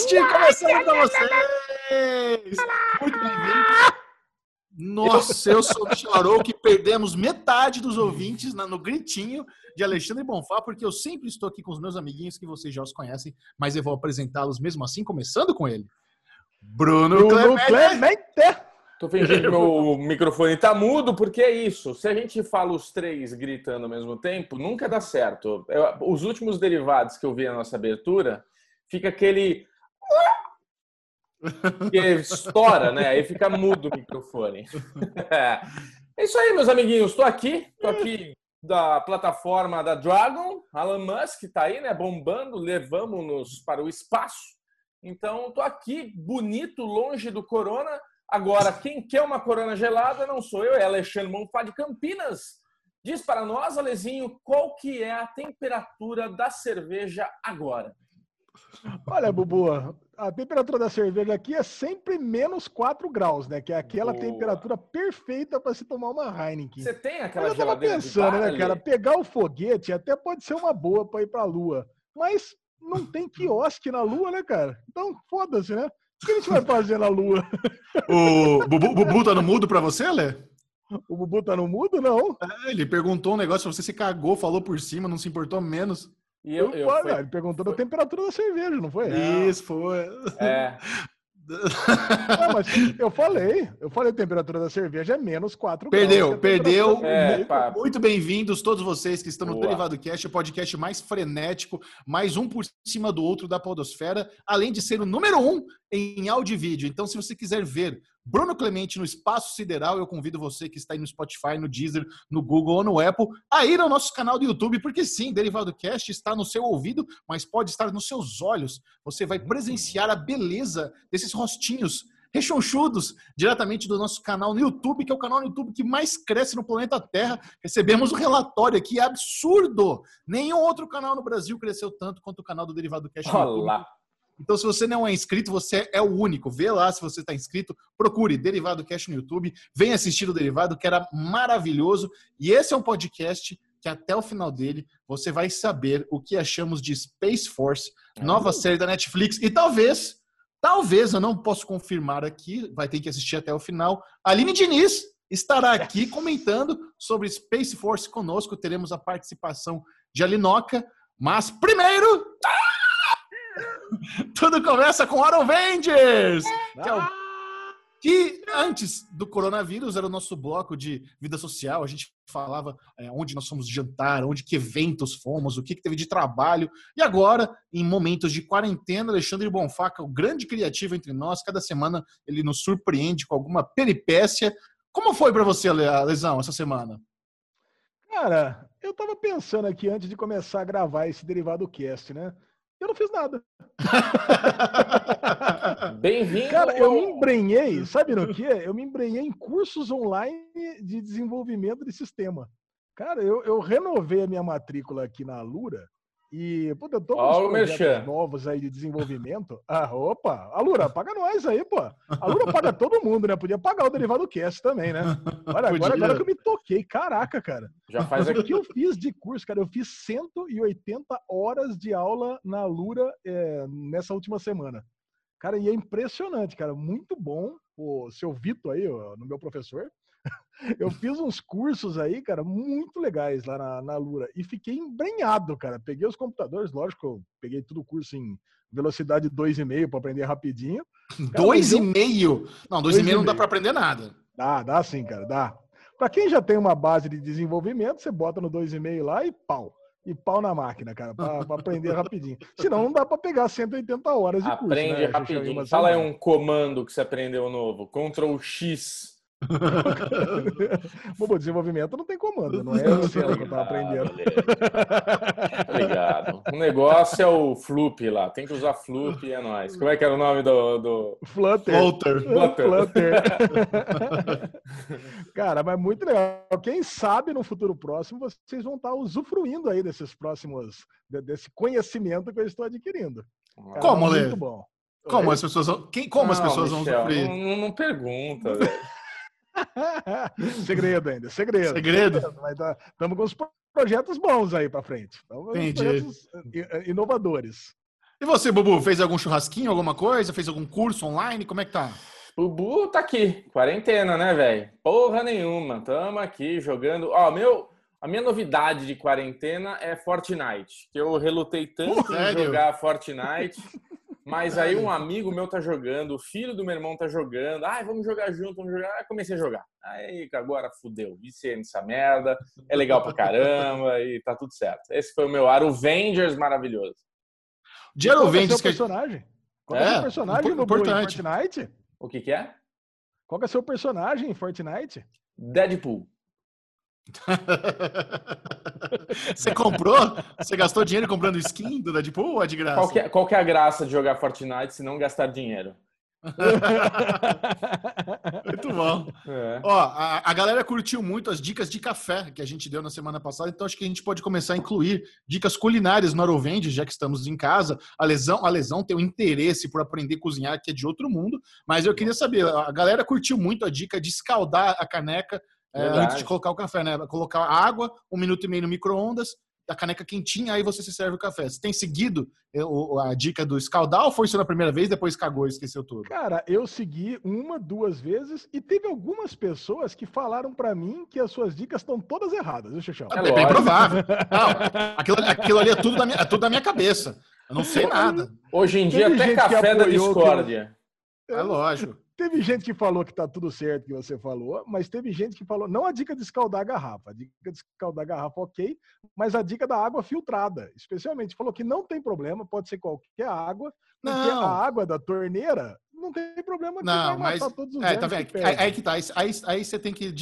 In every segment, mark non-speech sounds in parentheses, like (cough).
Podcast começando com vocês! Muito bem-vindos! Nossa, eu sou o Michel que perdemos metade dos ouvintes no gritinho de Alexandre Bonfá, porque eu sempre estou aqui com os meus amiguinhos que vocês já os conhecem, mas eu vou apresentá-los mesmo assim, começando com ele. Bruno, Bruno Clemente! Clemente. Tô fingindo que meu microfone tá mudo, porque é isso. Se a gente fala os três gritando ao mesmo tempo, nunca dá certo. Eu, os últimos derivados que eu vi na nossa abertura, fica aquele. Que estoura, né? Aí fica mudo o microfone. É isso aí, meus amiguinhos. Estou aqui, estou aqui da plataforma da Dragon. Elon Musk está aí, né? Bombando, levamos-nos para o espaço. Então, estou aqui, bonito, longe do corona Agora, quem quer uma corona gelada não sou eu, é Alexandre Monfá de Campinas. Diz para nós, Alezinho, qual que é a temperatura da cerveja agora? Olha, Bubu, a temperatura da cerveja aqui é sempre menos 4 graus, né? Que é aquela boa. temperatura perfeita para se tomar uma Heineken. Você tem aquela Eu tava pensando, né, cara? Pegar o foguete até pode ser uma boa para ir para a Lua. Mas não tem quiosque na Lua, né, cara? Então, foda-se, né? O que a gente vai fazer na Lua? O Bubu, Bubu tá no mudo pra você, Lê? O Bubu tá no mudo, não? É, ele perguntou um negócio, você se cagou, falou por cima, não se importou menos. E eu, eu, eu foi, ele perguntou foi. da temperatura da cerveja, não foi? Isso, foi. É. Não, mas eu falei, eu falei, a temperatura da cerveja é menos 4 Perdeu, graus. Perdeu, É, muito bem-vindos todos vocês que estão no Boa. Derivado Cast, o podcast mais frenético, mais um por cima do outro da podosfera, além de ser o número um em áudio e vídeo. Então, se você quiser ver Bruno Clemente no Espaço Sideral. Eu convido você que está aí no Spotify, no Deezer, no Google ou no Apple a ir ao nosso canal do YouTube, porque sim, Derivado Cast está no seu ouvido, mas pode estar nos seus olhos. Você vai presenciar a beleza desses rostinhos rechonchudos diretamente do nosso canal no YouTube, que é o canal no YouTube que mais cresce no planeta Terra. Recebemos um relatório aqui absurdo. Nenhum outro canal no Brasil cresceu tanto quanto o canal do Derivado Cast. Olá. Então, se você não é inscrito, você é o único. Vê lá se você está inscrito, procure Derivado Cash no YouTube, venha assistir o Derivado, que era maravilhoso. E esse é um podcast que até o final dele você vai saber o que achamos de Space Force, nova série da Netflix. E talvez, talvez, eu não posso confirmar aqui, vai ter que assistir até o final. Aline Diniz estará aqui (laughs) comentando sobre Space Force conosco. Teremos a participação de Alinoca. Mas primeiro. (laughs) Tudo começa com Aaron Avengers! Que, é o... que, antes do coronavírus era o nosso bloco de vida social. A gente falava é, onde nós fomos jantar, onde que eventos fomos, o que, que teve de trabalho. E agora, em momentos de quarentena, Alexandre Bonfaca, o grande criativo entre nós, cada semana ele nos surpreende com alguma peripécia. Como foi para você, Lesão, essa semana? Cara, eu tava pensando aqui antes de começar a gravar esse derivado cast, né? Eu não fiz nada. (laughs) Bem-vindo. Cara, eu me embrenhei, sabe no que? Eu me embrenhei em cursos online de desenvolvimento de sistema. Cara, eu, eu renovei a minha matrícula aqui na Alura e, puta, eu tô com projetos novos aí de desenvolvimento. (laughs) Ah, opa, Alura, paga nós aí, pô. Alura paga todo mundo, né? Podia pagar o derivado cast também, né? (laughs) Olha, agora, agora que eu me toquei, caraca, cara. Já faz aqui. O que eu fiz de curso, cara? Eu fiz 180 horas de aula na Alura é, nessa última semana. Cara, e é impressionante, cara. Muito bom. O seu Vitor aí, no meu professor, eu fiz uns cursos aí, cara, muito legais lá na, na Lura e fiquei embrenhado, cara. Peguei os computadores, lógico, eu peguei tudo o curso em velocidade 2,5 para aprender rapidinho. (laughs) 2,5? Não, 2,5 não dá para aprender nada. Dá, dá sim, cara, dá. Para quem já tem uma base de desenvolvimento, você bota no 2,5 lá e pau. E pau na máquina, cara, para aprender rapidinho. (laughs) Senão não dá para pegar 180 horas de curso. Aprende né? rapidinho. Fala aí um comando que você aprendeu novo. Ctrl X (laughs) Bom, desenvolvimento não tem comando, não é você que tá aprendendo. Obrigado. O negócio é o Floop lá, tem que usar Floop e é nóis. Como é que era o nome do. do... Flutter. Flutter. Flutter. Flutter. (laughs) Cara, mas muito legal. Quem sabe no futuro próximo vocês vão estar usufruindo aí desses próximos, desse conhecimento que eu estou adquirindo. Cara, como, Lê? Muito bom. Como as pessoas vão, quem, como não, as pessoas Michel, vão usufruir? Não, não pergunta, velho. (laughs) segredo ainda, segredo. Segredo. Estamos tá, com uns projetos bons aí para frente. Então, projetos inovadores. E você, Bubu, fez algum churrasquinho, alguma coisa? Fez algum curso online? Como é que tá? Bubu tá aqui, quarentena, né, velho? Porra nenhuma, tamo aqui jogando. Ó, meu, a minha novidade de quarentena é Fortnite, que eu relutei tanto em jogar Fortnite, mas aí um amigo meu tá jogando, o filho do meu irmão tá jogando, ai, vamos jogar junto, vamos jogar. Aí comecei a jogar. Aí agora fudeu, viciei nessa merda, é legal pra caramba e tá tudo certo. Esse foi o meu Aruvengers maravilhoso. De Aruvengers... Qual é o personagem? Qual é, é o personagem no. Fortnite? O que que é? Qual é o seu personagem em Fortnite? Deadpool. (laughs) Você comprou? Você gastou dinheiro comprando skin do Deadpool ou é de graça? Qual que é, qual que é a graça de jogar Fortnite se não gastar dinheiro? (laughs) muito bom. É. Ó, a, a, galera curtiu muito as dicas de café que a gente deu na semana passada, então acho que a gente pode começar a incluir dicas culinárias no Arovende, já que estamos em casa. A Lesão, a Lesão tem um interesse por aprender a cozinhar, que é de outro mundo, mas eu queria saber, a galera curtiu muito a dica de escaldar a caneca é, antes de colocar o café, né? Colocar água, um minuto e meio no micro-ondas, a caneca quentinha, aí você se serve o café. Você tem seguido eh, a dica do escaldar ou foi isso na primeira vez, depois cagou e esqueceu tudo? Cara, eu segui uma, duas vezes e teve algumas pessoas que falaram para mim que as suas dicas estão todas erradas, viu, Xixão? É, é bem provável. (laughs) Não, aquilo, aquilo ali é tudo, da minha, é tudo da minha cabeça. Eu não sei nada. Hoje em dia, até café da discórdia. Que... É lógico. Teve gente que falou que tá tudo certo que você falou, mas teve gente que falou, não a dica de escaldar a garrafa, a dica de escaldar a garrafa, ok, mas a dica da água filtrada, especialmente, falou que não tem problema, pode ser qualquer água, porque não. a água da torneira não tem problema não, mas é, tá vendo? Que aí, aí, que tá, aí, aí você tem que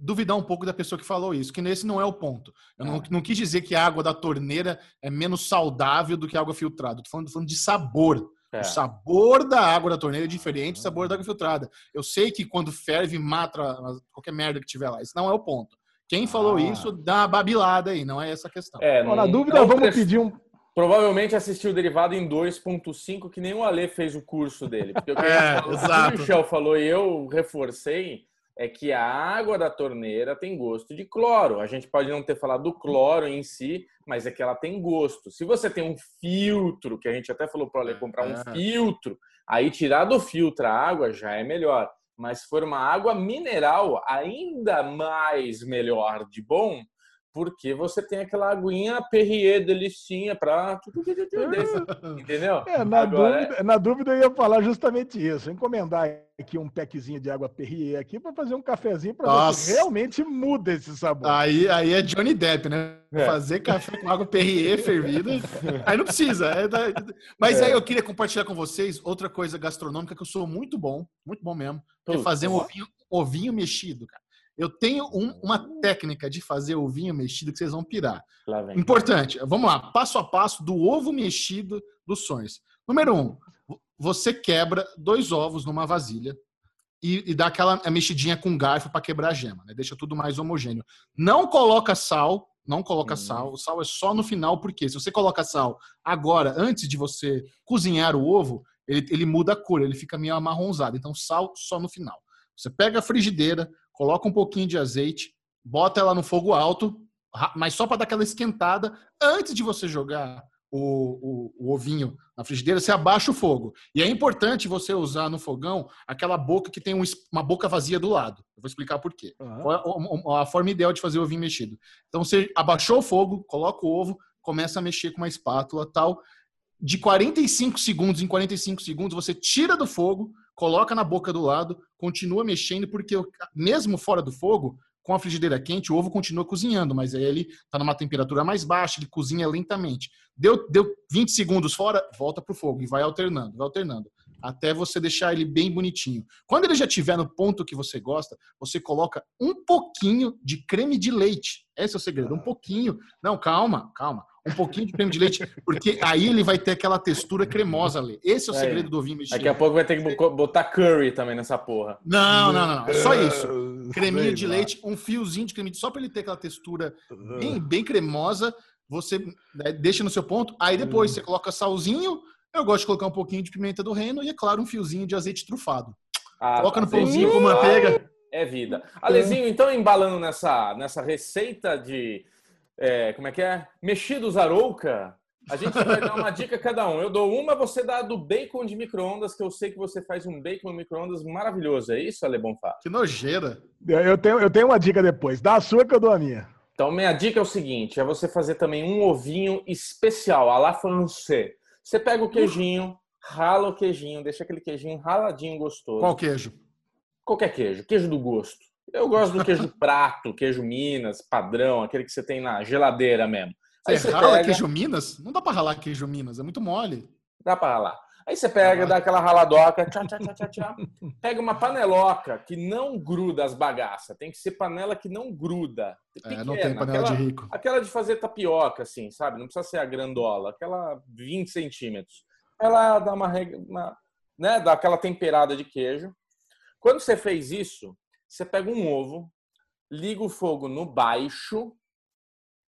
duvidar um pouco da pessoa que falou isso, que nesse não é o ponto. Eu é. não, não quis dizer que a água da torneira é menos saudável do que a água filtrada, tô falando, tô falando de sabor. É. O sabor da água da torneira é diferente do sabor da água filtrada. Eu sei que quando ferve, mata qualquer merda que tiver lá. Isso não é o ponto. Quem falou ah. isso, dá uma babilada aí, não é essa a questão. É, não, Na dúvida, vamos pedir um. Provavelmente assistiu o derivado em 2.5, que nem o Ale fez o curso dele. Porque o que, (laughs) é, o, que o Michel falou e eu reforcei é que a água da torneira tem gosto de cloro. A gente pode não ter falado do cloro em si, mas é que ela tem gosto. Se você tem um filtro, que a gente até falou para o comprar um ah. filtro, aí tirar do filtro a água já é melhor. Mas se for uma água mineral, ainda mais melhor de bom, porque você tem aquela aguinha Perrier delicinha para (laughs) entendeu? É, na, Agora, dúvida, é... na dúvida eu ia falar justamente isso, encomendar aqui um packzinho de água Perrier aqui para fazer um cafezinho para ver se realmente muda esse sabor. Aí, aí é Johnny Depp, né? É. Fazer café com água Perrier fervida, aí não precisa. É da... Mas é. aí eu queria compartilhar com vocês outra coisa gastronômica que eu sou muito bom, muito bom mesmo, que é fazer um ovinho, ovinho mexido, cara. Eu tenho um, uma técnica de fazer ovinho mexido que vocês vão pirar. Importante. Vamos lá. Passo a passo do ovo mexido dos sonhos. Número um, você quebra dois ovos numa vasilha e, e dá aquela mexidinha com garfo para quebrar a gema. Né? Deixa tudo mais homogêneo. Não coloca sal. Não coloca hum. sal. O sal é só no final, porque se você coloca sal agora, antes de você cozinhar o ovo, ele, ele muda a cor, ele fica meio amarronzado. Então, sal só no final. Você pega a frigideira, coloca um pouquinho de azeite, bota ela no fogo alto, mas só para dar aquela esquentada antes de você jogar o, o, o, ovinho na frigideira, você abaixa o fogo. E é importante você usar no fogão aquela boca que tem um, uma boca vazia do lado. Eu vou explicar por quê. Uhum. Qual é a, a, forma ideal de fazer o ovinho mexido. Então você abaixou o fogo, coloca o ovo, começa a mexer com uma espátula tal. De 45 segundos em 45 segundos, você tira do fogo, coloca na boca do lado, continua mexendo, porque mesmo fora do fogo, com a frigideira quente, o ovo continua cozinhando, mas aí ele está numa temperatura mais baixa, ele cozinha lentamente. Deu, deu 20 segundos fora, volta para o fogo e vai alternando, vai alternando, até você deixar ele bem bonitinho. Quando ele já estiver no ponto que você gosta, você coloca um pouquinho de creme de leite. Esse é o segredo, um pouquinho. Não, calma, calma um pouquinho de creme de leite, porque aí ele vai ter aquela textura cremosa ali. Esse é o é. segredo do vinho mexido. Daqui a pouco vai ter que botar curry também nessa porra. Não, não, não. Só isso. Creminho de leite, um fiozinho de creme de só para ele ter aquela textura bem, bem cremosa. Você né, deixa no seu ponto. Aí depois você coloca salzinho. Eu gosto de colocar um pouquinho de pimenta do reino e, é claro, um fiozinho de azeite trufado. Ah, coloca no pãozinho com manteiga. É vida. Alezinho, então embalando nessa, nessa receita de é, como é que é? Mexidos Arouca. A gente vai dar uma dica cada um. Eu dou uma, você dá a do bacon de micro-ondas, que eu sei que você faz um bacon micro-ondas maravilhoso. É isso, Ale Bonfá? Que nojeira. Eu tenho, eu tenho uma dica depois. Dá a sua que eu dou a minha. Então, minha dica é o seguinte: é você fazer também um ovinho especial, à la française. Você pega o queijinho, rala o queijinho, deixa aquele queijinho raladinho gostoso. Qual queijo? Qualquer queijo, queijo do gosto. Eu gosto do queijo (laughs) prato, queijo Minas, padrão, aquele que você tem na geladeira mesmo. Aí você, você rala pega... queijo Minas? Não dá pra ralar queijo Minas, é muito mole. Dá pra ralar. Aí você pega, dá aquela raladoca, tchá, tchá, tchá, tchá, pega uma paneloca que não gruda as bagaças. Tem que ser panela que não gruda. Pequena, é, não tem panela aquela, de rico. Aquela de fazer tapioca, assim, sabe? Não precisa ser a grandola. Aquela 20 centímetros. Ela dá uma, uma né, dá aquela temperada de queijo. Quando você fez isso, você pega um ovo, liga o fogo no baixo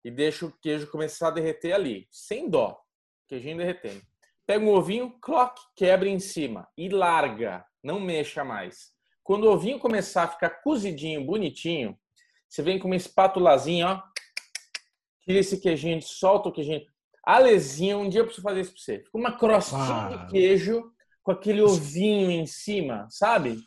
e deixa o queijo começar a derreter ali, sem dó. Queijinho derretendo. Pega um ovinho, clock, quebra em cima e larga, não mexa mais. Quando o ovinho começar a ficar cozidinho, bonitinho, você vem com uma espátulazinha, ó, tira esse queijinho, solta o queijinho. Alezinha, um dia eu preciso fazer isso pra você. Fica uma crostinha ah. de queijo com aquele ovinho em cima, sabe?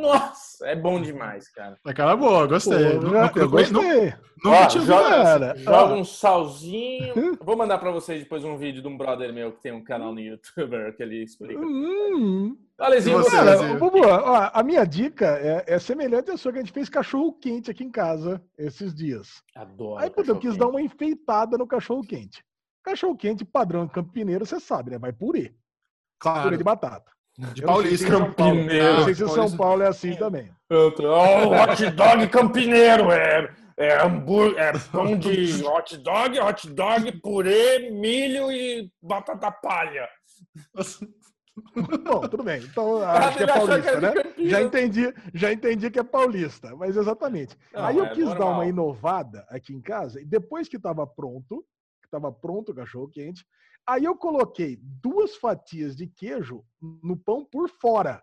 Nossa, é bom demais, cara. É cara boa, gostei. Pô, não, eu gostei. Não, Ó, joga, cara. joga um salzinho. (laughs) Vou mandar para vocês depois um vídeo de um brother meu que tem um canal no YouTube que ele explica. Hum. Alezinho, você, cara, Bubu, ó, a minha dica é, é, semelhante à sua que a gente fez cachorro quente aqui em casa esses dias. Adoro. Aí, puta, eu quis dar uma enfeitada no cachorro quente. Cachorro quente padrão campineiro, você sabe, né? Vai purê. Claro. Purê de batata. De Paulista. Campineiro. Não sei se São Paulo é assim também. Oh, hot dog campineiro, é, é hambúrguer, é pão de hot dog, hot dog, purê, milho e batata palha. Bom, tudo bem. Então, (laughs) acho que é paulista, né? Já entendi, já entendi que é paulista, mas exatamente. Não, Aí eu é quis normal. dar uma inovada aqui em casa, e depois que estava pronto, estava pronto o cachorro quente, Aí eu coloquei duas fatias de queijo no pão por fora.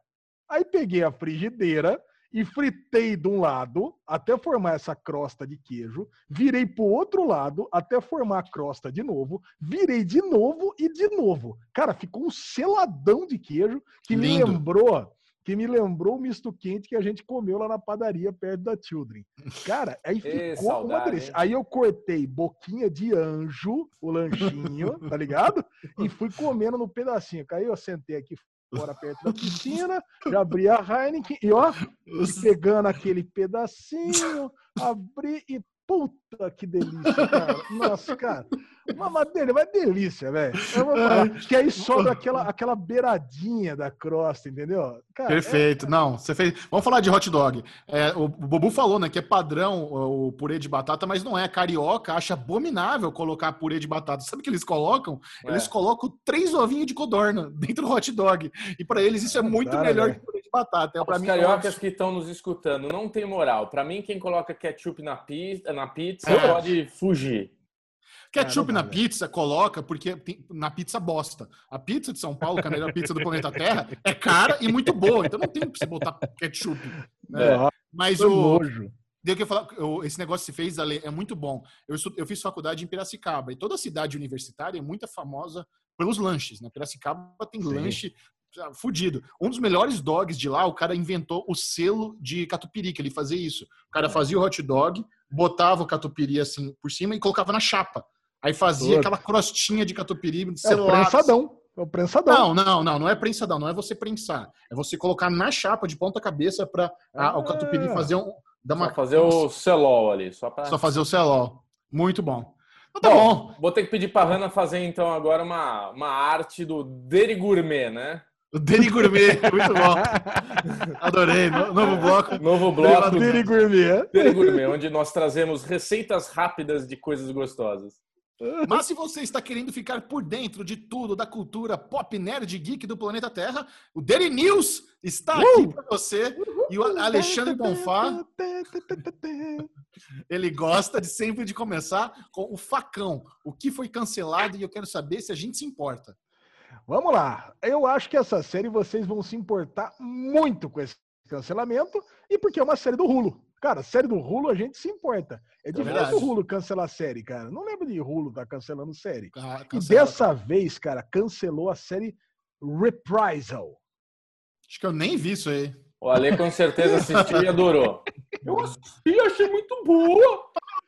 Aí peguei a frigideira e fritei de um lado até formar essa crosta de queijo, virei para o outro lado até formar a crosta de novo, virei de novo e de novo. Cara, ficou um seladão de queijo que Lindo. me lembrou que me lembrou o misto quente que a gente comeu lá na padaria perto da Children. Cara, aí (laughs) ficou saudade, uma delícia. Aí eu cortei boquinha de anjo, o lanchinho, (laughs) tá ligado? E fui comendo no pedacinho. Aí eu sentei aqui fora perto da piscina, já abri a Heineken e ó, pegando aquele pedacinho, abri e Puta que delícia, cara. (laughs) Nossa, cara. Uma madeira, uma delícia, velho. Que aí sobra aquela, aquela beiradinha da crosta, entendeu? Cara, Perfeito. É... Não, você fez. Vamos falar de hot dog. É, o Bobu falou, né, que é padrão o purê de batata, mas não é. Carioca acha abominável colocar purê de batata. Sabe o que eles colocam? É. Eles colocam três ovinhos de codorna (laughs) dentro do hot dog. E para eles isso é muito melhor que purê de batata. É, Os mim, cariocas que estão nos escutando não tem moral. Para mim, quem coloca ketchup na pizza na pizza é. pode fugir. Ketchup na pizza coloca porque tem, na pizza bosta. A pizza de São Paulo, que é a melhor pizza do planeta Terra, é cara e muito boa. Então não tem que você botar ketchup. Né? É, Mas o. Nojo. Deu que eu falar, eu, esse negócio que você fez, Ale, é muito bom. Eu, eu fiz faculdade em Piracicaba e toda cidade universitária é muito famosa pelos lanches. Né? Piracicaba tem Sim. lanche fudido. Um dos melhores dogs de lá, o cara inventou o selo de catupiry, que ele fazia isso. O cara é. fazia o hot dog, botava o catupiry assim por cima e colocava na chapa. Aí fazia aquela crostinha de catupiry é o prensadão. É o prensadão. Não, não, não, não é prensadão, não é você prensar. É você colocar na chapa de ponta cabeça para ah, o catupiry é. fazer um dar uma, só fazer o celol ali, só para Só fazer o celol. Muito bom. Então, tá bom, bom. Vou ter que pedir para Hanna fazer então agora uma, uma arte do Deri Gourmet, né? O Deri Gourmet, muito bom. Adorei. Novo bloco. Novo bloco. Deri Gourmet. Gourmet, onde nós trazemos receitas rápidas de coisas gostosas. Mas se você está querendo ficar por dentro de tudo da cultura pop nerd geek do planeta Terra, o Daily News está aqui uh! para você. E o Alexandre Bonfá, ele gosta de sempre de começar com o facão. O que foi cancelado e eu quero saber se a gente se importa. Vamos lá. Eu acho que essa série vocês vão se importar muito com esse cancelamento e porque é uma série do Hulu. Cara, série do Hulu a gente se importa. É, é difícil o Hulu cancelar a série, cara. Não lembro de Hulu tá cancelando série. Ah, e dessa vez, cara, cancelou a série Reprisal. Acho que eu nem vi isso aí. O Ale com certeza assistiu (laughs) e adorou. Eu assisti, achei muito boa.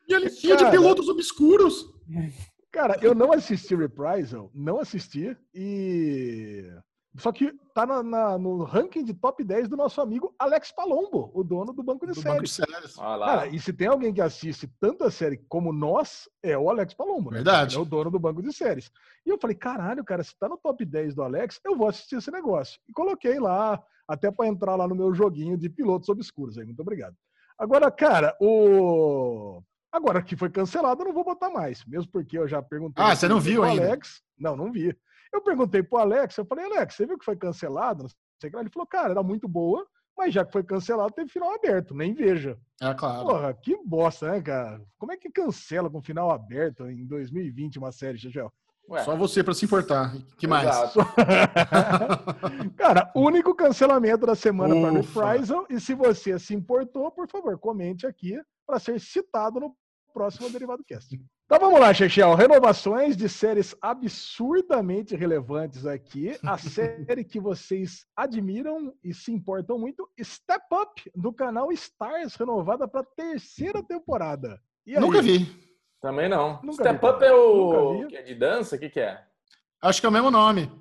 E ele tinha de pilotos obscuros. Cara, eu não assisti Reprisal, não assisti. E só que tá na, na, no ranking de top 10 do nosso amigo Alex Palombo, o dono do Banco de do Séries. Banco de séries. Cara, e se tem alguém que assiste tanta série como nós, é o Alex Palombo. Né? Verdade. É o dono do Banco de Séries. E eu falei, caralho, cara, se tá no top 10 do Alex, eu vou assistir esse negócio. E coloquei lá, até para entrar lá no meu joguinho de pilotos obscuros aí. Muito obrigado. Agora, cara, o. Agora que foi cancelado, eu não vou botar mais. Mesmo porque eu já perguntei. Ah, você não viu ainda? Alex. Não, não vi. Eu perguntei pro Alex, eu falei, Alex, você viu que foi cancelado? Não sei o que. Ele falou, cara, era muito boa, mas já que foi cancelado, teve final aberto, nem veja. É claro. Porra, que bosta, né, cara? Como é que cancela com final aberto em 2020 uma série, Chechel? Só você para se importar. Que mais? (laughs) cara, único cancelamento da semana para Reprisal. E se você se importou, por favor, comente aqui para ser citado no próximo Derivado Cast. Então vamos lá, Chechel. Renovações de séries absurdamente relevantes aqui. A (laughs) série que vocês admiram e se importam muito, Step Up, do canal Stars, renovada para terceira temporada. Nunca vi. Também não. Nunca Step vi, Up é o que é de dança? O que, que é? Acho que é o mesmo nome.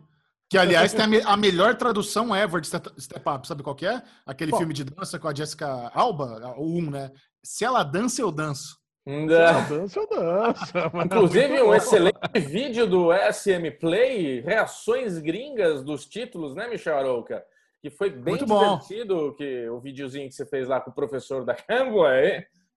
Que, aliás, tem a, me a, melhor tradução ever de Step Up. Sabe qual que é? Aquele Bom. filme de dança com a Jessica Alba, o 1, né? Se ela dança, eu danço. Dança, dança. (laughs) Inclusive, um excelente vídeo do SM Play, reações gringas dos títulos, né, Michel Arouca? Que foi bem Muito divertido bom. que o videozinho que você fez lá com o professor da Canva.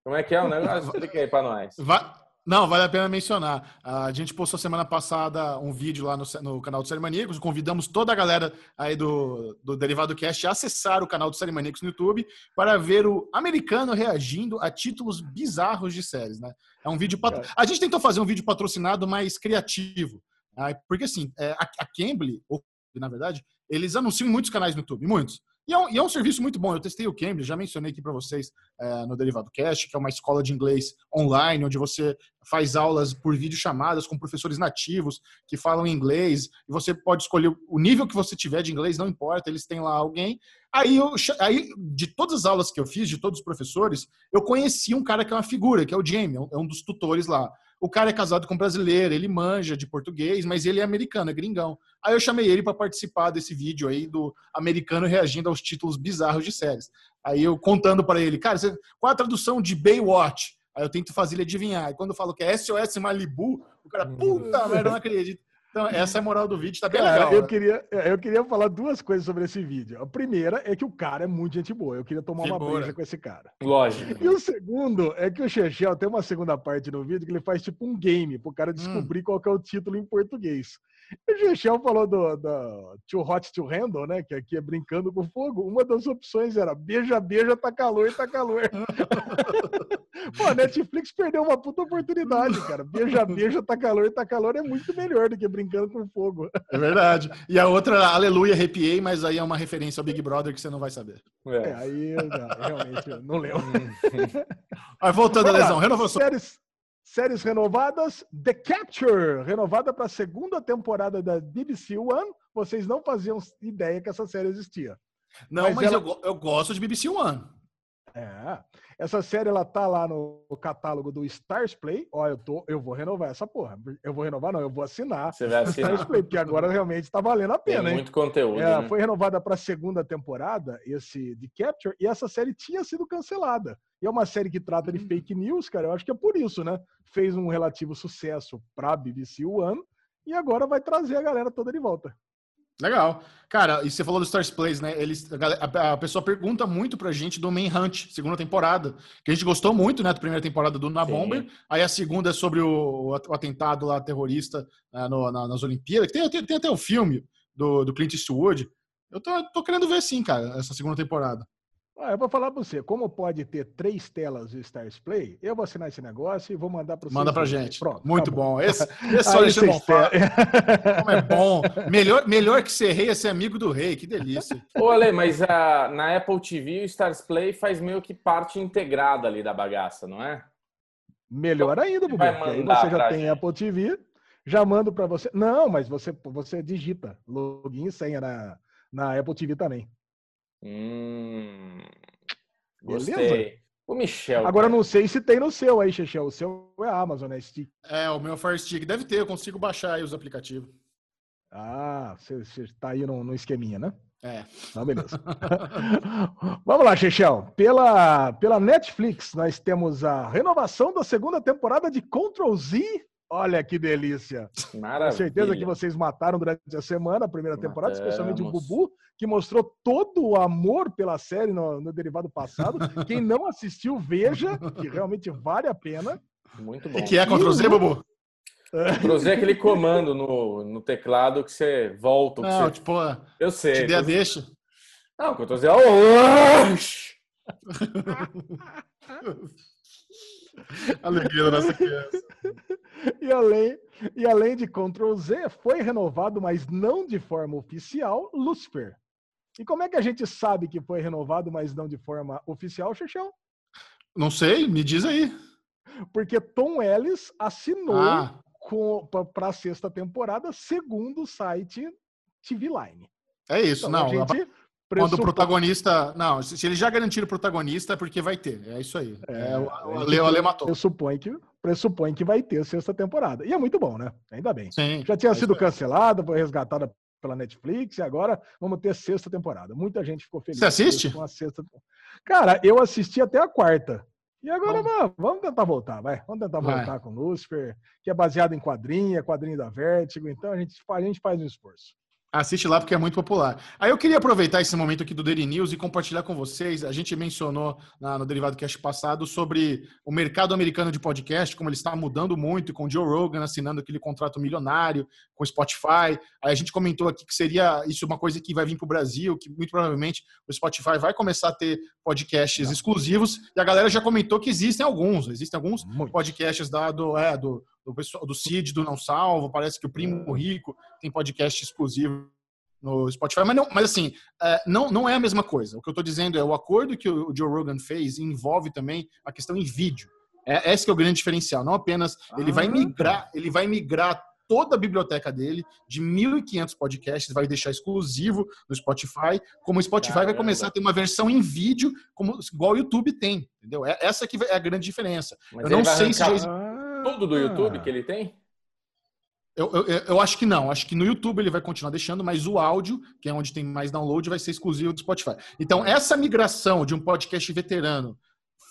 Como é que é o (laughs) negócio? Explica aí para nós. Vai, não, vale a pena mencionar. A gente postou semana passada um vídeo lá no, no canal do Série Maníacos. Convidamos toda a galera aí do, do Derivado Cast a acessar o canal do Série Maníacos no YouTube para ver o americano reagindo a títulos bizarros de séries, né? É um vídeo. Pat... A gente tentou fazer um vídeo patrocinado mais criativo. Né? Porque assim, é, a, a Cambly, ou na verdade, eles anunciam em muitos canais no YouTube, muitos. E é, um, e é, um, serviço muito bom. Eu testei o Cambridge, já mencionei aqui para vocês é, no Derivado Cast, que é uma escola de inglês online, onde você faz aulas por videochamadas com professores nativos que falam inglês, e você pode escolher o nível que você tiver de inglês, não importa, eles têm lá alguém. Aí, eu, aí de todas as aulas que eu fiz, de todos os professores, eu conheci um cara que é uma figura, que é o Jamie, é um dos tutores lá. O cara é casado com brasileiro, ele manja de português, mas ele é americano, é gringão. Aí eu chamei ele para participar desse vídeo aí do americano reagindo aos títulos bizarros de séries. Aí eu contando para ele, cara, você, qual a tradução de Baywatch? Aí eu tento fazer ele adivinhar. E quando eu falo que é SOS Malibu, o cara, puta merda, não acredito. Então, essa é a moral do vídeo, tá bem cara, legal. Eu, né? queria, eu queria falar duas coisas sobre esse vídeo. A primeira é que o cara é muito gente boa. Eu queria tomar uma breja com esse cara. Lógico. E o segundo é que o Chechel tem uma segunda parte no vídeo que ele faz tipo um game pro cara descobrir hum. qual é o título em português. (laughs) O Chechel falou do, do Too Hot to Handle, né? Que aqui é brincando com fogo. Uma das opções era beija, beija, tá calor, tá calor. (laughs) Pô, a Netflix perdeu uma puta oportunidade, cara. Beija, beija, tá calor, tá calor é muito melhor do que brincando com fogo. É verdade. E a outra, aleluia, arrepiei, mas aí é uma referência ao Big Brother que você não vai saber. É, é aí não, realmente não lembro. Mas voltando à lesão, renovação. Séries, séries renovadas, The Capture, renovada para a segunda temporada da BBC One. Vocês não faziam ideia que essa série existia. Não, mas, mas ela... eu, eu gosto de BBC One. É. Essa série ela tá lá no catálogo do Stars Play. Ó, eu tô, eu vou renovar essa porra. Eu vou renovar, não, eu vou assinar. Você vai assinar. Stars Play, porque agora realmente tá valendo a pena, Tem hein? muito conteúdo. É, né? Foi renovada para a segunda temporada esse de Capture e essa série tinha sido cancelada. E é uma série que trata de hum. fake news, cara. Eu acho que é por isso, né? Fez um relativo sucesso para BBC One e agora vai trazer a galera toda de volta. Legal. Cara, e você falou do Stars Plays, né? Eles, a, a, pessoa pergunta muito pra gente do Manhunt, segunda temporada, que a gente gostou muito, né, da primeira temporada do Na Bomber. Aí a segunda é sobre o, o atentado lá terrorista uh, no, na, nas Olimpíadas. Tem, tem, tem, até o filme do, do Clint Eastwood. Eu tô, tô querendo ver sim, cara, essa segunda temporada. Ah, eu vou falar para você, como pode ter três telas do Stars Play, eu vou assinar esse negócio e vou mandar para você. Manda para gente. Pronto. Muito tá bom. bom. Esse, esse só deixa bom. Como é bom. Melhor, melhor que ser rei é ser amigo do rei. Que delícia. Ô, Ale, mas uh, na Apple TV o Stars Play faz meio que parte integrada ali da bagaça, não é? Melhor ainda, Bubu. Aí você já tem gente. Apple TV, já mando para você. Não, mas você, você digita login e senha na, na Apple TV também. Hum, gostei. Beleza? O Michel. Agora não sei se tem no seu aí, Chechel. O seu é a Amazon, né? Stick. É, o meu Fire Stick deve ter, eu consigo baixar aí os aplicativos. Ah, você, está aí no, no, esqueminha, né? É. Então, beleza. (laughs) Vamos lá, Chechel. Pela, pela Netflix, nós temos a renovação da segunda temporada de Control Z Olha que delícia. Maravilha. Com certeza que vocês mataram durante a semana, a primeira temporada, Matamos. especialmente o Bubu, que mostrou todo o amor pela série no, no derivado passado. Quem não assistiu, veja, que realmente vale a pena. Muito bom. E que é Ctrl Z, Bubu? Ctrl Z é aquele comando no, no teclado que você volta. Não, você... tipo, eu sei. Te dê a deixa. Não, Ctrl Z é. Oh! Alegria da nossa criança. E além, e além de Ctrl Z, foi renovado, mas não de forma oficial, Lucifer. E como é que a gente sabe que foi renovado, mas não de forma oficial, Xixão? Não sei, me diz aí. Porque Tom Ellis assinou ah. para a sexta temporada, segundo o site TV Line. É isso, então, não. A gente quando o protagonista. Não, se ele já garantir o protagonista, é porque vai ter. É isso aí. É, é, o Ale, o Ale matou. Pressupõe que, pressupõe que vai ter sexta temporada. E é muito bom, né? Ainda bem. Sim, já tinha é sido cancelada, foi resgatada pela Netflix e agora vamos ter sexta temporada. Muita gente ficou feliz. Você assiste? Com a sexta... Cara, eu assisti até a quarta. E agora vamos, vamos tentar voltar, vai. Vamos tentar vai. voltar com Lucifer, que é baseado em quadrinha, quadrinho da Vertigo. Então a gente, a gente faz um esforço. Assiste lá porque é muito popular. Aí eu queria aproveitar esse momento aqui do Daily News e compartilhar com vocês. A gente mencionou na, no Derivado Cast passado sobre o mercado americano de podcast, como ele está mudando muito, com o Joe Rogan assinando aquele contrato milionário com o Spotify. Aí a gente comentou aqui que seria isso uma coisa que vai vir para o Brasil, que muito provavelmente o Spotify vai começar a ter podcasts Não. exclusivos. E a galera já comentou que existem alguns. Existem alguns muito. podcasts da, do, é, do do, pessoal, do Cid, do Não Salvo, parece que o Primo. Rico tem podcast exclusivo no Spotify, mas, não, mas assim, é, não, não é a mesma coisa. O que eu estou dizendo é o acordo que o Joe Rogan fez envolve também a questão em vídeo. É, esse é o grande diferencial. Não apenas ele vai ah. migrar, ele vai migrar toda a biblioteca dele de 1.500 podcasts, vai deixar exclusivo no Spotify, como o Spotify Caramba. vai começar a ter uma versão em vídeo, como igual o YouTube tem, entendeu? É, essa que é a grande diferença. Mas eu não sei arrancar... se já tudo do YouTube que ele tem? Eu, eu, eu, acho que não. Acho que no YouTube ele vai continuar deixando, mas o áudio, que é onde tem mais download, vai ser exclusivo do Spotify. Então, essa migração de um podcast veterano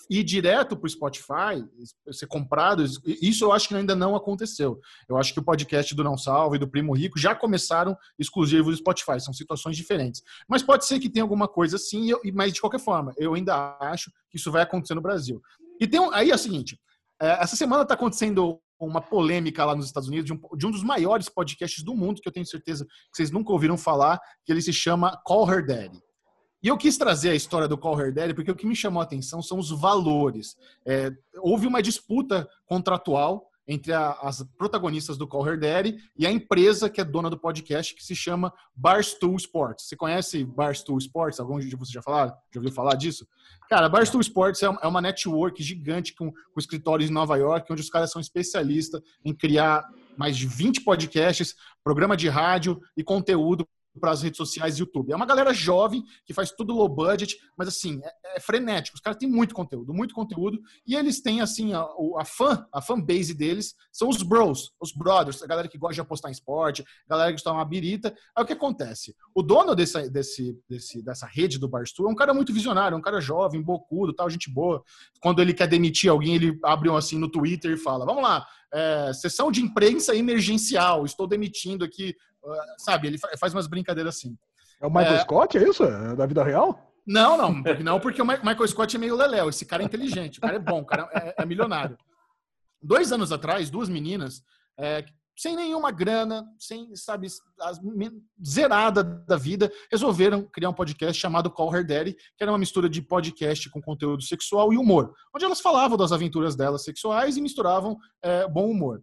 ir direto para o Spotify, ser comprado, isso eu acho que ainda não aconteceu. Eu acho que o podcast do Não Salvo e do Primo Rico já começaram exclusivos do Spotify, são situações diferentes. Mas pode ser que tenha alguma coisa assim, mas de qualquer forma, eu ainda acho que isso vai acontecer no Brasil. E tem aí é o seguinte: é, essa semana está acontecendo uma polêmica lá nos Estados Unidos de um, de um, dos maiores podcasts do mundo, que eu tenho certeza que vocês nunca ouviram falar, que ele se chama Call Her Daddy. E eu quis trazer a história do Call Her Daddy porque o que me chamou a atenção são os valores. É, houve uma disputa contratual entre a, as protagonistas do Call Her Daddy e a empresa que é dona do podcast, que se chama Barstool Sports. Você conhece Barstool Sports? Algum de vocês já falaram? Já ouviu falar disso? Cara, Barstool Sports é, é uma network gigante com, com escritórios em Nova York, onde os caras são especialistas em criar mais de 20 podcasts, programa de rádio e conteúdo para as redes sociais e YouTube. É uma galera jovem que faz tudo low budget, mas assim, é, é frenético. Os caras têm muito conteúdo, muito conteúdo, e eles têm assim, a, a fã, a fan base deles são os bros, os brothers, a galera que gosta de apostar em esporte, a galera que de uma birita. Aí o que acontece? O dono desse, desse, desse, dessa rede do Barstool é um cara muito visionário, é um cara jovem, bocudo, tal, gente boa. Quando ele quer demitir alguém, ele abre um assim no Twitter e fala: vamos lá, é, sessão de imprensa emergencial, estou demitindo aqui sabe, ele faz umas brincadeiras assim. É o Michael é... Scott, é isso? É da vida real? Não, não, (laughs) não, porque o Michael Scott é meio leléu. Esse cara é inteligente, o cara é bom, o cara é, é milionário. Dois anos atrás, duas meninas é, sem nenhuma grana, sem, sabe, as, zerada da vida, resolveram criar um podcast chamado Call Her Daddy, que era uma mistura de podcast com conteúdo sexual e humor, onde elas falavam das aventuras delas sexuais e misturavam é, bom humor.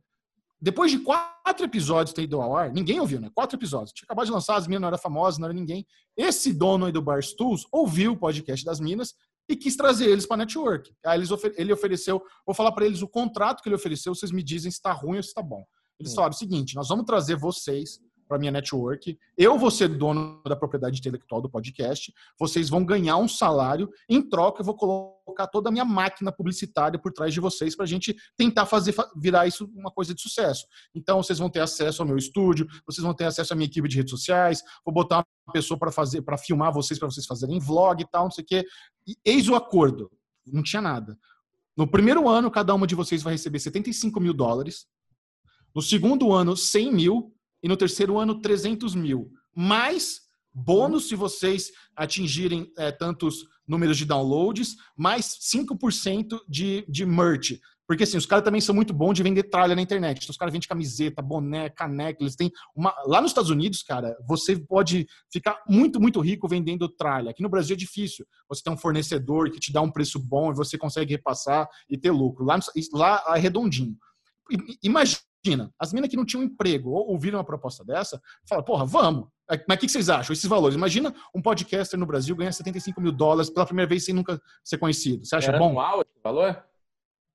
Depois de quatro episódios ter ido ao ar, ninguém ouviu, né? Quatro episódios. Tinha acabado de lançar, as minas não era famosa, não era ninguém. Esse dono aí do Barstools ouviu o podcast das minas e quis trazer eles para a network. Aí eles ofer ele ofereceu, vou falar para eles o contrato que ele ofereceu, vocês me dizem se está ruim ou se está bom. Eles hum. falaram o seguinte: nós vamos trazer vocês para minha network. Eu vou ser dono da propriedade intelectual do podcast. Vocês vão ganhar um salário. Em troca, eu vou colocar toda a minha máquina publicitária por trás de vocês para a gente tentar fazer virar isso uma coisa de sucesso. Então, vocês vão ter acesso ao meu estúdio, vocês vão ter acesso à minha equipe de redes sociais. Vou botar uma pessoa para fazer, para filmar vocês, para vocês fazerem vlog e tal, não sei o quê. E eis o acordo. Não tinha nada. No primeiro ano, cada uma de vocês vai receber 75 mil dólares. No segundo ano, 100 mil e no terceiro ano 300 mil. Mais bônus se vocês atingirem é, tantos números de downloads, mais 5% de, de merch. Porque assim, os caras também são muito bons de vender tralha na internet. Então, os caras vendem camiseta, boné, caneca, eles têm uma. Lá nos Estados Unidos, cara, você pode ficar muito, muito rico vendendo tralha. Aqui no Brasil é difícil. Você tem um fornecedor que te dá um preço bom e você consegue repassar e ter lucro. Lá, lá é redondinho. Imagina Imagina, as minas que não tinham emprego ou ouviram uma proposta dessa, fala, porra, vamos. Mas o que vocês acham? Esses valores. Imagina um podcaster no Brasil ganhar 75 mil dólares pela primeira vez sem nunca ser conhecido. Você acha Era bom? Anual esse valor?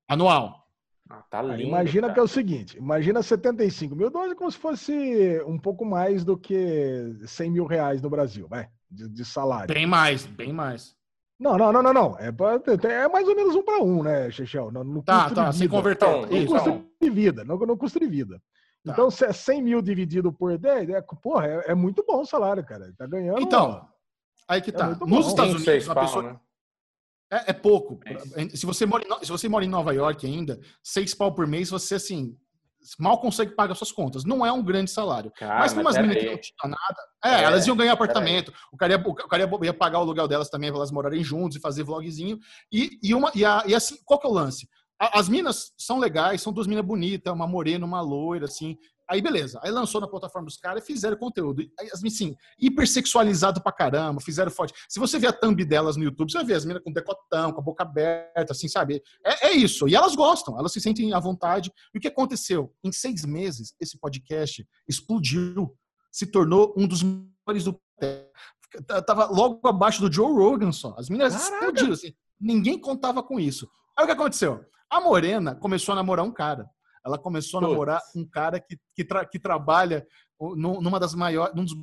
Anual. Ah, tá lindo, imagina cara. que é o seguinte: imagina 75 mil dólares como se fosse um pouco mais do que 100 mil reais no Brasil, vai, de, de salário. Bem mais, bem mais. Não, não, não, não, não. É, é mais ou menos um para um, né, Chechel? No, no tá, tá, sem converter. No isso, custo de vida, no, no custo de vida. Tá. Então, se é 100 mil dividido por 10, é, porra, é, é muito bom o salário, cara. Tá ganhando. Então, aí que é tá. Nos Estados Unidos, uma pessoa. Né? É, é, pouco. Se você, mora em, se você mora em Nova York ainda, seis pau por mês, você, assim, mal consegue pagar suas contas. Não é um grande salário. Cara, mas para umas meninas que não tinham nada, é, é, elas iam ganhar apartamento. O cara, ia, o cara ia, ia, pagar o aluguel delas também para elas morarem juntos e fazer vlogzinho. E, e, uma, e, a, e assim, qual que é o lance? As minas são legais, são duas minas bonitas, uma morena, uma loira, assim. Aí, beleza. Aí lançou na plataforma dos caras e fizeram conteúdo. Aí, assim, hipersexualizado pra caramba, fizeram forte. Se você ver a thumb delas no YouTube, você vai ver as meninas com decotão, com a boca aberta, assim, sabe? É, é, isso. E elas gostam, elas se sentem à vontade. E o que aconteceu? Em seis meses, esse podcast explodiu. Se tornou um dos maiores do. Tava logo abaixo do Joe Rogan só. As meninas Caraca. explodiram, assim. Ninguém contava com isso. Aí o que aconteceu? A Morena começou a namorar um cara. Ela começou a namorar um cara que, que, tra, que trabalha numa das maiores, num dos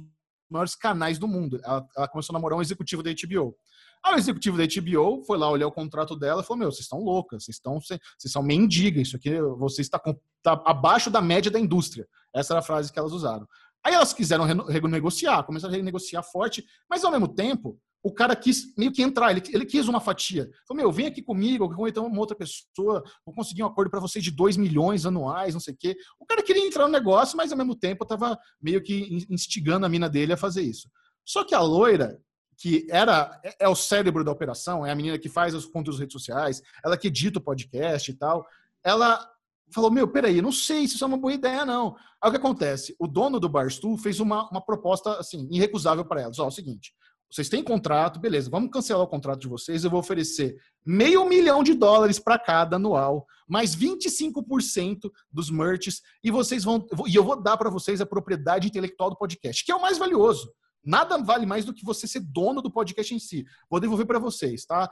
maiores canais do mundo. Ela, ela, começou a namorar um executivo da HBO. Aí o executivo da HBO foi lá olhar o contrato dela e falou: Meu, vocês estão loucas, vocês estão vocês são mendigas, isso aqui você está, está abaixo da média da indústria. Essa era a frase que elas usaram. Aí elas quiseram renegociar, começaram a renegociar forte, mas ao mesmo tempo o cara quis meio que entrar, ele, ele quis uma fatia. Falou, meu, vem aqui comigo, ou então uma outra pessoa, vou conseguir um acordo para vocês de 2 milhões anuais, não sei o quê. O cara queria entrar no negócio, mas ao mesmo tempo estava meio que instigando a mina dele a fazer isso. Só que a loira, que era é, é o cérebro da operação, é a menina que faz os conteúdos redes sociais, ela que edita o podcast e tal, ela falou, meu, peraí, não sei se isso é uma boa ideia, não. Aí o que acontece? O dono do Barstool fez uma, uma proposta, assim, irrecusável para elas. Ó, é o seguinte, vocês têm contrato, beleza, vamos cancelar o contrato de vocês. Eu vou oferecer meio milhão de dólares para cada anual, mais 25% dos merches, e vocês vão. E eu vou dar para vocês a propriedade intelectual do podcast, que é o mais valioso. Nada vale mais do que você ser dono do podcast em si. Vou devolver para vocês, tá?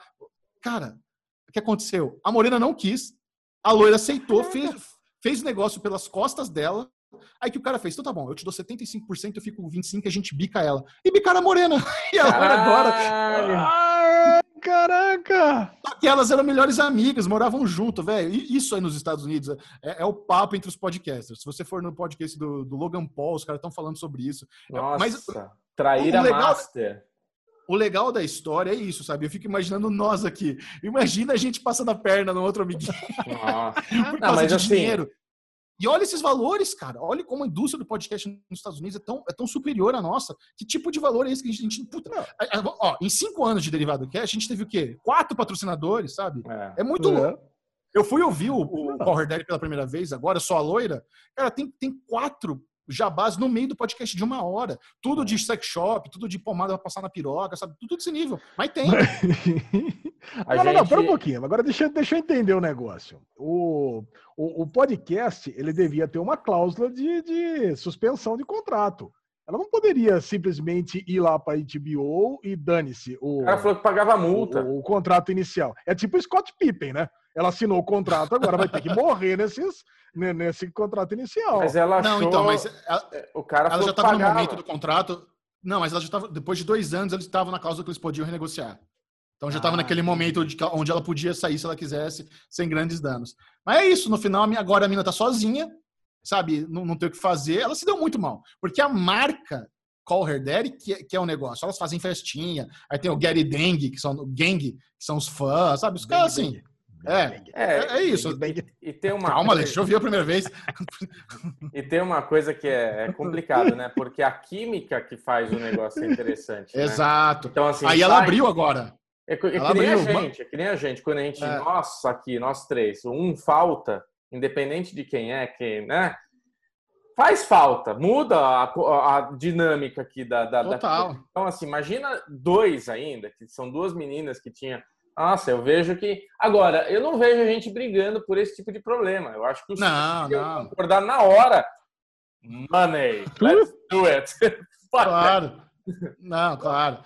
Cara, o que aconteceu? A Morena não quis, a loira aceitou, fez, fez negócio pelas costas dela, Aí que o cara fez, então tá bom, eu te dou 75%, eu fico com 25% e a gente bica ela. E bicaram a morena. (laughs) E agora, agora. caraca! Só que elas eram melhores amigas, moravam junto, velho. Isso aí nos Estados Unidos é, é, o papo entre os podcasters. Se você for no podcast do, do Logan Paul, os caras estão falando sobre isso. Nossa, Mas, trair a legal, master. O legal da história é isso, sabe? Eu fico imaginando nós aqui. Imagina a gente passando a perna no outro amiguinho. Nossa. (laughs) Por causa Não, mas de assim, dinheiro. E olha esses valores, cara. Olha como a indústria do podcast nos Estados Unidos é tão, é tão superior à nossa. Que tipo de valor é esse que a gente. Puta, ó, em cinco anos de derivado cash, a gente teve o quê? Quatro patrocinadores, sabe? É, é muito é. louco. Eu fui ouvir o, o Power Daddy pela primeira vez, agora só a loira. Cara, tem, tem quatro jabás no meio do podcast de uma hora. Tudo de sex shop, tudo de pomada pra passar na piroca, sabe? Tudo desse nível. Mas tem. (laughs) (laughs) não, gente... não, não, pera um pouquinho. Agora deixa, deixa eu entender o negócio. O, o, o podcast, ele devia ter uma cláusula de, de suspensão de contrato. Ela não poderia simplesmente ir lá para a HBO e dane-se. O cara falou que pagava multa. O, o, contrato inicial. É tipo o Scott Pippen, né? Ela assinou o contrato, agora vai ter que morrer nesses, nesse contrato inicial. Mas ela achou... Não, então, mas ela, o cara ela já estava no momento do contrato. Não, mas ela já estava. Depois de dois anos, eles estavam na cláusula que eles podiam renegociar. Então já estava ah, naquele momento de, onde ela podia sair se ela quisesse, sem grandes danos. Mas é isso, no final, agora a mina tá sozinha, sabe? Não, não tem o que fazer. Ela se deu muito mal. Porque a marca Call Her Daddy, que é, que é o negócio. Elas fazem festinha. Aí tem o Gary Dengue, que são Gang, que são os fãs, sabe? Os caras assim. É, é, é, isso. E, e, tem uma Calma, coisa... deixa eu ouvir a primeira vez. (laughs) e tem uma coisa que é, é complicado, né? Porque a química que faz o negócio é interessante. Né? Exato. Então, assim, Aí ela abriu agora. É, é que nem abriu. a gente, é que nem a gente. Quando a gente, é. nossa, aqui, nós três, um falta, independente de quem é, quem, né? Faz falta, muda a, a dinâmica aqui da, da, Total. Da... Então, assim, imagina dois ainda, que são duas meninas que tinham nossa, eu vejo que. Agora, eu não vejo a gente brigando por esse tipo de problema. Eu acho que os não, não. acordar na hora. Money, let's (laughs) do it. (laughs) claro. Não, claro.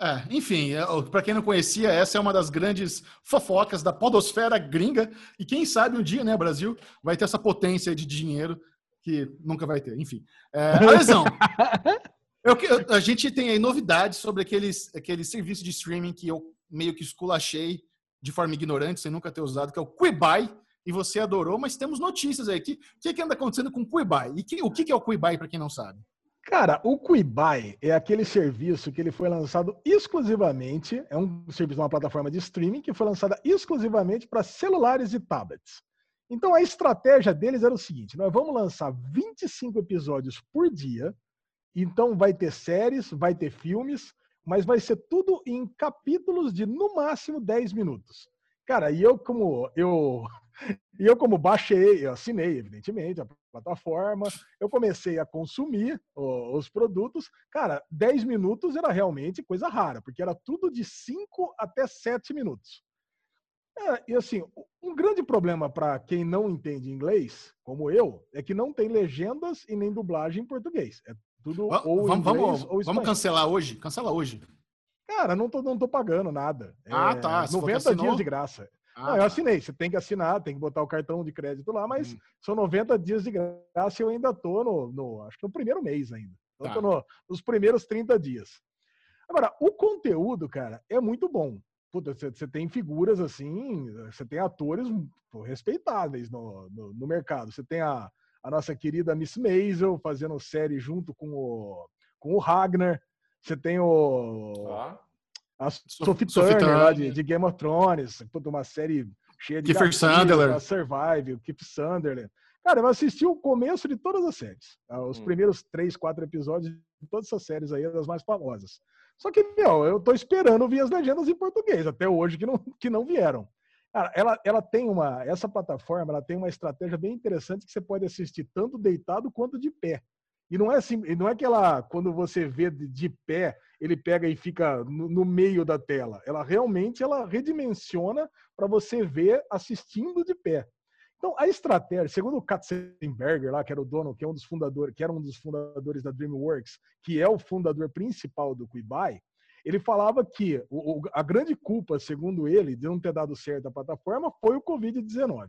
É, enfim, é, para quem não conhecia, essa é uma das grandes fofocas da podosfera gringa. E quem sabe um dia, né, Brasil, vai ter essa potência de dinheiro que nunca vai ter. Enfim. É, Alesão, (laughs) eu, a gente tem aí novidades sobre aqueles, aqueles serviços de streaming que eu meio que esculachei de forma ignorante, sem nunca ter usado, que é o Quibai, e você adorou, mas temos notícias aí. O que, que, que anda acontecendo com o Quibai? E que, o que, que é o Quibai, para quem não sabe? Cara, o Quibai é aquele serviço que ele foi lançado exclusivamente, é um serviço uma plataforma de streaming que foi lançada exclusivamente para celulares e tablets. Então a estratégia deles era o seguinte: nós vamos lançar 25 episódios por dia. Então vai ter séries, vai ter filmes, mas vai ser tudo em capítulos de no máximo 10 minutos. Cara, e eu como eu (laughs) e eu como baixei, eu assinei evidentemente a plataforma, eu comecei a consumir os produtos. Cara, 10 minutos era realmente coisa rara, porque era tudo de 5 até 7 minutos. É, e assim, um grande problema para quem não entende inglês, como eu, é que não tem legendas e nem dublagem em português. É tudo ou vamos, vamos, ou vamos cancelar hoje? Cancela hoje. Cara, não tô, não tô pagando nada. Ah, é, tá. Se 90 dias de graça. Ah, não, eu tá. assinei. Você tem que assinar, tem que botar o cartão de crédito lá, mas hum. são 90 dias de graça e eu ainda tô no, no acho que no primeiro mês ainda. Eu tá. tô no, nos primeiros 30 dias. Agora, o conteúdo, cara, é muito bom. Puta, você, você tem figuras assim, você tem atores pô, respeitáveis no, no, no mercado. Você tem a, a nossa querida Miss Maisel fazendo série junto com o, com o Ragnar. Você tem o. Ah. A Sophie, Turner, Turner. de, de, Game of Thrones, uma série cheia de. Kiefer Sutherland. Survive, o Keith Sunderland. Cara, eu assisti o começo de todas as séries. Ah, os hum. primeiros três, quatro episódios de todas essas séries aí, das mais famosas. Só que, meu, eu tô esperando vir as legendas em português, até hoje que não, que não vieram. Cara, ela, ela tem uma. Essa plataforma ela tem uma estratégia bem interessante que você pode assistir tanto deitado quanto de pé. E não é assim, não é que ela, quando você vê de, de pé, ele pega e fica no, no, meio da tela. Ela realmente ela redimensiona para você ver assistindo de pé. Então, a estratégia, segundo o Katzenberger lá, que era o dono, que é um dos fundadores, que era um dos fundadores da DreamWorks, que é o fundador principal do Quibai, ele falava que o, a grande culpa, segundo ele, de não ter dado certo a plataforma foi o Covid-19.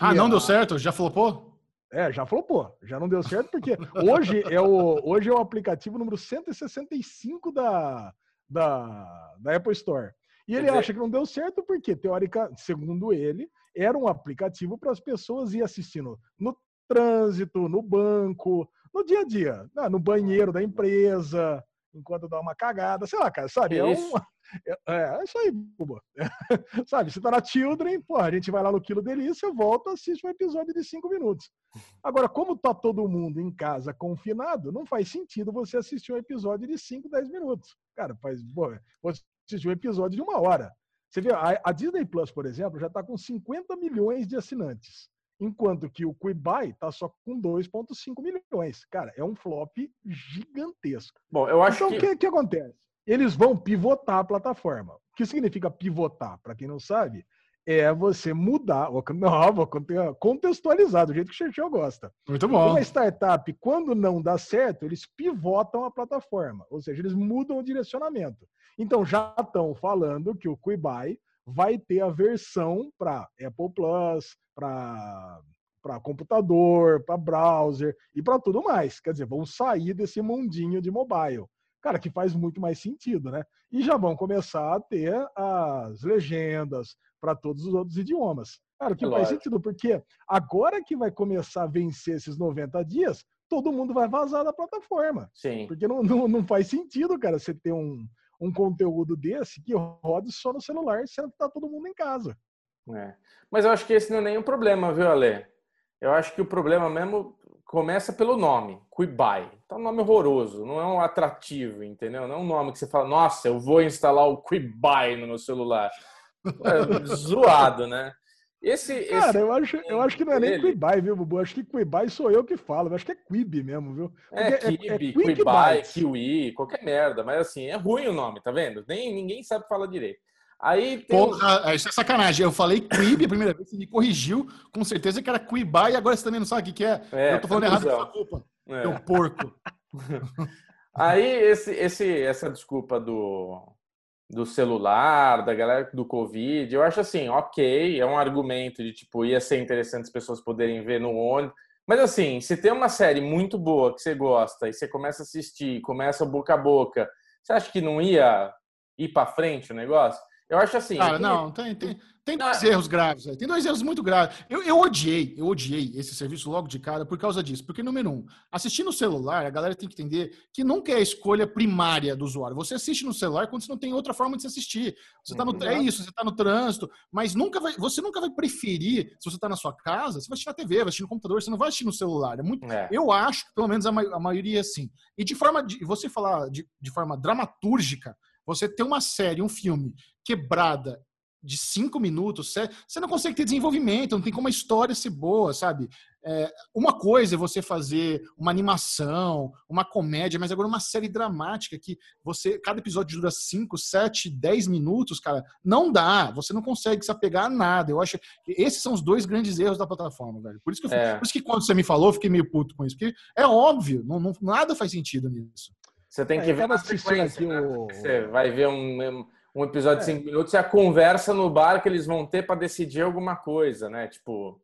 Ah, não a... deu certo? Já flopou? É, já flopou. Já não deu certo porque hoje é o, hoje é o aplicativo número 165 da, da, da Apple Store. E ele acha que não deu certo porque, teórica, segundo ele, era um aplicativo para as pessoas ir assistindo no trânsito, no banco, no dia a dia, no banheiro da empresa, enquanto dá uma cagada, sei lá, cara, sabe? É, um, é, é, isso aí, bobo. (laughs) sabe, você tá na Children, pô, a gente vai lá no Quilo Delícia, volta, assiste um episódio de cinco minutos. Agora, como tá todo mundo em casa confinado, não faz sentido você assistir um episódio de 5, 10 minutos. Cara, faz, pô, você assistir um episódio de uma hora. Você vê, a, a Disney Plus, por exemplo, já está com 50 milhões de assinantes. Enquanto que o Quibai está só com 2,5 milhões. Cara, é um flop gigantesco. Bom, eu acho então, que... o que, que acontece? Eles vão pivotar a plataforma. O que significa pivotar? Para quem não sabe, é você mudar, (laughs) não, vou contextualizar do jeito que o Churchill gosta. Muito bom. Uma startup, quando não dá certo, eles pivotam a plataforma, ou seja, eles mudam o direcionamento. Então já estão falando que o Quibai vai ter a versão para Apple Plus, para para computador, para browser e para tudo mais. Quer dizer, vão sair desse mundinho de mobile. Cara, que faz muito mais sentido, né? E já vão começar a ter as legendas para todos os outros idiomas. Cara, que faz sentido, porque agora que vai começar a vencer esses 90 dias, todo mundo vai vazar da plataforma. Sim. Porque não, não, não faz sentido, cara, você ter um, um conteúdo desse que rode só no celular, sendo que tá todo mundo em casa. É. Mas eu acho que esse não é nenhum problema, viu, Ale? Eu acho que o problema mesmo começa pelo nome, Quibai. Tá um nome horroroso, não é um atrativo, entendeu? Não é um nome que você fala, nossa, eu vou instalar o Quibai no meu celular. É, zoado, né? Esse, Cara, esse... eu, acho, eu acho que não é nem Quibai, viu, Bubu? Acho que Quibai sou eu que falo. Eu acho que é Quib mesmo, viu? É, Quib, é, é Quibai, Kiwi, qualquer merda. Mas assim, é ruim o nome, tá vendo? Nem, ninguém sabe falar direito. Aí tem... Porra, isso é sacanagem. Eu falei Quib a primeira vez, você me corrigiu, com certeza que era Quibai, e agora você também não sabe o que, é. é eu tô falando errado, sua culpa. É. Teu porco. (laughs) Aí, esse, esse, essa desculpa do, do celular, da galera do Covid, eu acho assim, ok, é um argumento de tipo, ia ser interessante as pessoas poderem ver no ônibus. Mas assim, se tem uma série muito boa que você gosta e você começa a assistir, começa boca a boca, você acha que não ia ir para frente o negócio? Eu acho assim. Cara, não, tem, tem, tem dois erros graves. Tem dois erros muito graves. Eu, eu odiei, eu odiei esse serviço logo de cara por causa disso. Porque, número um, assistir no celular, a galera tem que entender que nunca é a escolha primária do usuário. Você assiste no celular quando você não tem outra forma de se assistir. Você tá no, uhum. É isso, você está no trânsito, mas nunca vai, você nunca vai preferir, se você está na sua casa, você vai assistir na TV, vai assistir no computador, você não vai assistir no celular. É muito, é. Eu acho, pelo menos a, a maioria é assim. E de forma de você falar de, de forma dramatúrgica, você ter uma série, um filme quebrada de cinco minutos, você não consegue ter desenvolvimento, não tem como a história ser boa, sabe? É, uma coisa é você fazer uma animação, uma comédia, mas agora uma série dramática que você cada episódio dura 5, 7, 10 minutos, cara, não dá. Você não consegue se apegar a nada. Eu acho que esses são os dois grandes erros da plataforma, velho. Por isso que, eu, é. por isso que quando você me falou, eu fiquei meio puto com isso, porque é óbvio, não, não nada faz sentido nisso. Você tem que é, ver na sequência, né? o... Você vai ver um, um episódio de é. cinco minutos e a conversa no bar que eles vão ter para decidir alguma coisa, né? Tipo,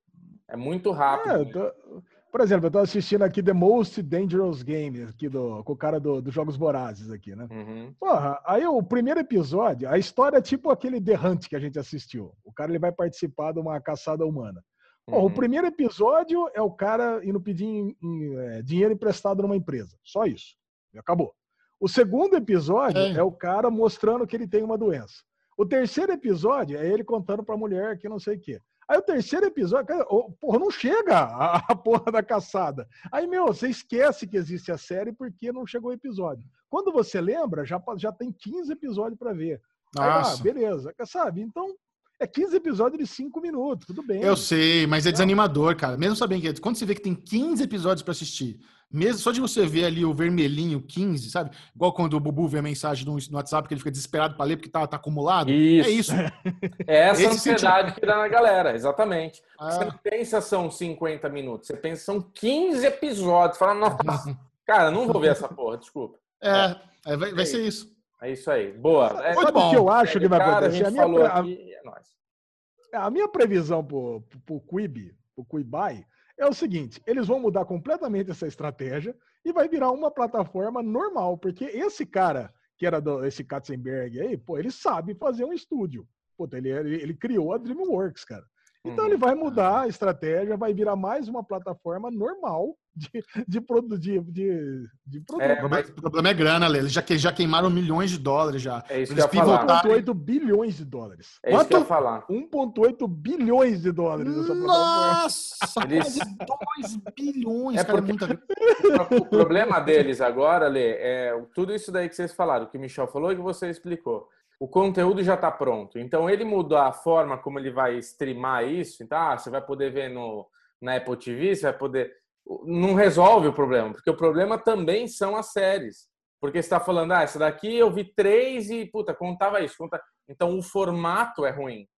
é muito rápido. É, tô... Por exemplo, eu tô assistindo aqui The Most Dangerous Game, aqui do, com o cara dos do Jogos Vorazes aqui, né? Uhum. Porra, aí o primeiro episódio, a história é tipo aquele The Hunt que a gente assistiu. O cara ele vai participar de uma caçada humana. Porra, uhum. O primeiro episódio é o cara indo pedir em, em, é, dinheiro emprestado numa empresa. Só isso. E acabou. O segundo episódio é. é. o cara mostrando que ele tem uma doença. O terceiro episódio é ele contando pra mulher que não sei o quê. Aí o terceiro episódio, cara, porra, não chega a, a, porra da caçada. Aí, meu, você esquece que existe a série porque não chegou o episódio. Quando você lembra, já, já tem 15 episódios para ver. Aí, ah, beleza. Sabe? Então, é 15 episódios de 5 minutos, tudo bem. Eu sei, mas é desanimador, cara. Mesmo sabendo que quando você vê que tem 15 episódios para assistir, mesmo só de você ver ali o vermelhinho 15, sabe? Igual quando o Bubu vê a mensagem no, no WhatsApp que ele fica desesperado para ler porque tá, tá, acumulado. Isso. É isso. (laughs) É essa Esse ansiedade sentido. que dá na galera, exatamente. Ah. Você não pensa são 50 minutos, você pensa são 15 episódios. Fala, nossa, (laughs) cara, não vou ver essa porra, desculpa. É, é vai, vai é ser isso. É isso aí. Boa. É, Sabe o que eu acho que vai acontecer? A, a, minha, pre... aqui, é a minha previsão pro, pro Quib, pro Quibai, é o seguinte: eles vão mudar completamente essa estratégia e vai virar uma plataforma normal, porque esse cara, que era do, esse Katzenberg aí, pô, ele sabe fazer um estúdio. Pô, ele, ele, ele criou a DreamWorks, cara. Então ele vai mudar a estratégia, vai virar mais uma plataforma normal de, de, produ, de, de, de produto. É, mas... O problema é grana, Lê. Eles já, já queimaram milhões de dólares já. É isso Eles que eu ia falar. 1,8 bilhões de dólares. É isso Quanto? que eu ia falar. 1,8 bilhões de dólares. Nossa! Eles... 2 bilhões, é cara, porque... muita... O (laughs) problema deles agora, Lê, é tudo isso daí que vocês falaram, que o Michel falou e que você explicou. o conteúdo já está pronto. Então, ele mudar a forma como ele vai streamar isso. Então, ah, você vai poder ver no, na Apple TV, você vai poder. Não resolve o problema, porque o problema também são as séries. Porque está falando, ah, essa daqui eu vi três e, puta, contava isso. Conta... Então, o formato é ruim.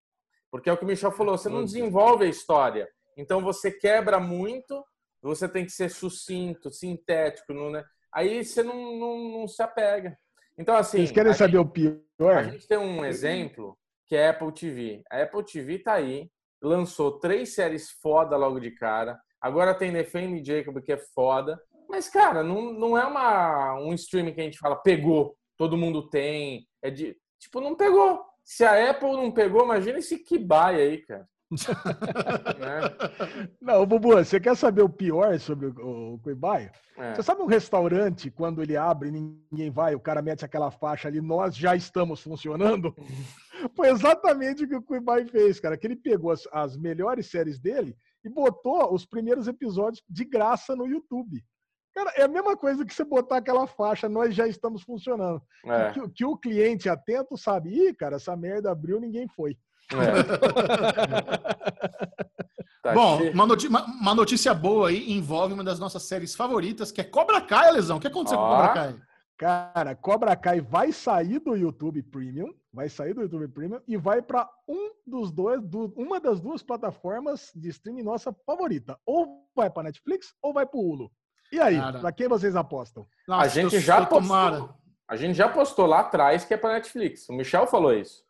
Porque é o que o Michel falou, você não desenvolve a história. Então, você quebra muito, você tem que ser sucinto, sintético. Não, né? Aí você não, não, não se apega. Então, assim. Vocês querem saber gente, o pior? A gente tem um exemplo que é a Apple TV. A Apple TV tá aí, lançou três séries foda logo de cara. Agora tem Defend Jacob, que é foda. Mas, cara, não, não é uma, um streaming que a gente fala, pegou, todo mundo tem. É de. Tipo, não pegou. Se a Apple não pegou, imagina esse Kibai aí, cara. (laughs) né? Não, Bubu, você quer saber o pior sobre o, o Cuibai? É. Você sabe um restaurante, quando ele abre ninguém vai, o cara mete aquela faixa ali, nós já estamos funcionando? (laughs) Foi exatamente o que o Cuibai fez, cara. Que ele pegou as, as melhores séries dele e botou os primeiros episódios de graça no YouTube. Cara, é a mesma coisa que você botar aquela faixa, nós já estamos funcionando. É. Que, que, o cliente atento sabe, ih, cara, essa merda abriu, ninguém foi. É. (laughs) tá Bom, uma notícia, uma notícia, boa aí envolve uma das nossas séries favoritas, que é Cobra Kai, Lesão. O que aconteceu oh. com Cobra Kai? Cara, Cobra Kai vai sair do YouTube Premium, vai sair do YouTube Premium e vai para um dos dois, do, uma das duas plataformas de streaming nossa favorita. Ou vai para Netflix ou vai para o Hulu. E aí, para quem vocês apostam? Nossa, a gente já postou. A gente já postou lá atrás que é para Netflix. O Michel falou isso.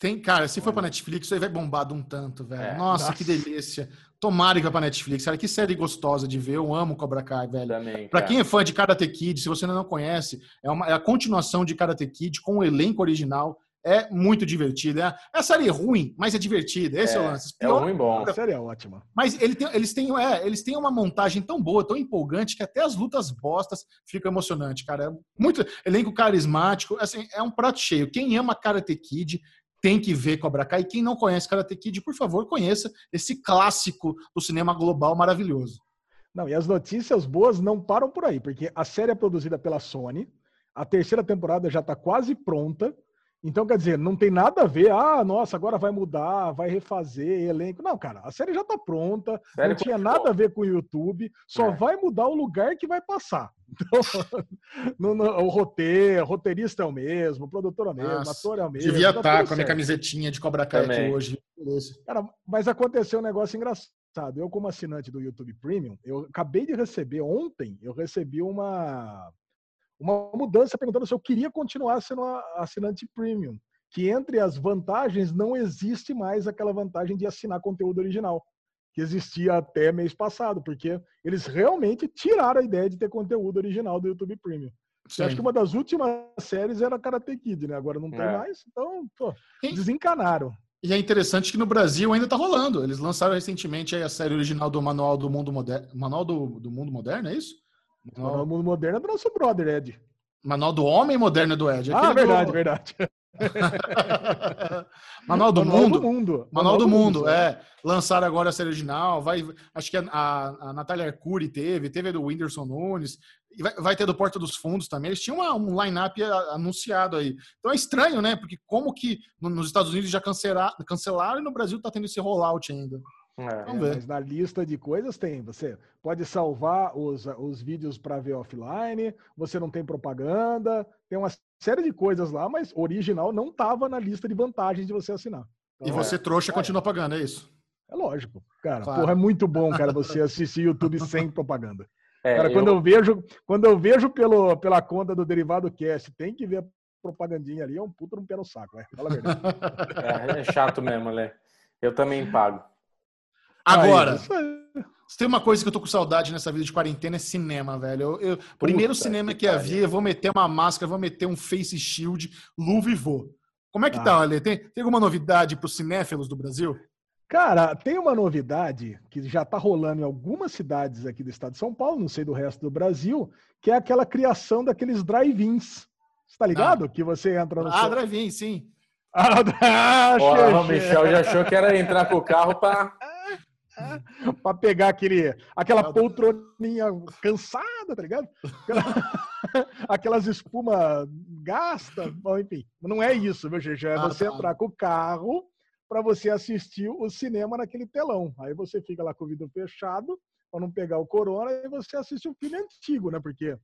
Tem, cara, se for pra Netflix, isso aí vai bombar de um tanto, velho. É, nossa, nossa, que delícia. Tomara que vá pra Netflix. Cara, que série gostosa de ver. Eu amo Cobra Kai, velho. Também, pra quem é fã de Karate Kid, se você ainda não conhece, é, uma, é a continuação de Karate Kid com o elenco original. É muito divertida. É, é a série ruim, mas é divertida. Esse é, é o lance. Pior, é ruim bom. A série é ótima. Mas ele tem, eles, têm, é, eles têm uma montagem tão boa, tão empolgante, que até as lutas bostas ficam emocionantes, cara. É muito elenco carismático. Assim, é um prato cheio. Quem ama Karate Kid tem que ver Cobra Kai. E quem não conhece Karate Kid, por favor, conheça esse clássico do cinema global maravilhoso. Não, e as notícias boas não param por aí, porque a série é produzida pela Sony, a terceira temporada já está quase pronta, então, quer dizer, não tem nada a ver, ah, nossa, agora vai mudar, vai refazer elenco. Não, cara, a série já está pronta, série não tinha nada a ver com o YouTube, só é. vai mudar o lugar que vai passar. Então, (laughs) no, no, o roteiro, o roteirista é o mesmo, o produtor é o mesmo, o ator é o mesmo. Devia estar tá, tá com a minha camisetinha de Cobra Kai aqui hoje. Cara, mas aconteceu um negócio engraçado. Eu, como assinante do YouTube Premium, eu acabei de receber, ontem, eu recebi uma uma mudança perguntando se eu queria continuar sendo assinante premium. Que entre as vantagens não existe mais aquela vantagem de assinar conteúdo original, que existia até mês passado, porque eles realmente tiraram a ideia de ter conteúdo original do YouTube Premium. Eu acho que uma das últimas séries era Karate Kid, né? Agora não tem é. mais, então pô, desencanaram. E é interessante que no Brasil ainda está rolando. Eles lançaram recentemente a série original do Manual do Mundo Moderno. Manual do, do Mundo Moderno, é isso? Manual do Mundo Moderno é do nosso brother, Ed. Manual do Homem Moderno é do Ed. Ah, verdade, do... verdade. (laughs) Manual do Manual Mundo. Do mundo. Manual, Manual do, do Mundo, mundo, é. Lançaram agora a série original. Vai, acho que a, a, a Natália Arcuri teve, teve a do Whindersson Nunes. Vai, vai, ter do Porta dos Fundos também. Eles tinham uma, um line-up anunciado aí. Então é estranho, né? Porque como que nos Estados Unidos já cancelaram, cancelaram e no Brasil tá tendo esse rollout ainda. É, Vamos ver. Mas na lista de coisas tem. Você pode salvar os, os vídeos para ver offline, você não tem propaganda, tem uma série de coisas lá, mas original não estava na lista de vantagens de você assinar. Então, e você, é, trouxa, é. continua pagando, é isso? É lógico. Cara, claro. porra, é muito bom, cara, (laughs) você assistir YouTube sem propaganda. É, cara, quando eu... eu... vejo, quando eu vejo pelo, pela conta do Derivado Cast, tem que ver a propagandinha ali, é um puto no pé no saco, né? Fala a verdade. (laughs) É, é chato mesmo, né? Eu também pago. Agora, se tem uma coisa que eu tô com saudade nessa vida de quarentena é cinema, velho. Eu, eu primeiro cinema que, que havia, vou meter uma máscara, vou meter um face shield, luva e vou. Como é que ah. tá, Ale? Tem, tem alguma novidade para os cinéfilos do Brasil? Cara, tem uma novidade que já está rolando em algumas cidades aqui do estado de São Paulo, não sei do resto do Brasil, que é aquela criação daqueles drive-ins. Você tá ligado? Ah. Que você entra no. Ah, seu... drive-in, sim. (laughs) Ah, ah, o Michel já achou que era entrar com o carro para (laughs) (laughs) para pegar aquele, aquela poltroninha cansada, tá ligado? (laughs) Aquelas espuma gasta, bom, enfim. Não é isso, meu gente. É ah, você tá. entrar com o carro para você assistir o cinema naquele telão. Aí você fica lá com o vidro fechado para não pegar o corona e você assiste um filme antigo, né? Porque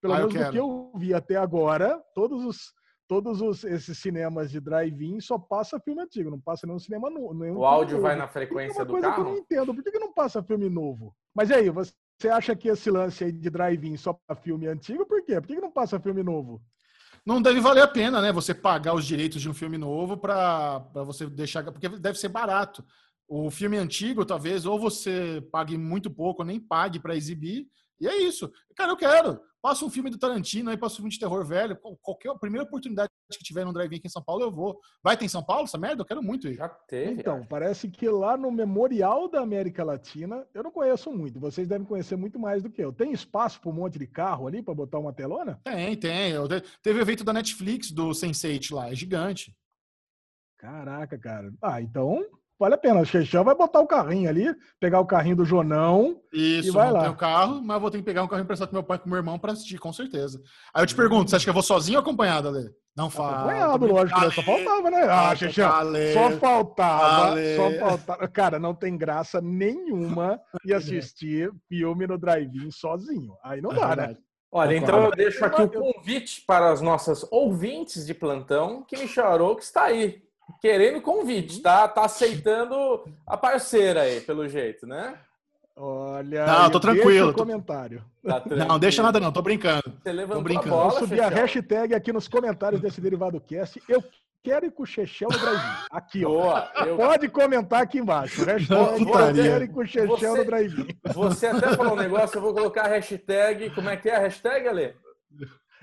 pelo ah, menos do que eu vi até agora, todos os todos os, esses cinemas de drive-in só passa filme antigo, não passa nenhum cinema novo. O áudio novo. vai na frequência do carro? Que eu não entendo. Por que, que não passa filme novo? Mas aí, você acha que esse lance aí de drive-in só para filme antigo? Por quê? Por que, que não passa filme novo? Não deve valer a pena, né? Você pagar os direitos de um filme novo para você deixar. Porque deve ser barato. O filme antigo, talvez, ou você pague muito pouco, ou nem pague para exibir, e é isso. Cara, eu quero. Passa um filme do Tarantino aí, passa um filme de terror velho. Qualquer primeira oportunidade que tiver no drive-in aqui em São Paulo, eu vou. Vai ter em São Paulo essa merda? Eu quero muito ir. Já teve. Então, acho. parece que lá no Memorial da América Latina, eu não conheço muito. Vocês devem conhecer muito mais do que eu. Tem espaço para um monte de carro ali para botar uma telona? Tem, tem. Teve o evento da Netflix do Sense8 lá, é gigante. Caraca, cara. Ah, então vale a pena. O Chechão vai botar o carrinho ali, pegar o carrinho do Jonão Isso, e vai lá. Isso, o carro, mas vou ter que pegar um carrinho emprestado pro meu pai e pro meu irmão para assistir, com certeza. Aí eu te pergunto, você acha que eu vou sozinho ou acompanhado, Ale? Não fala. Acompanhado, lógico, né? Só faltava, né? Ah, Chechão, só faltava, só faltava. Cara, não tem graça nenhuma (laughs) e assistir filme no drive-in sozinho. Aí não é dá, né? Olha, então eu deixo aqui o convite para as nossas ouvintes de plantão que me chorou que está aí querendo convite, tá? Tá aceitando a parceira aí, pelo jeito, né? Olha, não, tô tranquilo. comentário. Tá (laughs) não, deixa nada não, tô brincando. Você levantou tô brincando. A bola, Vou subir a hashtag aqui nos comentários desse Derivado Cast. Eu quero ir com o Chechel no drive Aqui, Boa, ó. Eu... Pode comentar aqui embaixo. Hashtag eu quero ir com o Chechel no drive Você até falou um negócio, eu vou colocar a hashtag. Como é que é a hashtag, Ale?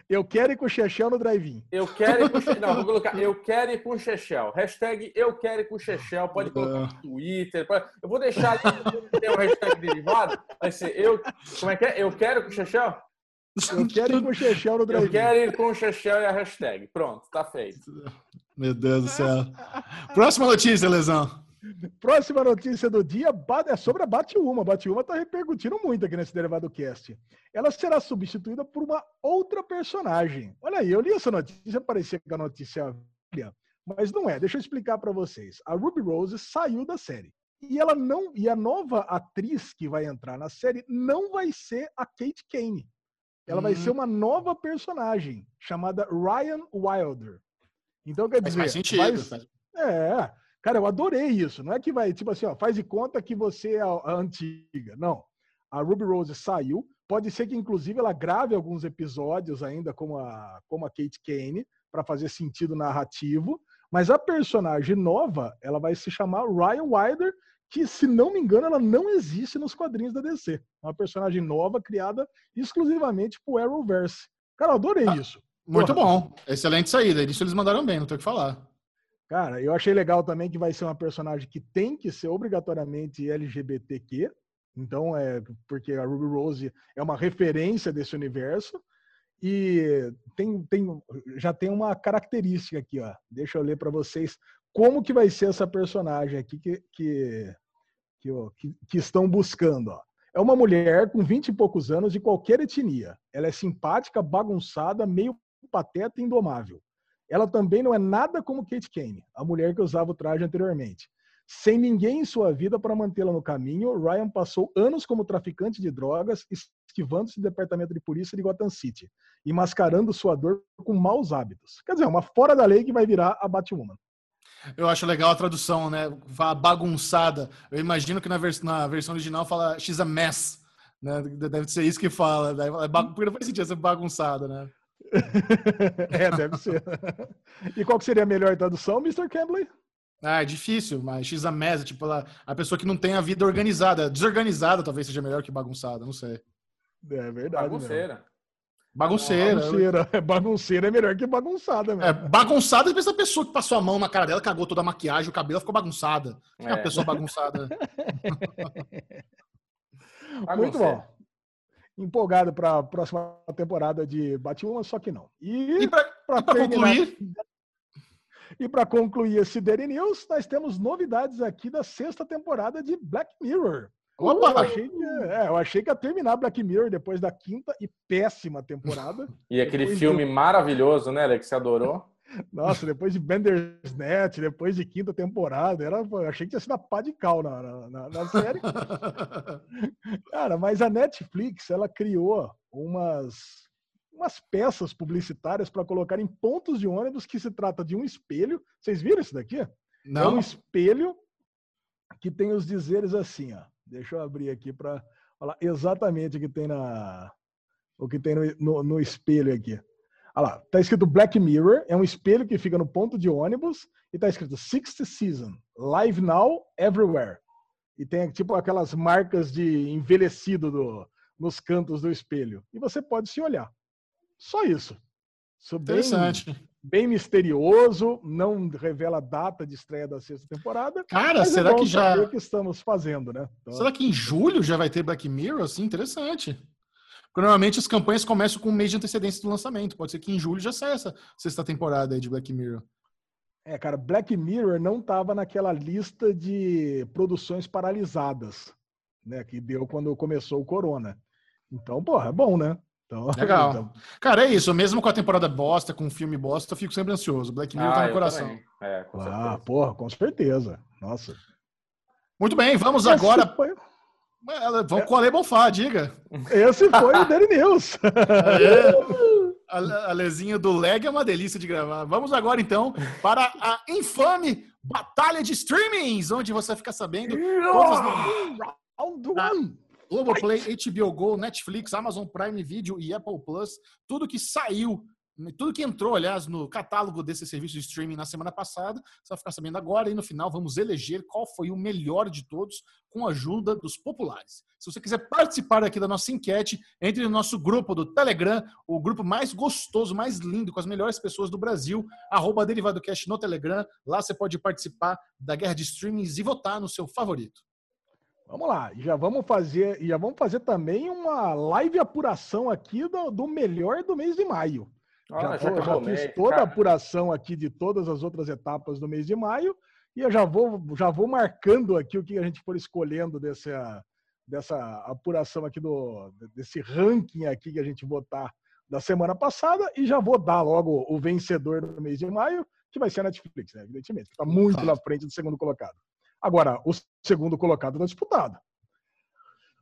Eu quero ir com o Chechel no drive-in. Eu quero ir com o (laughs) Não, vou colocar. Eu quero ir com o Chechel. Hashtag eu quero ir com o Chechel. Pode colocar no Twitter. Pode... Eu vou deixar ali. Tem um hashtag derivado. Vai ser eu. Como é que é? Eu quero com o Chechel? Eu quero ir com o Chechel no drive-in. Eu quero ir com o Chechel e a hashtag. Pronto, tá feito. Meu Deus do céu. Próxima notícia, Lesão. Próxima notícia do dia é sobre a Batiuma. A Batiuma está repercutindo muito aqui nesse Derivado Cast. Ela será substituída por uma outra personagem. Olha aí, eu li essa notícia, parecia que a notícia é mas não é. Deixa eu explicar para vocês. A Ruby Rose saiu da série. E ela não, e a nova atriz que vai entrar na série não vai ser a Kate Kane. Ela vai ser uhum. uma nova personagem chamada Ryan Wilder. Então quer dizer, faz sentido. Vai, é, Cara, eu adorei isso. Não é que vai, tipo assim, ó, faz de conta que você é a antiga. Não. A Ruby Rose saiu. Pode ser que, inclusive, ela grave alguns episódios ainda como a, como a Kate Kane, para fazer sentido narrativo. Mas a personagem nova, ela vai se chamar Ryan Wilder, que, se não me engano, ela não existe nos quadrinhos da DC. É uma personagem nova criada exclusivamente pro Arrowverse. Cara, eu adorei ah, isso. Muito Porra. bom. Excelente saída. Isso eles mandaram bem, não tem o que falar. Cara, eu achei legal também que vai ser uma personagem que tem que ser obrigatoriamente LGBTQ. Então, é porque a Ruby Rose é uma referência desse universo. E tem, tem, já tem uma característica aqui, ó. Deixa eu ler para vocês como que vai ser essa personagem aqui que, que, que, ó, que, que estão buscando. Ó. É uma mulher com 20 e poucos anos de qualquer etnia. Ela é simpática, bagunçada, meio pateta e indomável. Ela também não é nada como Kate Kane, a mulher que usava o traje anteriormente. Sem ninguém em sua vida para mantê-la no caminho, Ryan passou anos como traficante de drogas, esquivando-se do departamento de polícia de Gotham City e mascarando sua dor com maus hábitos. Quer dizer, uma fora da lei que vai virar a Batwoman. Eu acho legal a tradução, né? Bagunçada. Eu imagino que na, vers na versão original fala she's a mess. Né? Deve ser isso que fala. Porque não faz sentido ser bagunçada, né? (laughs) é, deve ser. e qual que seria a melhor tradução, Mr. Campbell? Ah, é difícil, mas X a mesa, tipo, ela, a pessoa que não tem a vida organizada. Desorganizada talvez seja melhor que bagunçada, não sei. É verdade. Bagunceira. Bagunceira. Bagunceira. É, (laughs) bagunceira é melhor que bagunçada, mesmo. É, bagunçada, vezes a pessoa que passou a mão na cara dela, cagou toda a maquiagem, o cabelo ficou bagunçada. É. a pessoa bagunçada. (laughs) Muito bom empolgado para a próxima temporada de Batwoman, só que não. E, e para concluir, E para concluir esse Daily News, nós temos novidades aqui da sexta temporada de Black Mirror. Opa! Eu achei, que, é, eu achei que ia terminar Black Mirror depois da quinta e péssima temporada. (laughs) e aquele filme do... maravilhoso, né, Alex? Que você adorou. Nossa, depois de Bandersnatch, depois de quinta temporada, era, eu achei que tinha sido a pá de cal na, na, na série. (laughs) Cara, mas a Netflix, ela criou umas, umas peças publicitárias para colocar em pontos de ônibus que se trata de um espelho. Vocês viram isso daqui? Não. É um espelho que tem os dizeres assim, ó. Deixa eu abrir aqui para falar exatamente o que tem na o que tem no, no, no espelho aqui. Olha lá, tá escrito Black Mirror, é um espelho que fica no ponto de ônibus e tá escrito Sixth Season, Live Now, Everywhere. E tem tipo aquelas marcas de envelhecido do, nos cantos do espelho. E você pode se olhar. Só isso. isso bem, Interessante. Bem misterioso, não revela a data de estreia da sexta temporada. Cara, é será é que já. O que estamos fazendo, né? Então... Será que em julho já vai ter Black Mirror? Assim, interessante. Porque normalmente as campanhas começam com um mês de antecedência do lançamento. Pode ser que em julho já saia essa sexta temporada aí de Black Mirror. É, cara, Black Mirror não estava naquela lista de produções paralisadas, né? Que deu quando começou o Corona. Então, porra, é bom, né? Então, (laughs) Legal. Então... Cara, é isso. Mesmo com a temporada bosta, com o filme bosta, eu fico sempre ansioso. Black Mirror ah, tá no coração. É, com ah, porra, com certeza. Nossa. Muito bem, vamos Esse agora. Foi... Vamos com o Ale Bonfá, diga. Esse foi o Daily News. A, a lesinha do leg é uma delícia de gravar. Vamos agora, então, para a infame Batalha de Streamings, onde você fica sabendo quantas... Round one. Globoplay, HBO Go, Netflix, Amazon Prime Video e Apple Plus, tudo que saiu tudo que entrou, aliás, no catálogo desse serviço de streaming na semana passada, você vai ficar sabendo agora e no final vamos eleger qual foi o melhor de todos com a ajuda dos populares. Se você quiser participar aqui da nossa enquete, entre no nosso grupo do Telegram, o grupo mais gostoso, mais lindo, com as melhores pessoas do Brasil, arroba DerivadoCast no Telegram. Lá você pode participar da guerra de streamings e votar no seu favorito. Vamos lá, já vamos fazer, já vamos fazer também uma live apuração aqui do, do melhor do mês de maio. Ah, já, já, já fiz toda a apuração aqui de todas as outras etapas do mês de maio e eu já vou, já vou marcando aqui o que a gente for escolhendo dessa, dessa apuração aqui do desse ranking aqui que a gente votar da semana passada e já vou dar logo o vencedor do mês de maio, que vai ser a Netflix, né? evidentemente, está muito na frente do segundo colocado. Agora, o segundo colocado está disputado.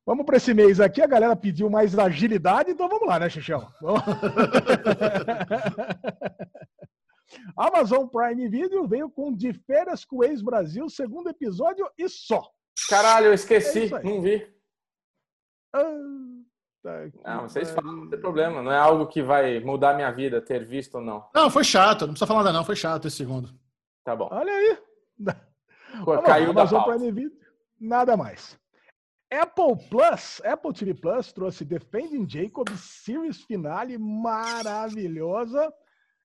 Vamos para esse mês aqui, a galera pediu mais agilidade, então vamos lá, né, Xixão? (laughs) Amazon Prime Video veio com De Férias com o Ex-Brasil, segundo episódio e só. Caralho, eu esqueci, é não vi. Ah, tá não, vocês falam, não tem problema. Não é algo que vai mudar minha vida, ter visto ou não. Não, foi chato. Não precisa falar nada, não. Foi chato esse segundo. Tá bom. Olha aí. Caiu da Amazon Prime Video, nada mais. Apple Plus, Apple TV Plus trouxe Defending Jacob, series finale maravilhosa.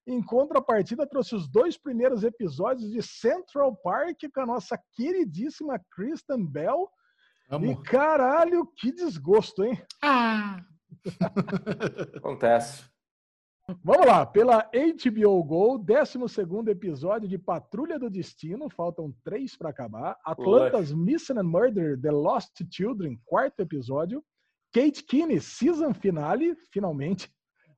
Em contrapartida, trouxe os dois primeiros episódios de Central Park com a nossa queridíssima Kristen Bell. Amo. E caralho, que desgosto, hein? Ah! (laughs) Acontece. Vamos lá, pela HBO Go, 12 episódio de Patrulha do Destino, faltam três para acabar. Atlanta's Missing and Murder, The Lost Children, quarto episódio. Kate Kinney, season finale, finalmente.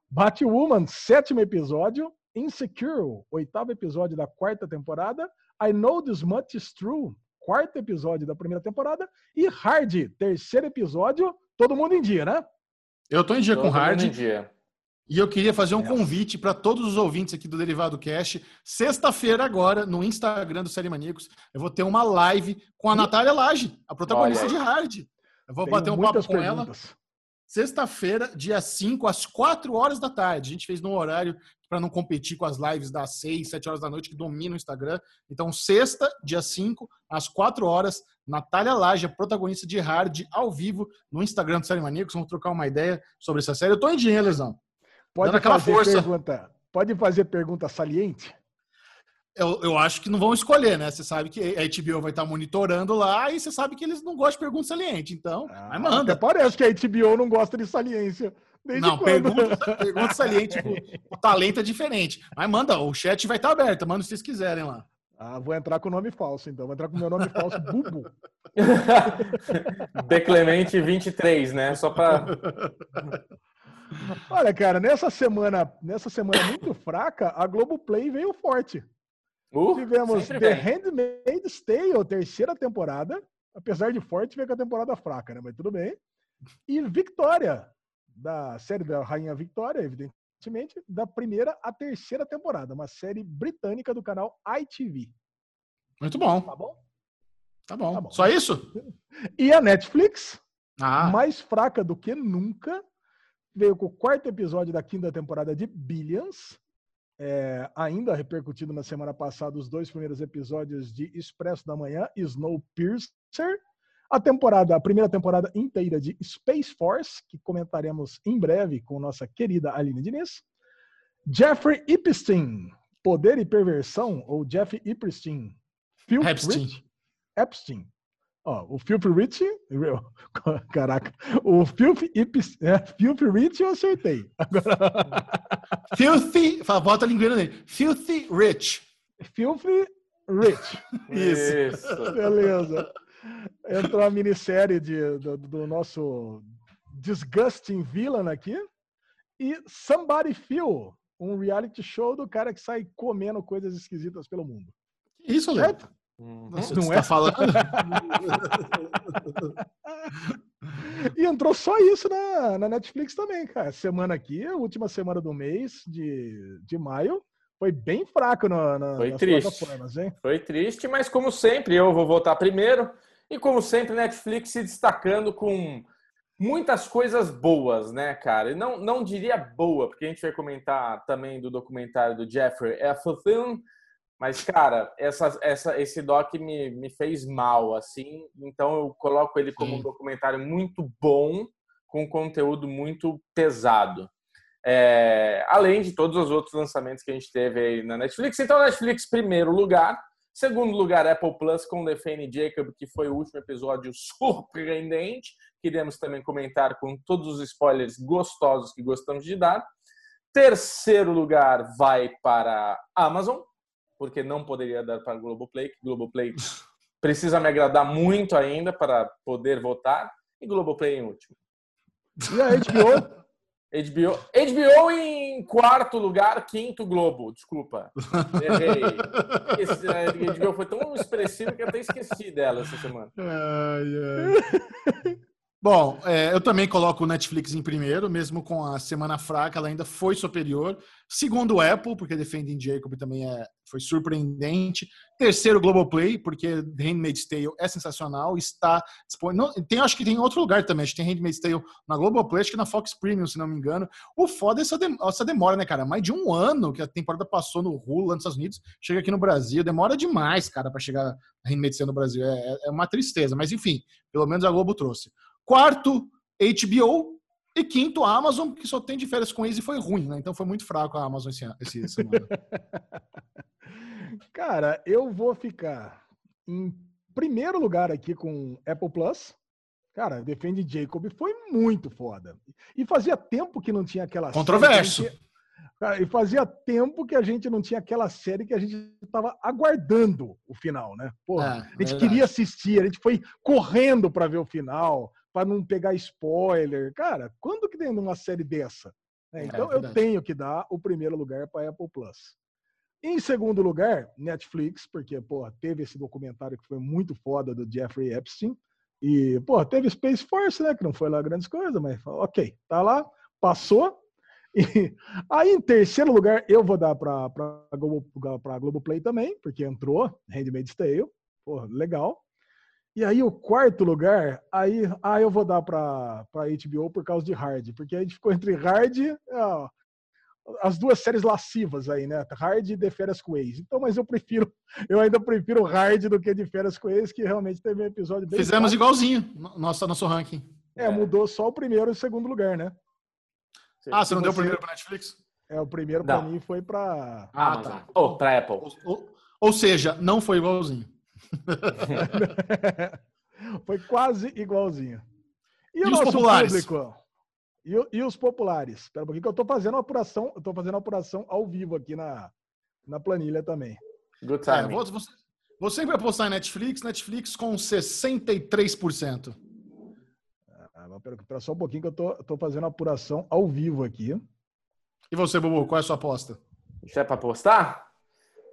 Batwoman, sétimo episódio. Insecure, oitavo episódio da quarta temporada. I Know This Much Is True, quarto episódio da primeira temporada. E Hard, terceiro episódio. Todo mundo em dia, né? Eu tô em dia Todo com Hard. Em dia. E eu queria fazer um convite para todos os ouvintes aqui do Derivado Cash. Sexta-feira, agora, no Instagram do Série Maníacos, eu vou ter uma live com a Natália Lage, a protagonista de Hard. Eu vou Tenho bater um papo com ela. Sexta-feira, dia 5, às 4 horas da tarde. A gente fez no horário para não competir com as lives das 6, 7 horas da noite que dominam o Instagram. Então, sexta, dia 5, às 4 horas, Natália Laje, protagonista de Hard, ao vivo, no Instagram do Série Maníacos. Vamos trocar uma ideia sobre essa série. Eu tô em dinheiro, Lesão. Pode fazer força. pergunta. Pode fazer pergunta saliente? Eu, eu acho que não vão escolher, né? Você sabe que a HBO vai estar monitorando lá e você sabe que eles não gostam de pergunta saliente. Então, ah, manda. Até parece que a HBO não gosta de saliência Desde não, pergunta, (laughs) pergunta saliente. o talento é diferente. Mas manda, o chat vai estar aberto. Manda se vocês quiserem lá. Ah, vou entrar com o nome falso, então. Vou entrar com o meu nome falso, (laughs) Bubu. Declemente 23, né? Só para. (laughs) Olha, cara, nessa semana, nessa semana muito fraca, a Globoplay veio forte. Uh, Tivemos The Handmaid's Tale, terceira temporada. Apesar de forte, veio com a temporada fraca, né? Mas tudo bem. E Victoria, da série da Rainha Victoria, evidentemente, da primeira à terceira temporada. Uma série britânica do canal ITV. Muito bom. Tá bom? Tá bom. Tá bom. Só isso? E a Netflix, ah. mais fraca do que nunca, veio com o quarto episódio da quinta temporada de Billions. É, ainda repercutido na semana passada os dois primeiros episódios de Expresso da Manhã e Snowpiercer. A temporada, a primeira temporada inteira de Space Force, que comentaremos em breve com nossa querida Aline Diniz. Jeffrey Epstein, Poder e Perversão, ou Jeff Epstein. Epstein. Epstein. Ó, o Filthy Rich, (laughs) caraca, o Filthy, é, Filthy Rich eu acertei. Agora... (laughs) Filthy, bota a linguina nele. Filthy Rich. Filthy Rich. Isso. (laughs) Isso. Beleza. Entrou a minissérie de, do, do, nosso Disgusting Villain aqui. E Somebody Feel, um reality show do cara que sai comendo coisas esquisitas pelo mundo. Isso, Léo. Nossa, não é? Tá falando? (laughs) e entrou só isso na, na Netflix também, cara. Semana aqui, última semana do mês de, de maio, foi bem fraco na, na, foi nas triste. plataformas, hein? Foi triste, mas como sempre, eu vou votar primeiro. E como sempre, Netflix se destacando com muitas coisas boas, né, cara? E não, não diria boa, porque a gente vai comentar também do documentário do Jeffrey Epstein, mas, cara, essa, essa, esse doc me, me fez mal, assim. Então eu coloco ele como Sim. um documentário muito bom, com conteúdo muito pesado. É, além de todos os outros lançamentos que a gente teve aí na Netflix. Então, Netflix, primeiro lugar. Segundo lugar, Apple Plus com Defane Jacob, que foi o último episódio (laughs) surpreendente. Queremos também comentar com todos os spoilers gostosos que gostamos de dar. Terceiro lugar vai para Amazon, porque não poderia dar para a Globoplay, que Globoplay precisa me agradar muito ainda para poder votar, e Globoplay em último. E a HBO? HBO, HBO em quarto lugar, quinto Globo. Desculpa. Errei. Esse, a HBO foi tão expressiva que eu até esqueci dela essa semana. Ai, ai. Bom, é, eu também coloco o Netflix em primeiro, mesmo com a semana fraca, ela ainda foi superior. Segundo o Apple, porque Defending Jacob também é, foi surpreendente. Terceiro, Globoplay, porque Handmaid's Tale é sensacional, está disponível. Tem, acho que tem outro lugar também, acho que tem Handmaid's Tale na Globoplay, acho que na Fox Premium, se não me engano. O foda é essa, essa demora, né, cara? Mais de um ano que a temporada passou no Hulu lá nos Estados Unidos, chega aqui no Brasil, demora demais, cara, para chegar a Handmaid's Tale no Brasil. É, é uma tristeza, mas enfim, pelo menos a Globo trouxe. Quarto, HBO. E quinto, a Amazon, que só tem de férias com eles e foi ruim, né? Então foi muito fraco a Amazon esse, esse semana. (laughs) Cara, eu vou ficar em primeiro lugar aqui com Apple Plus. Cara, Defende Jacob foi muito foda. E fazia tempo que não tinha aquela Controverso. Série Cara, e fazia tempo que a gente não tinha aquela série que a gente estava aguardando o final, né? Porra, é, a gente verdade. queria assistir, a gente foi correndo para ver o final para não pegar spoiler. Cara, quando que tem uma série dessa? É, é então é, eu tenho que dar o primeiro lugar para Apple Plus. Em segundo lugar, Netflix, porque pô, teve esse documentário que foi muito foda do Jeffrey Epstein. E, pô, teve Space Force, né? Que não foi lá grandes coisas, mas ok, tá lá, passou. E (laughs) aí, em terceiro lugar, eu vou dar para a Globo, Globoplay também, porque entrou Handmaid's Tale. Pô, legal. E aí o quarto lugar, aí ah, eu vou dar para HBO por causa de Hard, porque a gente ficou entre Hard, ó, as duas séries lascivas aí, né? Hard e The Férias com Ex. Então, mas eu prefiro, (laughs) eu ainda prefiro Hard do que The Férias com Ex, que realmente teve um episódio bem Fizemos fácil. igualzinho, nosso nosso ranking. É, mudou só o primeiro e o segundo lugar, né? Ah, você não deu o primeiro para Netflix? É, o primeiro para mim foi para ah, tá. Ou para Apple. Ou, ou, ou seja, não foi igualzinho. (laughs) Foi quase igualzinho. E, e o nosso populares? público? E, e, os populares? Espera um pouquinho que eu estou fazendo a apuração, eu tô fazendo apuração ao vivo aqui na, na planilha também. Good time. É, você, você vai postar em Netflix, Netflix com 63%. Ah, Espera só um pouquinho que eu tô, tô fazendo apuração ao vivo aqui. E você, Bubu, qual é a sua aposta? Isso é para postar?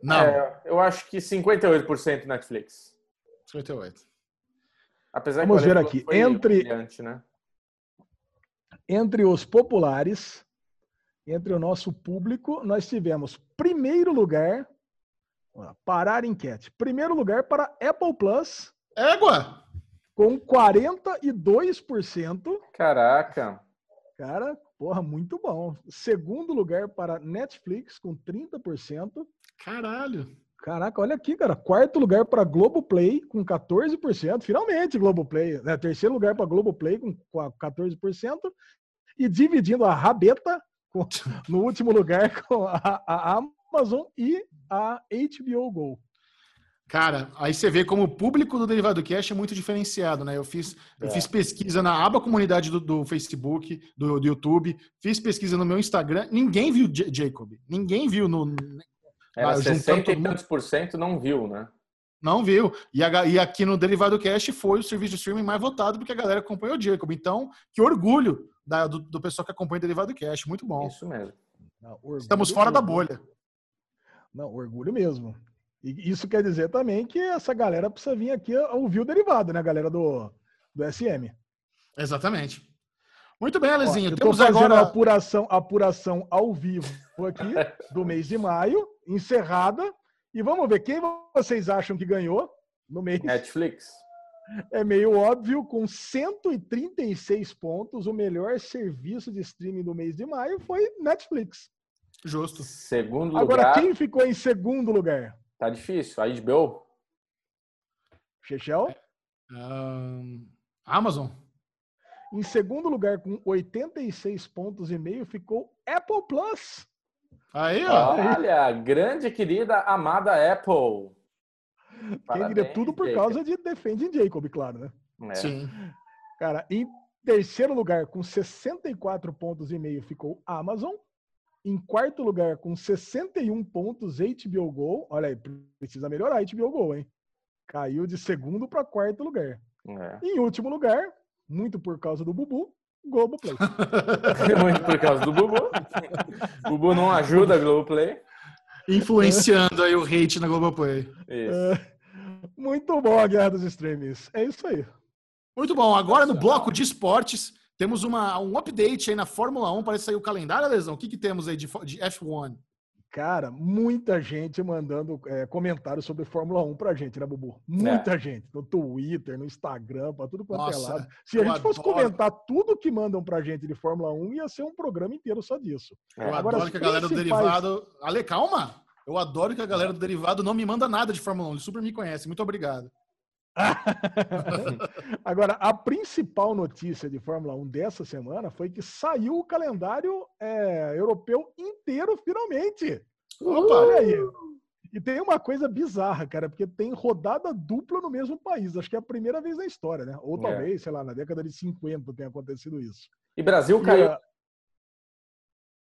Não. É, eu acho que 58% Netflix. 58. Apesar Vamos ver aqui. Entre, né? entre os populares, entre o nosso público, nós tivemos primeiro lugar. Parar enquete. Primeiro lugar para Apple Plus. Égua! Com 42%. Caraca! Cara, porra, muito bom. Segundo lugar para Netflix, com 30%. Caralho! Caraca, olha aqui, cara. Quarto lugar para Globoplay com 14%. Finalmente, Globoplay. Né? Terceiro lugar para Globoplay com 14%. E dividindo a rabeta com, no último lugar com a, a, Amazon e a HBO Go. Cara, aí você vê como o público do Derivado Cash é muito diferenciado, né? Eu fiz, é. eu fiz pesquisa na aba comunidade do, do Facebook, do, do, YouTube, fiz pesquisa no meu Instagram, ninguém viu Jacob, ninguém viu no, era ah, 60 e tantos por cento não viu, né? Não viu. E, a, e, aqui no Derivado Cast foi o serviço de streaming mais votado porque a galera acompanhou o Jacob. Então, que orgulho da, do, do, pessoal que acompanha o Derivado Cast. Muito bom. Isso mesmo. Não, Estamos fora da bolha. Não, orgulho mesmo. E isso quer dizer também que essa galera precisa vir aqui ouvir o derivado, né, a galera do, do SM. Exatamente. Muito bem, Alezinho. Ó, Temos fazendo agora a apuração, apuração ao vivo aqui (laughs) do mês de maio, encerrada. E vamos ver quem vocês acham que ganhou no mês. Netflix. É meio óbvio, com 136 pontos, o melhor serviço de streaming do mês de maio foi Netflix. Justo. Segundo Agora, lugar. Agora, quem ficou em segundo lugar? Tá difícil. A HBO? Chechel? Um, Amazon. Em segundo lugar, com 86 pontos e meio, ficou Apple Plus. Aí, ó. Olha, grande querida, amada Apple. Quem diria tudo por Jacob. causa de Defende Jacob, claro, né? É. Sim. Cara, em terceiro lugar, com 64 pontos e meio, ficou Amazon. Em quarto lugar, com 61 pontos, HBO Go. Olha aí, precisa melhorar a HBO Go, hein? Caiu de segundo para quarto lugar. É. Em último lugar, muito por causa do Bubu, Globoplay. (laughs) muito por causa do Bubu. o Bubu não ajuda a Globoplay. Influenciando aí o hate na Globoplay. É, muito bom a Guerra dos Streams. É isso aí. Muito bom. Agora no bloco de esportes, temos uma, um update aí na Fórmula 1. Parece sair o calendário, Lesão. O que, que temos aí de, de F1? Cara, muita gente mandando é, comentários sobre Fórmula 1 pra gente, né, Bubu? Muita é. gente. No Twitter, no Instagram, pra tudo quanto é Nossa, é lado. Se a gente fosse comentar tudo que mandam pra gente de Fórmula 1, ia ser um programa inteiro só disso. Eu Agora, adoro que a galera principais... do Derivado... Ale, calma! Eu adoro que a galera do Derivado não me manda nada de Fórmula 1. Ele super me conhece. Muito obrigado. Agora, a principal notícia de Fórmula 1 dessa semana foi que saiu o calendário é, europeu inteiro finalmente. Opa, olha aí. E tem uma coisa bizarra, cara, porque tem rodada dupla no mesmo país. Acho que é a primeira vez na história, né? Ou é. talvez, é. sei lá, na década de 50 tenha acontecido isso. E Brasil caiu. E,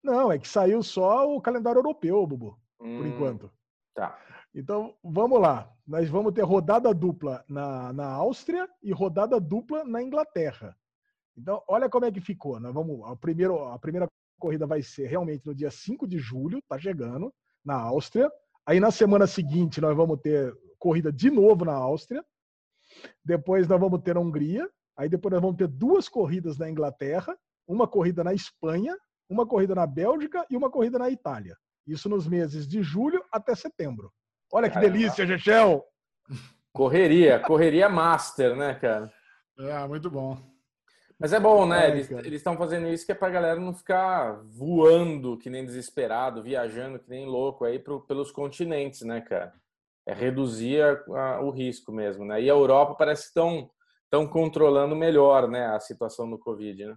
não, é que saiu só o calendário europeu, Bubu, hum, por enquanto. Tá. Então, vamos lá. Nós vamos ter rodada dupla na, na Áustria e rodada dupla na Inglaterra. Então, olha como é que ficou. Nós vamos, a, primeiro, a primeira corrida vai ser realmente no dia 5 de julho, tá chegando, na Áustria. Aí na semana seguinte nós vamos ter corrida de novo na Áustria. Depois nós vamos ter a Hungria. Aí depois nós vamos ter duas corridas na Inglaterra, uma corrida na Espanha, uma corrida na Bélgica e uma corrida na Itália. Isso nos meses de julho até setembro. Olha que Caramba. delícia, Gechel! Correria, correria master, né, cara? É, muito bom. Mas é bom, né? eles estão fazendo isso que é pra galera não ficar voando que nem desesperado, viajando que nem louco aí pro, pelos continentes, né, cara? É reduzir a, a, o risco mesmo, né? E a Europa parece que estão estão controlando melhor, né, a situação do Covid, né?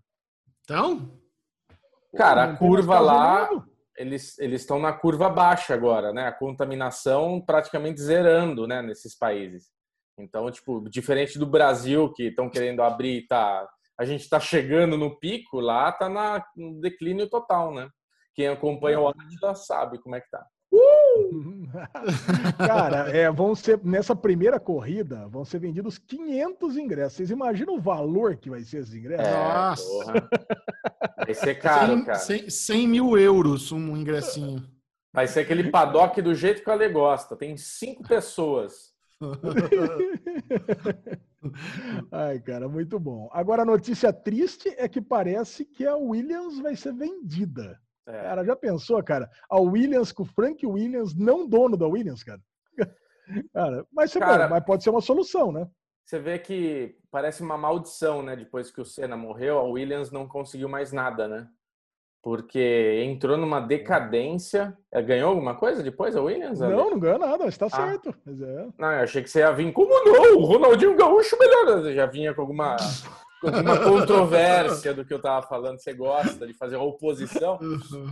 Então? Cara, a curva lá, eles eles estão na curva baixa agora, né? A contaminação praticamente zerando, né, nesses países. Então, tipo, diferente do Brasil que estão querendo abrir tá a gente está chegando no pico, lá está no declínio total, né? Quem acompanha o Atila sabe como é que tá. Uh! (laughs) Cara, é, vão ser nessa primeira corrida vão ser vendidos 500 ingressos. Vocês imaginam o valor que vai ser esses ingressos? É, Nossa, porra. vai ser caro, 100, cara. 100, 100 mil euros um ingressinho. Vai ser aquele paddock do jeito que a Ale gosta. Tem cinco pessoas. (laughs) Ai, cara, muito bom. Agora a notícia triste é que parece que a Williams vai ser vendida. É. Cara, já pensou, cara? A Williams com o Frank Williams, não dono da Williams, cara. (laughs) cara, mas, cara, bom, mas pode ser uma solução, né? Você vê que parece uma maldição, né? Depois que o Senna morreu, a Williams não conseguiu mais nada, né? porque entrou numa decadência. É, ganhou alguma coisa depois a Williams? Não, não ganhou nada, está ah. certo. É. Não, eu achei que você ia vir. Como não? O Ronaldinho Gaúcho melhor. Eu já vinha com alguma, (laughs) alguma controvérsia do que eu estava falando. Você gosta de fazer oposição,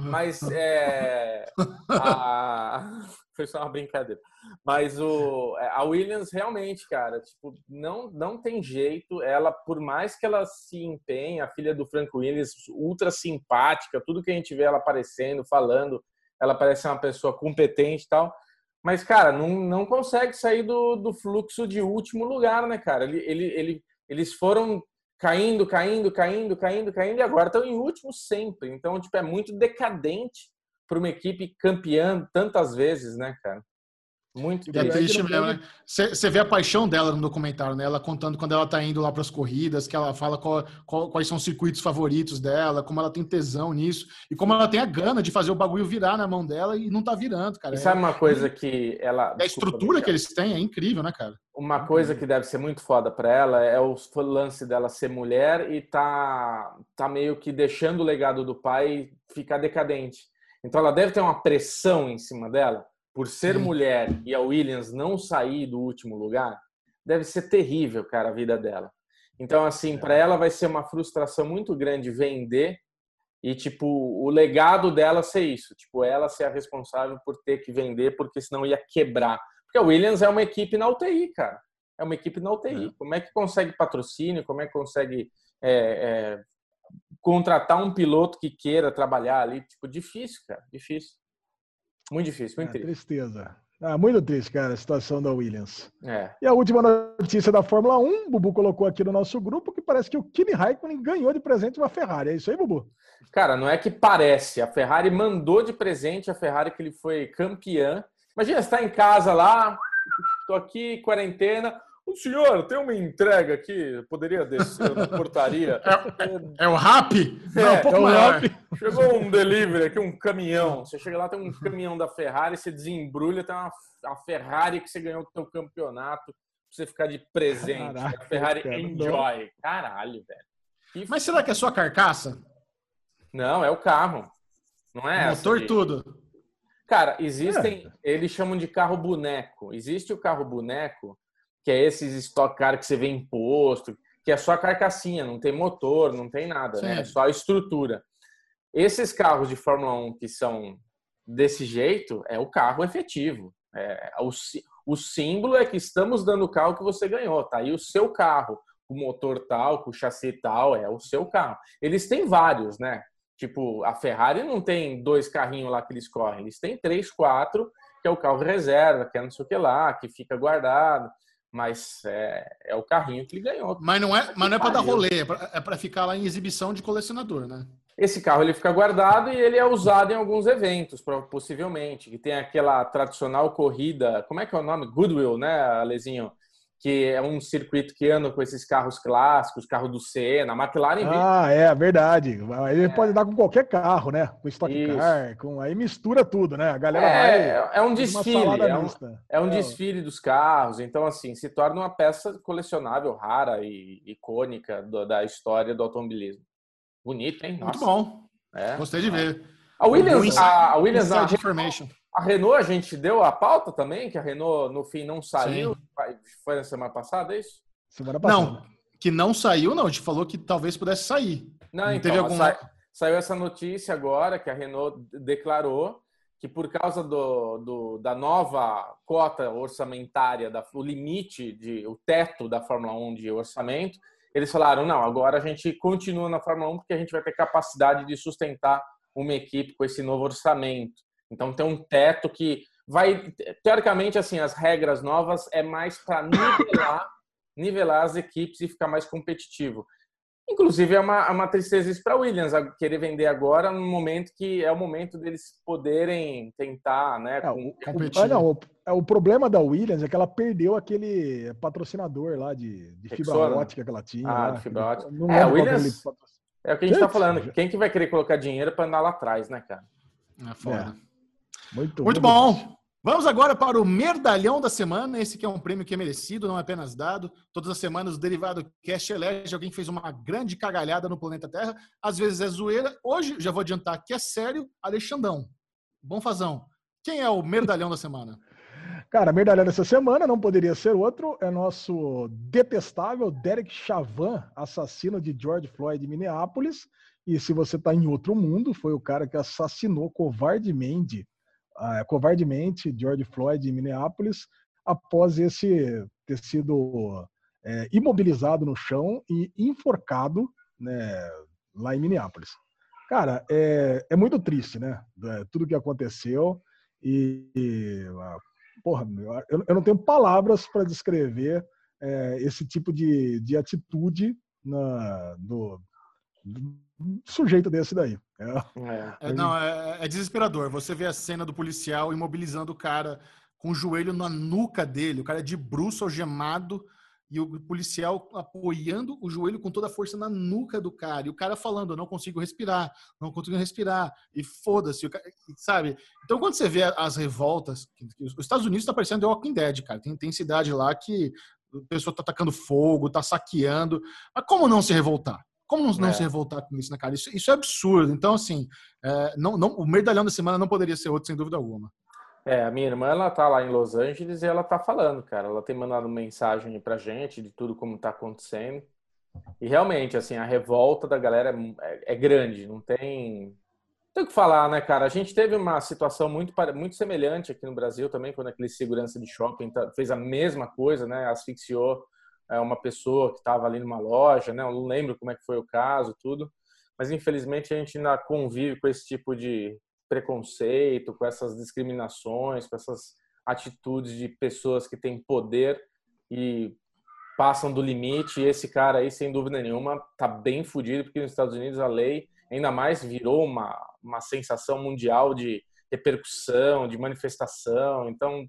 mas é, a... (laughs) foi só uma brincadeira. Mas o, é, a Williams realmente, cara, tipo, não, não tem jeito. Ela, por mais que ela se empenhe, a filha do Frank Williams, ultra simpática, tudo que a gente vê ela aparecendo, falando, ela parece uma pessoa competente e tal. Mas, cara, não, não consegue sair do, do fluxo de último lugar, né, cara? Ele, ele, ele, eles foram caindo, caindo, caindo, caindo, caindo, e agora estão em último sempre. Então, tipo, é muito decadente para uma equipe campeã tantas vezes, né, cara? Muito é triste mesmo, né? Você vê a paixão dela no documentário, né? Ela contando quando ela tá indo lá para as corridas, que ela fala qual, qual, quais são os circuitos favoritos dela, como ela tem tesão nisso e como ela tem a gana de fazer o bagulho virar na mão dela e não tá virando, cara. E sabe uma coisa que ela. A estrutura que eles têm é incrível, né, cara? Uma coisa que deve ser muito foda para ela é o lance dela ser mulher e tá, tá meio que deixando o legado do pai ficar decadente. Então ela deve ter uma pressão em cima dela por ser Sim. mulher e a Williams não sair do último lugar, deve ser terrível, cara, a vida dela. Então, assim, é. para ela vai ser uma frustração muito grande vender e, tipo, o legado dela ser isso. Tipo, ela ser a responsável por ter que vender, porque senão ia quebrar. Porque a Williams é uma equipe na UTI, cara. É uma equipe na UTI. É. Como é que consegue patrocínio? Como é que consegue é, é, contratar um piloto que queira trabalhar ali? Tipo, difícil, cara. Difícil. Muito difícil, muito é, triste. Tristeza. Ah, muito triste, cara, a situação da Williams. É. E a última notícia da Fórmula 1, o Bubu colocou aqui no nosso grupo, que parece que o Kimi Raikkonen ganhou de presente uma Ferrari. É isso aí, Bubu? Cara, não é que parece. A Ferrari mandou de presente a Ferrari que ele foi campeã. Imagina, você está em casa lá, tô aqui, quarentena, o senhor tem uma entrega aqui, poderia descer na portaria? É, é, o RAP? É, Não, um pouco é maior. Chegou um delivery aqui, um caminhão. Você chega lá, tem um caminhão da Ferrari, você desembrulha, tem uma, a Ferrari que você ganhou do seu campeonato, pra você ficar de presente. Caraca, a Ferrari cara, Enjoy. Não. Caralho, velho. Mas será que é sua carcaça? Não, é o carro. Não é Motor tudo. Cara, existem, é. eles chamam de carro boneco. Existe o carro boneco que é esses Stock Car que você vê em posto, que é só a carcassinha, não tem motor, não tem nada, né? É só a estrutura. Esses carros de Fórmula 1 que são desse jeito, é o carro efetivo. É, o, o símbolo é que estamos dando o carro que você ganhou, tá aí o seu carro, o motor tal, com o chassi tal, é o seu carro. Eles têm vários, né? Tipo, a Ferrari não tem dois carrinhos lá que eles correm, eles têm três, quatro, que é o carro reserva, que é não sei o que lá, que fica guardado mas é, é o carrinho que ele ganhou. Mas não é, mas não é para dar rolê, é para é ficar lá em exibição de colecionador, né? Esse carro ele fica guardado e ele é usado em alguns eventos, possivelmente. Que tem aquela tradicional corrida, como é que é o nome? Goodwill, né, Alezinho? Que é um circuito que anda com esses carros clássicos, carro do Senna, a McLaren. Ah, é verdade. Ele é. pode dar com qualquer carro, né? Com Stock Isso. Car, com aí mistura tudo, né? A galera é, vai. É um desfile, é um, é um é. desfile dos carros. Então, assim, se torna uma peça colecionável, rara e icônica do, da história do automobilismo. Bonito, hein? Nossa. Muito bom. É. Gostei de ver. A Williams, a, a Williams, a, a Renault, a gente deu a pauta também, que a Renault no fim não saiu. Sim. Foi na semana passada, é isso? Semana passada. Não, que não saiu, não. A gente falou que talvez pudesse sair. Não, não então, teve algum... Sa... saiu essa notícia agora que a Renault declarou que por causa do, do, da nova cota orçamentária, da, o limite, de, o teto da Fórmula 1 de orçamento, eles falaram: não, agora a gente continua na Fórmula 1 porque a gente vai ter capacidade de sustentar uma equipe com esse novo orçamento. Então tem um teto que vai, teoricamente, assim, as regras novas é mais para nivelar, (coughs) nivelar as equipes e ficar mais competitivo. Inclusive, é uma, é uma tristeza isso para Williams, querer vender agora no momento que é o momento deles poderem tentar, né? É, o, competir. O, não, o, é, o, problema da Williams é que ela perdeu aquele patrocinador lá de, de fibra ótica que ela tinha. Ah, lá, de fibra ótica. Não é, Williams, é o que a gente está falando. Quem que vai querer colocar dinheiro para andar lá atrás, né, cara? É foda. É. Muito, muito bom. Vamos agora para o Merdalhão da Semana. Esse que é um prêmio que é merecido, não é apenas dado. Todas as semanas o Derivado Cast elege alguém que fez uma grande cagalhada no planeta Terra. Às vezes é zoeira. Hoje, já vou adiantar que é sério, Alexandão. Bom fazão. Quem é o Merdalhão da Semana? (laughs) Cara, Merdalhão dessa semana não poderia ser outro. É nosso detestável Derek Chavan, assassino de George Floyd em Minneapolis. E se você está em outro mundo, foi o cara que assassinou covardemente uh, covardemente George Floyd em Minneapolis após esse ter sido é, imobilizado no chão e enforcado né, lá em Minneapolis. Cara, é, é muito triste, né? É, tudo que aconteceu e, e porra, eu, eu, não tenho palavras para descrever é, esse tipo de, de atitude na, do, sujeito desse daí. É, é. é não, é, é, desesperador. Você vê a cena do policial imobilizando o cara com o joelho na nuca dele, o cara é de bruxo algemado e o policial apoiando o joelho com toda a força na nuca do cara. E o cara falando, eu não consigo respirar, não consigo respirar. E foda-se, sabe? Então, quando você vê as revoltas, os Estados Unidos está parecendo The Walking Dead, cara. Tem, tem cidade lá que a pessoa tá atacando fogo, tá saqueando. Mas como não se revoltar? Como não, não é. se revoltar com isso, né, cara? Isso, isso é absurdo. Então, assim, é, não, não, o medalhão da semana não poderia ser outro, sem dúvida alguma. É, a minha irmã, ela tá lá em Los Angeles e ela tá falando, cara. Ela tem mandado mensagem pra gente de tudo como tá acontecendo. E realmente, assim, a revolta da galera é, é grande, não tem. Não tem o que falar, né, cara? A gente teve uma situação muito, muito semelhante aqui no Brasil também, quando aquele segurança de shopping tá, fez a mesma coisa, né? Asfixiou uma pessoa que estava ali numa loja, né? Eu não lembro como é que foi o caso, tudo. Mas infelizmente a gente ainda convive com esse tipo de preconceito, com essas discriminações, com essas atitudes de pessoas que têm poder e passam do limite. E esse cara aí, sem dúvida nenhuma, tá bem fodido, porque nos Estados Unidos a lei ainda mais virou uma, uma sensação mundial de repercussão, de manifestação. Então,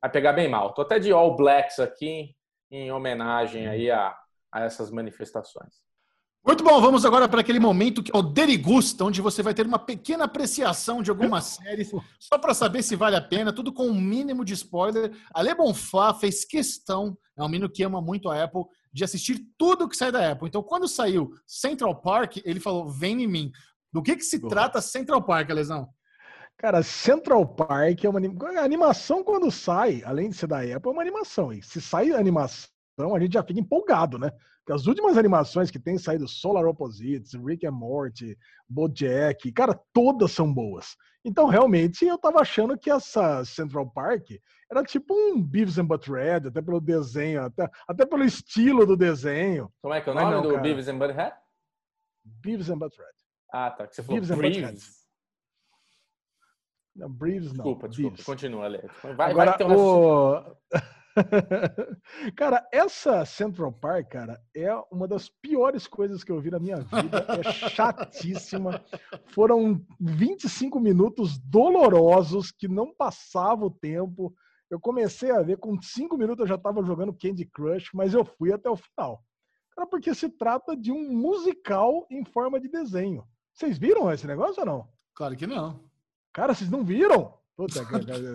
vai pegar bem mal. Tô até de All Blacks aqui, em homenagem aí a, a essas manifestações. Muito bom, vamos agora para aquele momento que é o Derigusta, onde você vai ter uma pequena apreciação de algumas (laughs) séries, só para saber se vale a pena, tudo com um mínimo de spoiler. Ale Bonfá fez questão, é um menino que ama muito a Apple, de assistir tudo que sai da Apple. Então, quando saiu Central Park, ele falou: vem em mim. Do que, que se trata Central Park, Alesão? Cara, Central Park é uma a animação quando sai, além de ser da Apple, é uma animação. E se sai animação, a gente já fica empolgado, né? Porque as últimas animações que tem saído, Solar Opposites, Rick and Morty, BoJack, cara, todas são boas. Então, realmente, eu tava achando que essa Central Park era tipo um Beavis and Butthead, até pelo desenho, até, até pelo estilo do desenho. Como é que é o nome não, do cara. Beavis and Butthead? Beavis and Butthead. Ah, tá. Que você falou Beavis não, Braves não. Desculpa, desculpa. Braves. Continua, Ale. Vai, Agora, vai o... (laughs) cara, essa Central Park, cara, é uma das piores coisas que eu vi na minha vida. É chatíssima. Foram 25 minutos dolorosos que não passava o tempo. Eu comecei a ver, com 5 minutos eu já estava jogando Candy Crush, mas eu fui até o final. Cara, porque se trata de um musical em forma de desenho. Vocês viram esse negócio ou não? Claro que não. Cara, vocês não viram? Puta,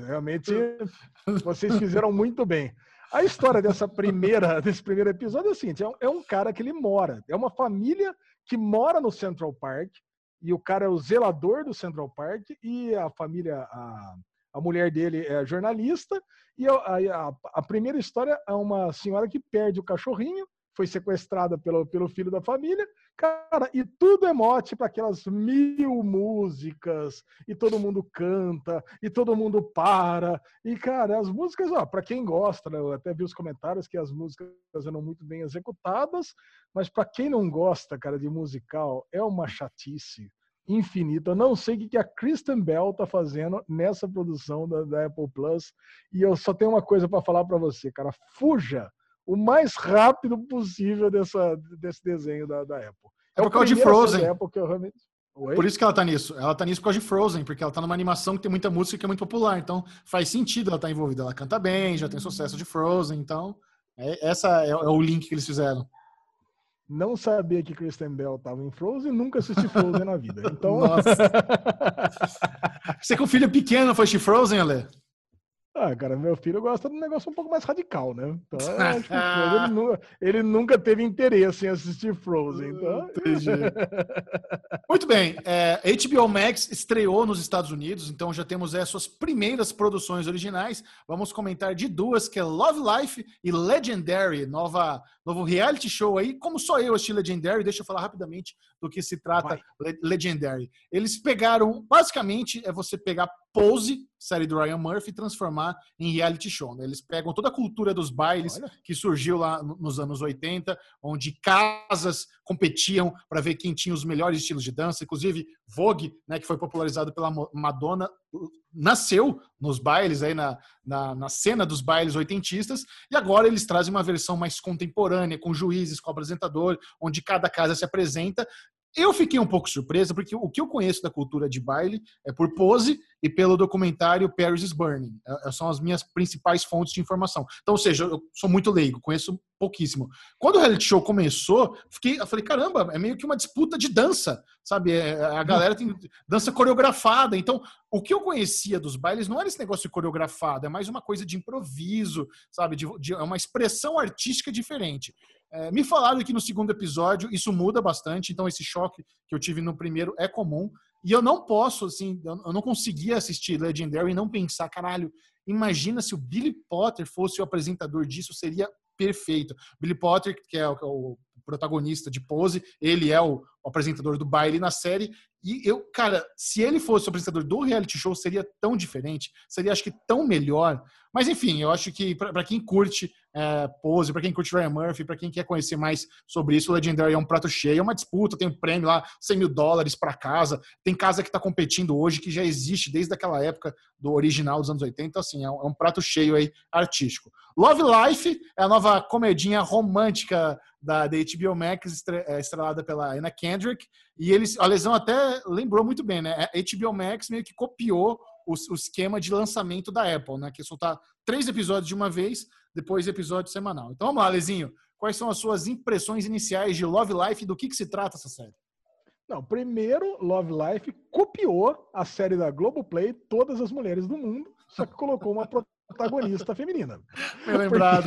realmente vocês fizeram muito bem. A história dessa primeira, (laughs) desse primeiro episódio é o seguinte: é um, é um, cara que ele mora, é uma família que mora no Central Park e o cara é o zelador do Central Park e a família, a, a mulher dele é jornalista e a, a, a primeira história é uma senhora que perde o cachorrinho, foi sequestrada pelo, pelo filho da família. Cara, e tudo é mote para aquelas mil músicas, e todo mundo canta, e todo mundo para. E, cara, as músicas, ó, para quem gosta, né, eu até vi os comentários que as músicas eram muito bem executadas, mas para quem não gosta, cara, de musical, é uma chatice infinita. Eu não sei o que a Kristen Bell tá fazendo nessa produção da, da Apple Plus, e eu só tenho uma coisa para falar para você, cara, fuja o mais rápido possível dessa, desse desenho da, da Apple. É, é por causa de Frozen. Apple que eu realmente... Por isso que ela tá nisso. Ela tá nisso por causa de Frozen, porque ela tá numa animação que tem muita música que é muito popular. Então faz sentido ela estar tá envolvida. Ela canta bem, já tem sucesso de Frozen. Então, é, essa é, é, o link que eles fizeram. Não sabia que Kristen Bell tava em Frozen, nunca assisti Frozen na vida. (laughs) Então. Nossa. Você com filho pequeno foi assistir Frozen, Ale? Ah, cara, meu filho gosta de um negócio um pouco mais radical, né? Então, que (laughs) Frozen, ele, nunca, ele, nunca, teve interesse em assistir Frozen. Então... Entendi. Muito bem. É, HBO Max estreou nos Estados Unidos, então já temos as suas primeiras produções originais. Vamos comentar de duas, que é Love Life e Legendary, nova, novo reality show aí. Como só eu assisti Legendary, deixa eu falar rapidamente do que se trata Vai. Legendary. Eles pegaram, basicamente, é você pegar Pose, série do Ryan Murphy, e transformar em reality show. Né? Eles pegam toda a cultura dos bailes Olha. que surgiu lá nos anos 80, onde casas competiam para ver quem tinha os melhores estilos de dança. Inclusive, Vogue, né, que foi popularizado pela Madonna, nasceu nos bailes, aí na, na, na, cena dos bailes oitentistas, e agora eles trazem uma versão mais contemporânea, com juízes, com apresentador, onde cada casa se apresenta eu fiquei um pouco surpresa, porque o que eu conheço da cultura de baile é por Pose e pelo documentário Paris is Burning. É, é, são as minhas principais fontes de informação. Então, ou seja, eu sou muito leigo, conheço pouquíssimo. Quando o reality show começou, fiquei, eu falei, caramba, é meio que uma disputa de dança, sabe? É, a galera tem dança coreografada. Então, o que eu conhecia dos bailes não era esse negócio coreografado, é mais uma coisa de improviso, sabe? É uma expressão artística diferente. É, me falaram que no segundo episódio isso muda bastante, então esse choque que eu tive no primeiro é comum. E eu não posso, assim, eu não conseguia assistir Legendary e não pensar, caralho, imagina se o Billy Potter fosse o apresentador disso, seria perfeito. Billy Potter, que é o, o protagonista de Pose, ele é o, o apresentador do baile na série, e eu, cara, se ele fosse o apresentador do reality show, seria tão diferente, seria acho que tão melhor. Mas enfim, eu acho que para quem curte é, Pose, para quem curte Ryan Murphy, para quem quer conhecer mais sobre isso, o Legendary é um prato cheio, é uma disputa, tem um prêmio lá, 100 mil dólares para casa. Tem casa que está competindo hoje, que já existe desde aquela época do original dos anos 80. Então, assim, é um, é um prato cheio aí artístico. Love Life é a nova comedinha romântica da, da HBO Max, é, estrelada pela Anna Kendrick. E eles, a lesão até lembrou muito bem, né? A HBO Max meio que copiou o, o, esquema de lançamento da Apple, né? Que é soltar três episódios de uma vez, depois episódio semanal. Então vamos lá, Lezinho. Quais são as suas impressões iniciais de Love Life e do que, que se trata essa série? Não, primeiro, Love Life copiou a série da Globoplay, Todas as Mulheres do Mundo, só que colocou uma protagonista (laughs) feminina. Bem lembrado.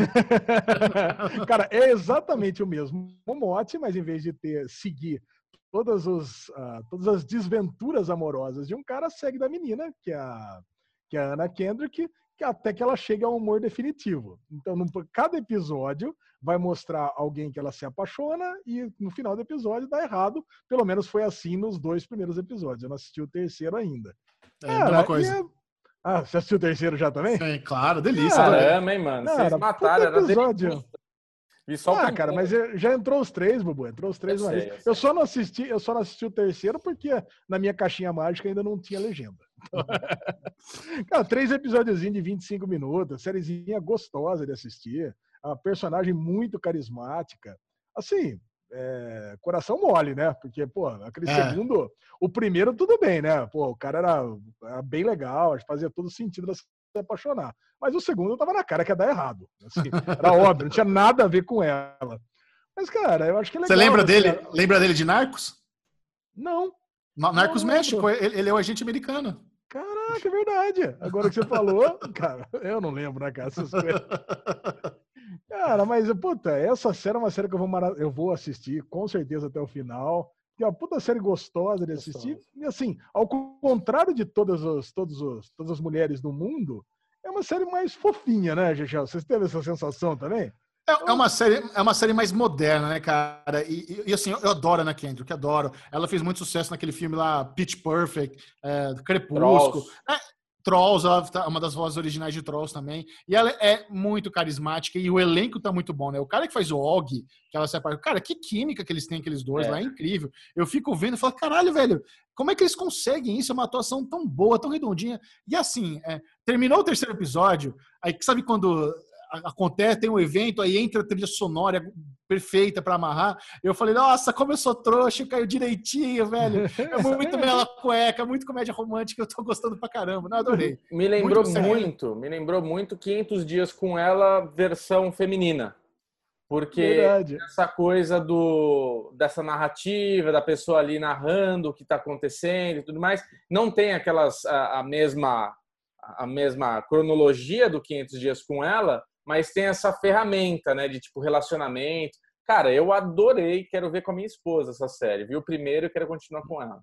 (laughs) Cara, é exatamente o mesmo mote, mas em vez de ter seguir todas, os, uh, todas as desventuras amorosas de um cara, segue da menina, que é a, que é a Anna Kendrick, que até que ela chega ao amor definitivo. Então, no, cada episódio vai mostrar alguém que ela se apaixona e no final do episódio dá errado. Pelo menos foi assim nos dois primeiros episódios. Eu não assisti o terceiro ainda. É, Cara, uma coisa. É... Ah, você assistiu o terceiro já também? Sim, claro, delícia. Caramba, hein, mano? Cara, Vocês mataram, era episódio. E só ah, cara, mas já entrou os três, Bubu. Entrou os três eu, sei, eu, eu, só não assisti, eu só não assisti o terceiro porque na minha caixinha mágica ainda não tinha legenda. (laughs) cara, três episódios de 25 minutos, sériezinha gostosa de assistir, a personagem muito carismática. Assim, é, coração mole, né? Porque, pô, aquele é. segundo, o primeiro tudo bem, né? Pô, o cara era, era bem legal, fazia todo sentido se apaixonar. Mas o segundo tava na cara que ia dar errado. Assim, era óbvio, não tinha nada a ver com ela. Mas, cara, eu acho que é legal. Você lembra dele? Cara... Lembra dele de Narcos? Não. Narcos não, México, ele, ele é o agente americano. Caraca, é verdade. Agora que você falou, cara, eu não lembro, né, cara? Essas coisas. Cara, mas, puta, essa série é uma série que eu vou, eu vou assistir com certeza até o final. Que é uma puta série gostosa de assistir. Gostosa. E assim, ao contrário de todas, os, todos os, todas as mulheres do mundo, é uma série mais fofinha, né, Gegel? Vocês teve essa sensação também? É, é, uma série, é uma série mais moderna, né, cara? E, e assim, eu, eu adoro a Ana Kendrick, adoro. Ela fez muito sucesso naquele filme lá, Pitch Perfect, é, Crepúsculo. É, Trolls, ela é uma das vozes originais de Trolls também. E ela é muito carismática e o elenco tá muito bom, né? O cara que faz o Og, que ela separa. Cara, que química que eles têm, aqueles dois é. lá, é incrível. Eu fico vendo e falo, caralho, velho, como é que eles conseguem isso? É uma atuação tão boa, tão redondinha. E assim, é, terminou o terceiro episódio, aí sabe quando acontece, tem um evento, aí entra a trilha sonora perfeita para amarrar. Eu falei, nossa, como eu sou trouxa, caiu direitinho, velho. É muito bela cueca, muito comédia romântica, eu tô gostando pra caramba. Não, adorei. Me lembrou muito, muito me lembrou muito 500 dias com ela, versão feminina. Porque Verdade. essa coisa do dessa narrativa, da pessoa ali narrando o que está acontecendo e tudo mais, não tem aquelas a, a mesma a mesma cronologia do 500 dias com ela, mas tem essa ferramenta, né, de tipo relacionamento. Cara, eu adorei, quero ver com a minha esposa essa série. Vi o primeiro e quero continuar com ela.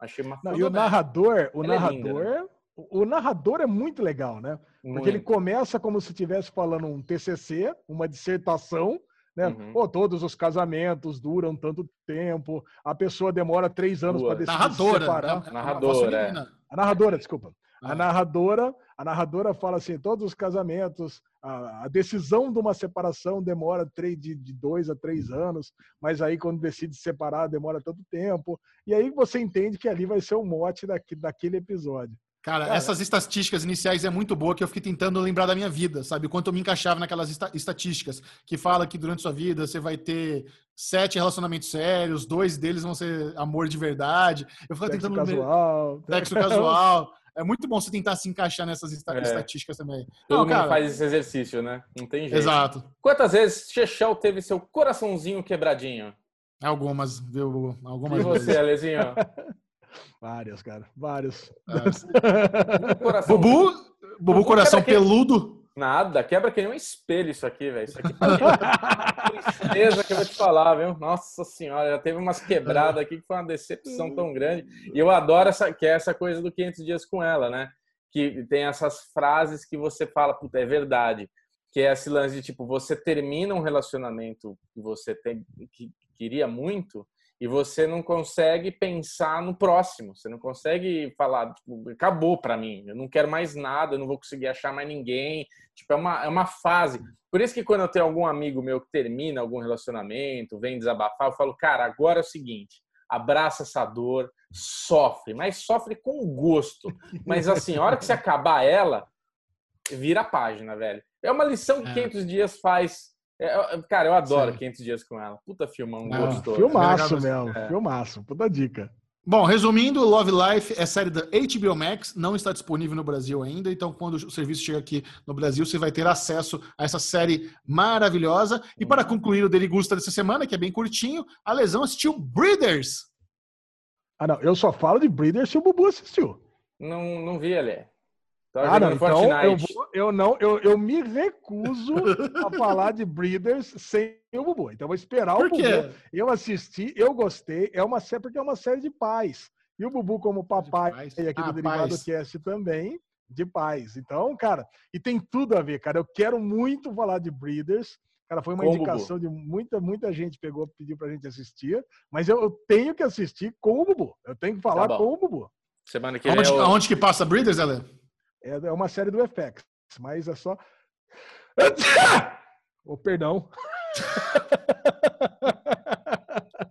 Achei uma Não, E o narrador, o ela narrador, é linda, né? o narrador é muito legal, né? Porque muito. ele começa como se estivesse falando um TCC, uma dissertação, né? Uhum. Pô, todos os casamentos duram tanto tempo, a pessoa demora três anos para decidir narradora, se separar. Né? Narradora, é. A narradora, desculpa. A narradora, a narradora fala assim, todos os casamentos, a, a decisão de uma separação demora três, de, de dois a três anos, mas aí quando decide separar demora tanto tempo. E aí você entende que ali vai ser o mote daqui, daquele episódio. Cara, Cara, essas estatísticas iniciais é muito boa que eu fiquei tentando lembrar da minha vida, sabe? Quanto eu me encaixava naquelas estatísticas que fala que durante sua vida você vai ter sete relacionamentos sérios, dois deles vão ser amor de verdade. Eu ficava tentando casual, sexo casual. (laughs) É muito bom você tentar se encaixar nessas é. estatísticas também. Todo Não, mundo cara... faz esse exercício, né? Não tem jeito. Exato. Quantas vezes Chechel teve seu coraçãozinho quebradinho? Algumas, viu? Algumas e você, Alezinho? (laughs) Várias, cara. Vários. (laughs) Bubu, Bubu, Bubu coração peludo. Nada, quebra que nem um espelho isso aqui, velho. Isso aqui é tristeza que eu vou te falar, viu? Nossa senhora, já teve umas quebradas aqui que foi uma decepção tão grande. E eu adoro essa, que é essa coisa do 500 dias com ela, né? Que tem essas frases que você fala, puta, é verdade. Que é esse lance de tipo, você termina um relacionamento que você tem, que queria muito, e você não consegue pensar no próximo. Você não consegue falar, tipo, acabou para mim, eu não quero mais nada, eu não vou conseguir achar mais ninguém. Tipo, é uma, é uma fase. Por isso que quando eu tenho algum amigo meu que termina algum relacionamento, vem desabafar, eu falo, cara, agora é o seguinte, abraça essa dor, sofre, mas sofre com gosto. Mas assim, a hora que você acabar ela, vira a página, velho. É uma lição que 500 é. dias faz é, cara, eu adoro Sim. 500 Dias com ela. Puta filmão Não, gostoso. Filmaço mesmo, é. filmaço. Puta dica. Bom, resumindo, Love Life é série da HBO Max, não está disponível no Brasil ainda, então quando o serviço chegar aqui no Brasil, você vai ter acesso a essa série maravilhosa. E para concluir o Derigusta dessa semana, que é bem curtinho, a Lesão assistiu Breeders. Ah, não, eu só falo de Breeders se o Bubu assistiu. Não, não vi, ali. Tá ah, não, então eu, vou, eu, não, eu, eu me recuso a falar de Breeders sem o Bubu. Então eu vou esperar Por o Bubu. Quê? Eu assisti, eu gostei. É uma série porque é uma série de pais. E o Bubu como papai aqui ah, do Derivado Cast também de pais. Então, cara, e tem tudo a ver, cara. Eu quero muito falar de Breeders. Cara, foi uma com indicação de muita, muita gente pegou, pediu pra gente assistir, mas eu, eu tenho que assistir com o Bubu. Eu tenho que falar tá com o Bubu. Semana que vem. Onde, eu... onde que passa Breeders, Ela? É, é uma série do FX, mas é só. (laughs) Oh, perdão. (laughs)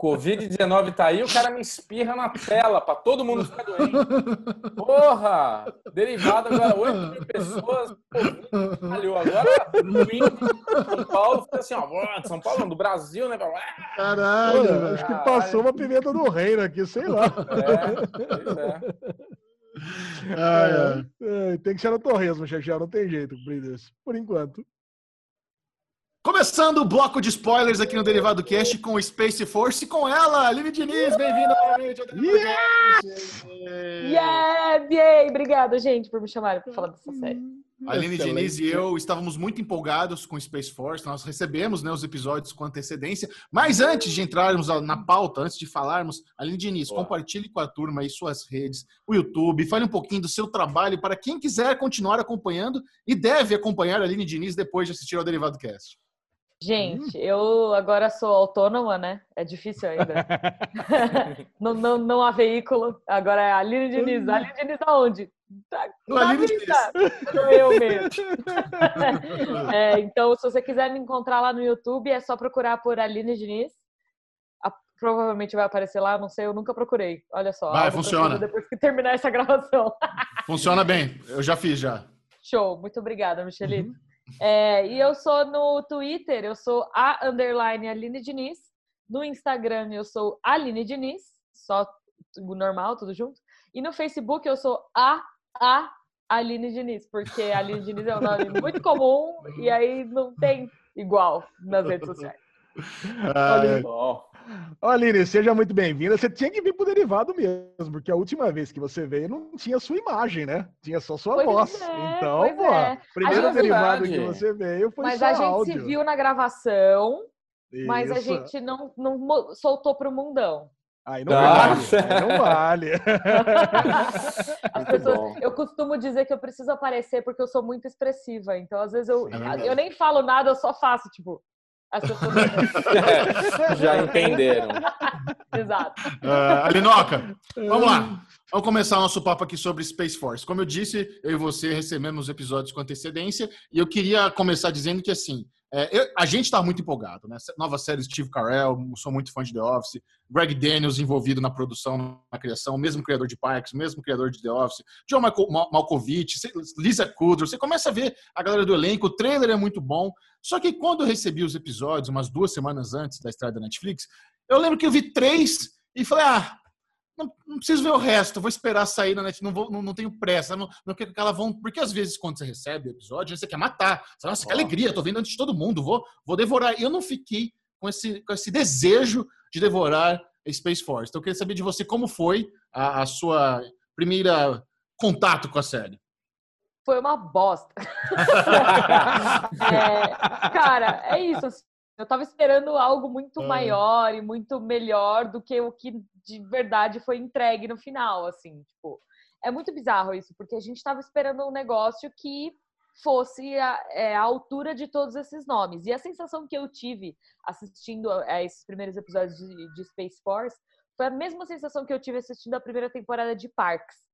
Covid-19 tá aí, o cara me espirra na tela para todo mundo ficar doente. Porra! Derivado agora, 8 mil pessoas. Valeu. Agora, São Paulo fica assim, ó. São Paulo, do Brasil, né? Caralho, Pô, acho que passou uma pimenta do reino aqui, sei lá. É, pois é. Ah, é. É, tem que ser no Torresmo, Chechel, não tem jeito, Breeders, por enquanto. Começando o bloco de spoilers aqui no Derivado Cast com o Space Force e com ela, Aline Diniz, bem-vinda novamente yes! Yeah! Yeah! Obrigada, gente, por me chamarem para falar dessa série. A Aline. Diniz e eu estávamos muito empolgados com Space Force, nós recebemos né, os episódios com antecedência, mas antes de entrarmos na pauta, antes de falarmos, Aline Diniz, Boa. compartilhe com a turma aí suas redes, o YouTube, fale um pouquinho do seu trabalho para quem quiser continuar acompanhando e deve acompanhar a Aline Diniz depois de assistir ao Derivado Cast. Gente, hum. eu agora sou autônoma, né? É difícil ainda. (laughs) não, não, não há veículo. Agora é a Aline Diniz. A Aline Diniz aonde? Tá, Aline Diniz. Eu mesmo. (laughs) é, então, se você quiser me encontrar lá no YouTube, é só procurar por Aline Diniz. A, provavelmente vai aparecer lá, não sei, eu nunca procurei. Olha só. Vai, funciona. Depois que terminar essa (laughs) gravação. funciona bem. Eu já fiz já. Show. Muito obrigada, Michelito. Uhum. É, e eu sou no Twitter, eu sou a underline Aline Diniz. No Instagram eu sou Aline Diniz, só normal, tudo junto. E no Facebook eu sou a a Aline Diniz, porque a Aline Diniz é um nome (laughs) muito comum e aí não tem igual nas redes sociais. (laughs) Ah, Aline, seja muito bem-vinda. Você tinha que vir pro derivado mesmo, porque a última vez que você veio não tinha sua imagem, né? Tinha só sua pois voz. É, então, pô, é. primeiro é derivado que você veio foi mas só Mas a gente áudio. se viu na gravação, Isso. mas a gente não, não soltou pro mundão. Aí não vale. Aí não vale. (laughs) pessoas, eu costumo dizer que eu preciso aparecer porque eu sou muito expressiva. Então, às vezes, eu, eu nem falo nada, eu só faço, tipo, as pessoas (laughs) já entenderam. Exato. Uh, Alinoca, vamos lá. Vamos começar nosso papo aqui sobre Space Force. Como eu disse, eu e você recebemos episódios com antecedência e eu queria começar dizendo que, assim, é, eu, a gente está muito empolgado, né? Nova série Steve Carell, sou muito fã de The Office. Greg Daniels envolvido na produção, na criação, mesmo criador de Parks, mesmo criador de The Office. John Malkovich, Lisa Kudrow. Você começa a ver a galera do elenco, o trailer é muito bom. Só que quando eu recebi os episódios, umas duas semanas antes da estreia da Netflix, eu lembro que eu vi três e falei, ah, não, não, preciso ver o resto, vou esperar sair na net, não, vou, não, não tenho pressa, não, não quero que ela vão. Porque às vezes, quando você recebe o episódio, você quer matar. Você fala, nossa, que alegria, tô vendo antes de todo mundo, vou, vou devorar. E eu não fiquei com esse, com esse desejo de devorar Space Force. Então eu queria saber de você como foi a, a sua primeira contato com a série. Foi uma bosta. (laughs) é, cara, é isso. Eu tava esperando algo muito maior e muito melhor do que o que de verdade foi entregue no final, assim, tipo. É muito bizarro isso, porque a gente tava esperando um negócio que fosse a, é, a, altura de todos esses nomes. E a sensação que eu tive assistindo a, esses primeiros episódios de, de Space Force foi a mesma sensação que eu tive assistindo a primeira temporada de Parks.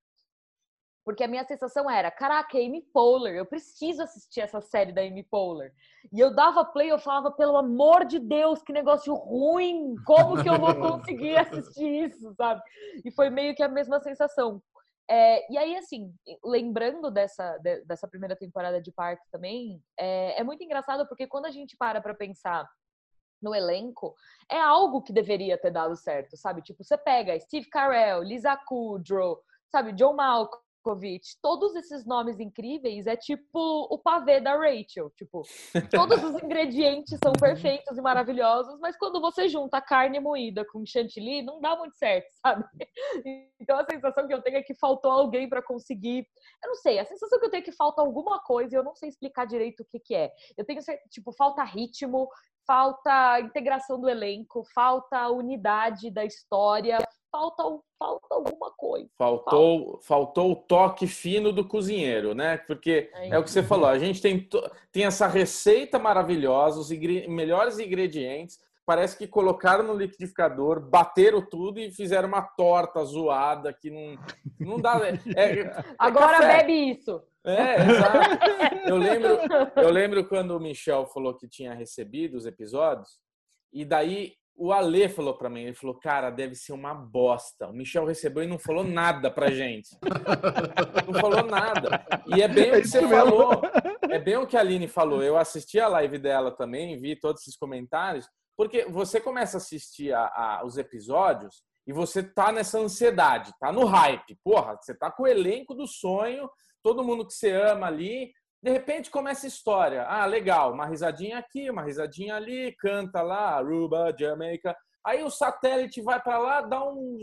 Porque a minha sensação era, caraca, Amy Poehler, eu preciso assistir essa série da Amy Poehler. E eu dava play, eu falava, pelo amor de Deus, que negócio ruim, como que eu vou (laughs) conseguir assistir isso, sabe? E foi meio que a mesma sensação. É, e aí, assim, lembrando dessa, de, dessa primeira temporada de Parks também, é, é muito engraçado porque quando a gente para pra pensar no elenco, é algo que deveria ter dado certo, sabe? Tipo, você pega Steve Carell, Lisa Kudrow, sabe, John Malcolm, todos esses nomes incríveis é tipo o pavê da Rachel. Tipo, todos os (laughs) ingredientes são perfeitos e maravilhosos, mas quando você junta carne moída com chantilly, não dá muito certo, (laughs) sabe? Então a sensação que eu tenho é que faltou alguém para conseguir. Eu não sei, a sensação que eu tenho é que falta alguma coisa e eu não sei explicar direito o que, que é. Eu tenho, tipo, falta ritmo, falta integração do elenco, falta unidade da história, falta, falta alguma coisa. Faltou, falta. faltou o toque fino do cozinheiro, né? Porque é, é o que você falou, a gente tem, tem essa receita maravilhosa, os ingre, melhores ingredientes, parece que colocaram no liquidificador, bateram tudo e fizeram uma torta zoada que não, não dá. É, é Agora café. bebe isso. É, exato. Eu lembro, eu lembro quando o Michel falou que tinha recebido os episódios, e daí o Ale falou para mim, ele falou, cara, deve ser uma bosta. O Michel recebeu e não falou nada pra gente. Não falou nada. E é bem o que você falou. É bem o que a Aline falou. Eu assisti a live dela também, vi todos esses comentários, porque você começa a assistir a, a, os episódios e você tá nessa ansiedade, tá no hype. Porra, você tá com o elenco do sonho, todo mundo que você ama ali, de repente começa a história. Ah, legal, uma risadinha aqui, uma risadinha ali, canta lá, Aruba, Jamaica. Aí o satélite vai para lá, dá um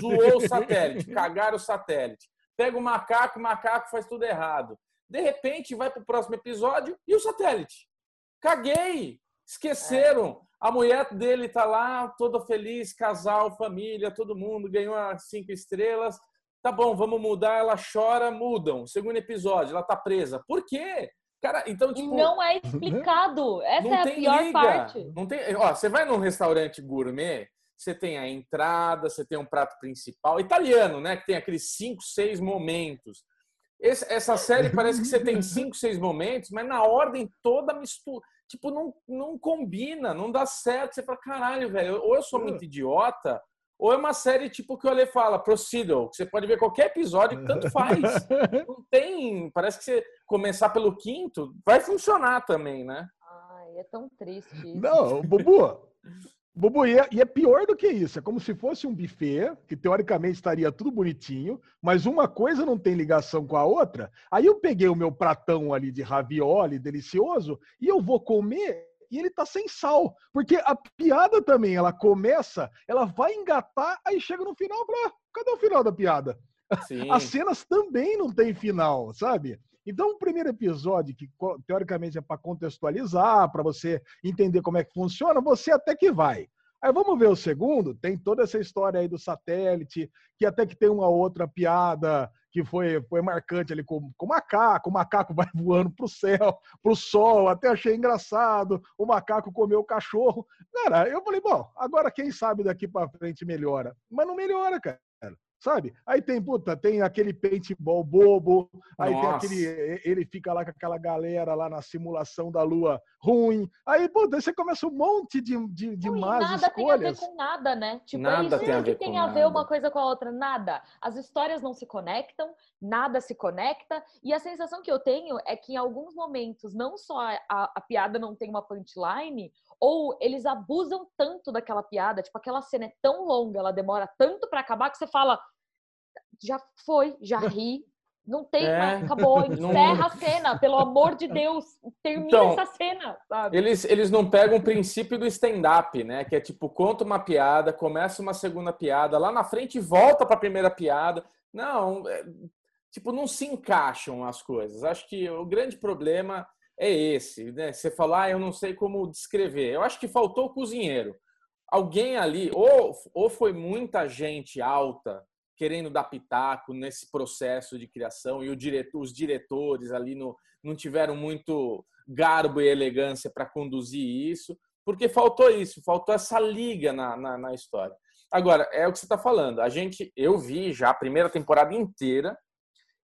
zoou o satélite, (laughs) cagaram o satélite. Pega o macaco, o macaco faz tudo errado. De repente vai para o próximo episódio e o satélite. Caguei! Esqueceram. A mulher dele tá lá, toda feliz, casal, família, todo mundo ganhou as cinco estrelas. Tá bom, vamos mudar. Ela chora, mudam. Segundo episódio, ela tá presa. Por quê? Cara, então, tipo. Não é explicado. (laughs) Essa é a pior liga. parte. Não tem. Ó, você vai num restaurante gourmet, você tem a entrada, você tem um prato principal. Italiano, né? Que tem aqueles cinco, seis momentos. Esse, essa série parece que você tem (laughs) cinco, seis momentos, mas na ordem toda mistura. Tipo, não, não combina, não dá certo. Você fala, caralho, velho, ou eu sou muito idiota, ou é uma série tipo que o Ale fala, procedural, que você pode ver qualquer episódio, tanto (laughs) faz. Não tem. Parece que você começar pelo quinto, vai funcionar também, né? Ai, é tão triste. Isso. Não, Bubu. (laughs) Bubu, e é, e é, pior do que isso. É como se fosse um buffet, que teoricamente estaria tudo bonitinho, mas uma coisa não tem ligação com a outra. Aí eu peguei o meu pratão ali de ravioli delicioso e eu vou comer e ele tá sem sal. Porque a piada também, ela começa, ela vai engatar, aí chega no final, fala, ah, cadê o final da piada? Sim. As cenas também não têm final, sabe? Então, o primeiro episódio, que teoricamente é para contextualizar, para você entender como é que funciona, você até que vai. Aí vamos ver o segundo, tem toda essa história aí do satélite, que até que tem uma outra piada que foi, foi marcante ali com, com o macaco, o macaco (laughs) vai voando pro céu, pro sol, até achei engraçado, o macaco comeu o cachorro. Cara, eu falei, bom, agora quem sabe daqui para frente melhora. Mas não melhora, cara sabe? Aí tem, puta, tem aquele paintball bobo, aí Nossa. tem aquele, ele fica lá com aquela galera lá na simulação da lua ruim, aí, puta, você começa um monte de, de, de Ui, más nada escolhas. tem a ver com nada, né? Tipo, nada é tem a ver que tem com a ver nada. uma coisa com a outra, nada. As histórias não se conectam, nada se conecta, e a sensação que eu tenho é que em alguns momentos, não só a, a piada não tem uma punchline, ou eles abusam tanto daquela piada, tipo, aquela cena é tão longa, ela demora tanto para acabar que você fala, já foi, já (laughs) ri, não tem é, mais, acabou, (laughs) encerra não... a cena, pelo amor de Deus, termina então, essa cena, sabe? Eles, eles não pegam o princípio do stand-up, né? Que é tipo, conta uma piada, começa uma segunda piada, lá na frente volta para a primeira piada. Não, é, tipo, não se encaixam as coisas. Acho que o grande problema é esse, né? Você falar, ah, eu não sei como descrever. Eu acho que faltou o cozinheiro. Alguém ali, ou, ou foi muita gente alta querendo dar pitaco nesse processo de criação e diretor, os diretores ali no, não tiveram muito garbo e elegância para conduzir isso, porque faltou isso, faltou essa liga na, na, na história. Agora, é o que você está falando. A gente, eu vi já a primeira temporada inteira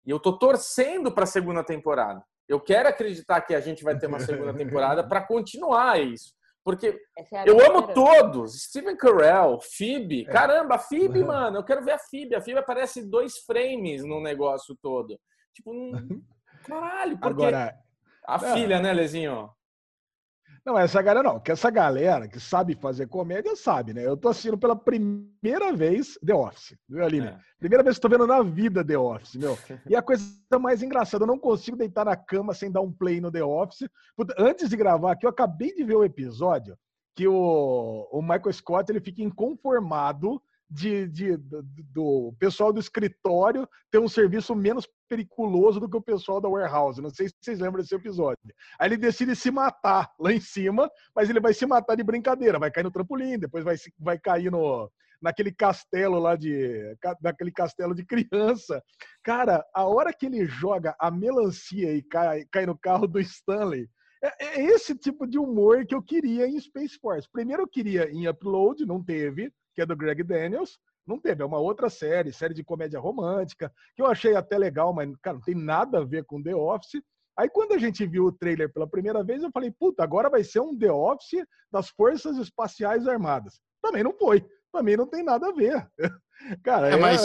e eu tô torcendo para a segunda temporada. Eu quero acreditar que a gente vai ter uma segunda (laughs) temporada para continuar isso. Porque é eu amo todos. Steven Carell, Phoebe. É. Caramba, Phoebe, uhum. mano. Eu quero ver a Phoebe. A Phoebe aparece dois frames no negócio todo. Tipo, um... caralho, porque... Agora, a não. filha, né, Lezinho? Não, essa galera não, que essa galera que sabe fazer comédia sabe, né? Eu tô assistindo pela primeira vez The Office, viu, Aline? É. Primeira vez que tô vendo na vida The Office, meu. (laughs) E a coisa mais engraçada, eu não consigo deitar na cama sem dar um play no The Office. Antes de gravar aqui, eu acabei de ver o episódio que o, o Michael Scott ele fica inconformado de, de, do, do, pessoal do escritório ter um serviço menos periculoso do que o pessoal da warehouse. Não sei se vocês lembram desse episódio. Aí ele decide se matar lá em cima, mas ele vai se matar de brincadeira, vai cair no trampolim, depois vai, vai cair no, naquele castelo lá de. naquele castelo de criança. Cara, a hora que ele joga a melancia e cai, cai no carro do Stanley. É, é esse tipo de humor que eu queria em Space Force. Primeiro eu queria em Upload, não teve que é do Greg Daniels. Não teve, é uma outra série, série de comédia romântica, que eu achei até legal, mas, cara, não tem nada a ver com The Office. Aí, quando a gente viu o trailer pela primeira vez, eu falei, puta, agora vai ser um The Office das Forças Espaciais Armadas. Também não foi. Também não tem nada a ver. (laughs) Cara, é, é... mas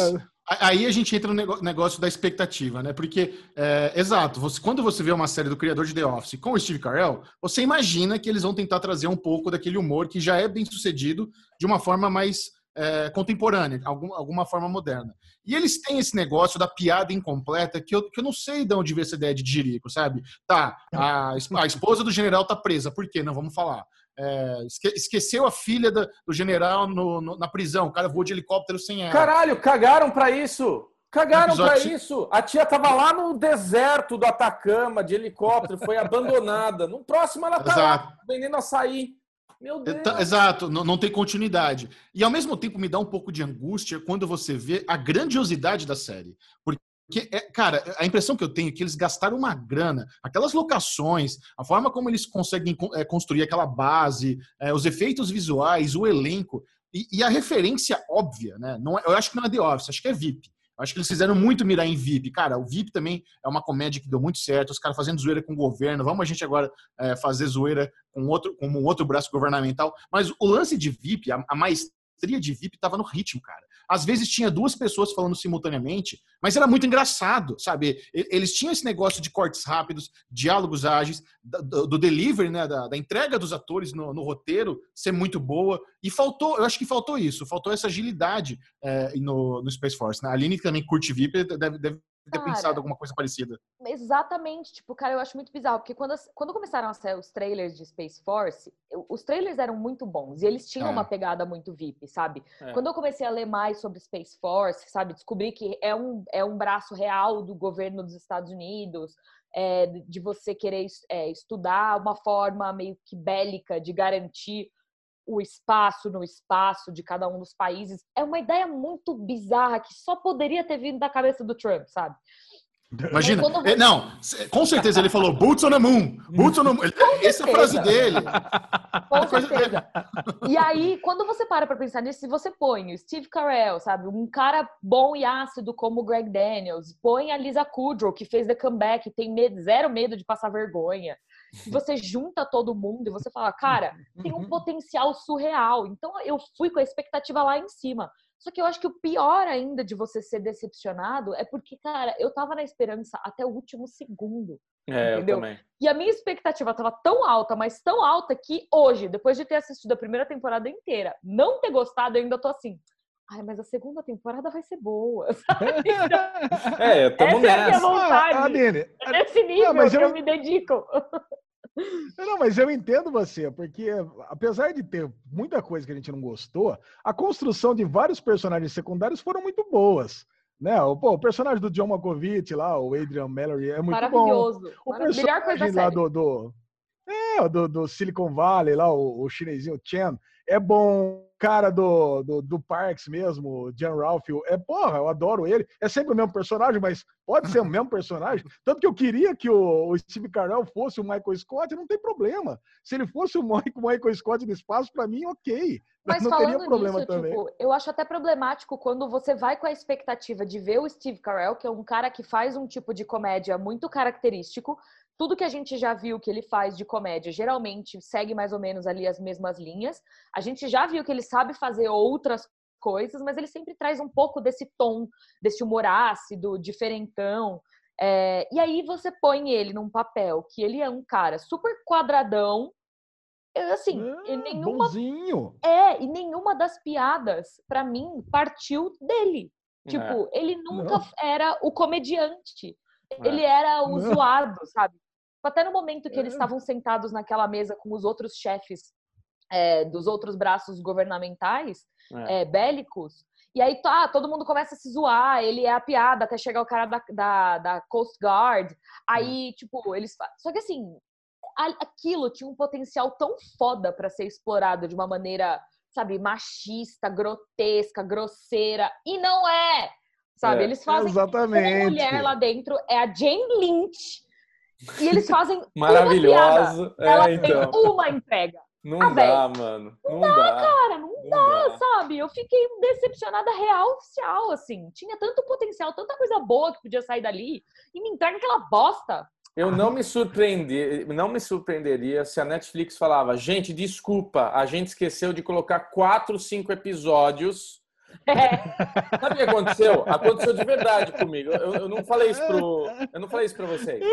aí a gente entra no negócio da expectativa, né? Porque, é, exato, você, quando você vê uma série do criador de The Office com o Steve Carell, você imagina que eles vão tentar trazer um pouco daquele humor que já é bem sucedido de uma forma mais é, contemporânea, algum, alguma forma moderna. E eles têm esse negócio da piada incompleta que eu, que eu não sei de onde veio essa ideia de Jirico, sabe? Tá, a, a esposa do general tá presa, por quê? Não vamos falar. É, esqueceu a filha do general no, no, na prisão, o cara voou de helicóptero sem ela. Caralho, cagaram para isso! Cagaram para isso. A tia tava lá no deserto do Atacama de helicóptero, foi abandonada. No próximo ela tá lá, vendendo açaí. Meu Deus. Exato, não, não, tem continuidade. E ao mesmo tempo me dá um pouco de angústia quando você vê a grandiosidade da série. Porque é, cara, a impressão que eu tenho é que eles gastaram uma grana, aquelas locações, a forma como eles conseguem é, construir aquela base, é, os efeitos visuais, o elenco e, e, a referência óbvia, né? Não é, eu acho que não é The Office, acho que é VIP. Acho que eles fizeram muito mirar em VIP. Cara, o VIP também é uma comédia que deu muito certo. Os caras fazendo zoeira com o governo. Vamos a gente agora é, fazer zoeira com outro, com um outro braço governamental. Mas o lance de VIP, a, a maestria de VIP estava no ritmo, cara. Às vezes tinha duas pessoas falando simultaneamente, mas era muito engraçado, sabe? Eles tinham esse negócio de cortes rápidos, diálogos ágeis, do, do delivery, né? Da, da, entrega dos atores no, no, roteiro ser muito boa. E faltou, eu acho que faltou isso, faltou essa agilidade é, no, no Space Force. Né? A Aline, que também curte VIP, deve, deve ter cara, pensado alguma coisa parecida. Exatamente. Tipo, cara, eu acho muito bizarro, porque quando, quando começaram a sair os trailers de Space Force, eu, os trailers eram muito bons e eles tinham é. uma pegada muito VIP, sabe? É. Quando eu comecei a ler mais sobre Space Force, sabe, descobri que é um, é um braço real do governo dos Estados Unidos, é, de você querer é, estudar uma forma meio que bélica de garantir o espaço no espaço de cada um dos países. É uma ideia muito bizarra que só poderia ter vindo da cabeça do Trump, sabe? Imagina, quando... É, não, com certeza ele falou boots on the moon, boots on the moon. Essa é a frase dele. Com certeza. E aí, quando você para pra pensar nisso, se você põe o Steve Carell, sabe, um cara bom e ácido como o Greg Daniels, põe a Lisa Kudrow, que fez The Comeback, tem medo, zero medo de passar vergonha, e você junta todo mundo e você fala, cara, tem um potencial surreal. Então eu fui com a expectativa lá em cima. Só que eu acho que o pior ainda de você ser decepcionado é porque, cara, eu tava na esperança até o último segundo. É, entendeu? eu também. E a minha expectativa tava tão alta, mas tão alta que hoje, depois de ter assistido a primeira temporada inteira, não ter gostado, eu ainda tô assim. Ai, mas a segunda temporada vai ser boa. (laughs) Sabe? é, tamo Essa nessa. é a minha vontade. Ah, Aline, é nesse nível não, que eu... eu me dedico. (laughs) Não, mas eu entendo você, porque apesar de ter muita coisa que a gente não gostou, a construção de vários personagens secundários foram muito boas. Né? O, pô, o personagem do John Malkovich lá, o Adrian Mallory, é muito Maravilhoso. bom. O personagem lá do, do, é, do, do, Silicon Valley, lá, o, o chinesinho Chen, é bom cara do, do, do Parks mesmo, Jan Ralph, é porra, eu adoro ele. É sempre o mesmo personagem, mas pode ser o (laughs) mesmo personagem. Tanto que eu queria que o, o Steve Carell fosse o Michael Scott, não tem problema. Se ele fosse o Michael Scott no espaço, para mim, ok. Mas (laughs) não teria problema nisso, também. Tipo, eu acho até problemático quando você vai com a expectativa de ver o Steve Carell, que é um cara que faz um tipo de comédia muito característico, tudo que a gente já viu que ele faz de comédia geralmente segue mais ou menos ali as mesmas linhas. A gente já viu que ele sabe fazer outras coisas, mas ele sempre traz um pouco desse tom, desse humor ácido, diferentão. É, e aí você põe ele num papel que ele é um cara super quadradão, é, assim, é, nenhuma bonzinho. é e nenhuma das piadas para mim partiu dele. Tipo, é. ele nunca Não. era o comediante. É. Ele era o Não. zoado, sabe? Até no momento que eles é. estavam sentados naquela mesa com os outros chefes é, dos outros braços governamentais é. É, bélicos, e aí tá, todo mundo começa a se zoar, ele é a piada até chegar o cara da, da, da Coast Guard. Aí, tipo, eles. Só que assim, aquilo tinha um potencial tão foda para ser explorado de uma maneira, sabe, machista, grotesca, grosseira. E não é! Sabe? É, eles fazem exatamente. uma mulher lá dentro, é a Jane Lynch e eles fazem maravilhoso. É, Ela então. tem uma entrega. Não ah, dá, mano. Não, não dá, dá, cara. Não, não dá, dá, sabe? Eu fiquei decepcionada real oficial, assim. Tinha tanto potencial, tanta coisa boa que podia sair dali. E me entrega aquela bosta. Eu não me surpreendi, não me surpreenderia se a Netflix falava, gente, desculpa, a gente esqueceu de colocar quatro, cinco episódios é. Sabe o que aconteceu? Aconteceu de verdade comigo. Eu, eu, não falei isso pro, eu não falei isso para vocês.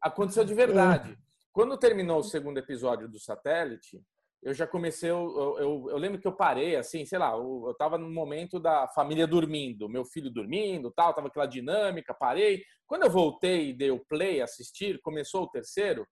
Aconteceu de verdade. Quando terminou o segundo episódio do satélite, eu já comecei. Eu, eu, eu lembro que eu parei, assim, sei lá, eu, eu tava no momento da família dormindo, meu filho dormindo, tal, tava aquela dinâmica, parei. Quando eu voltei e dei o play assistir, começou o terceiro,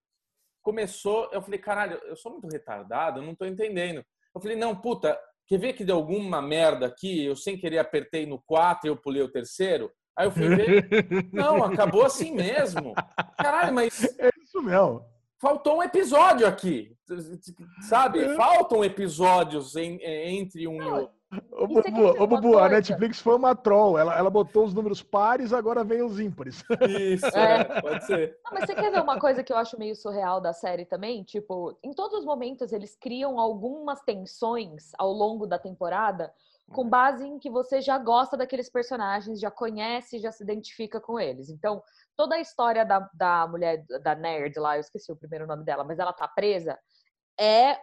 começou, eu falei, caralho, eu sou muito retardado, eu não tô entendendo. Eu falei, não, puta, Quer ver que deu alguma merda aqui? Eu sem querer apertei no 4 e eu pulei o terceiro. Aí eu fui ver. (laughs) Não, acabou assim mesmo. Caralho, mas. É isso mesmo. Faltou um episódio aqui. Sabe? É. Faltam episódios em, entre um e outro. Ô, Bubu, ô, Bubu a Netflix foi uma troll. Ela, ela botou os números pares, agora vem os ímpares. Isso, é. é. pode ser. Não, mas você quer ver uma coisa que eu acho meio surreal da série também? Tipo, em todos os momentos eles criam algumas tensões ao longo da temporada com base em que você já gosta daqueles personagens, já conhece, já se identifica com eles. Então, toda a história da, da mulher, da nerd lá, eu esqueci o primeiro nome dela, mas ela tá presa, é, é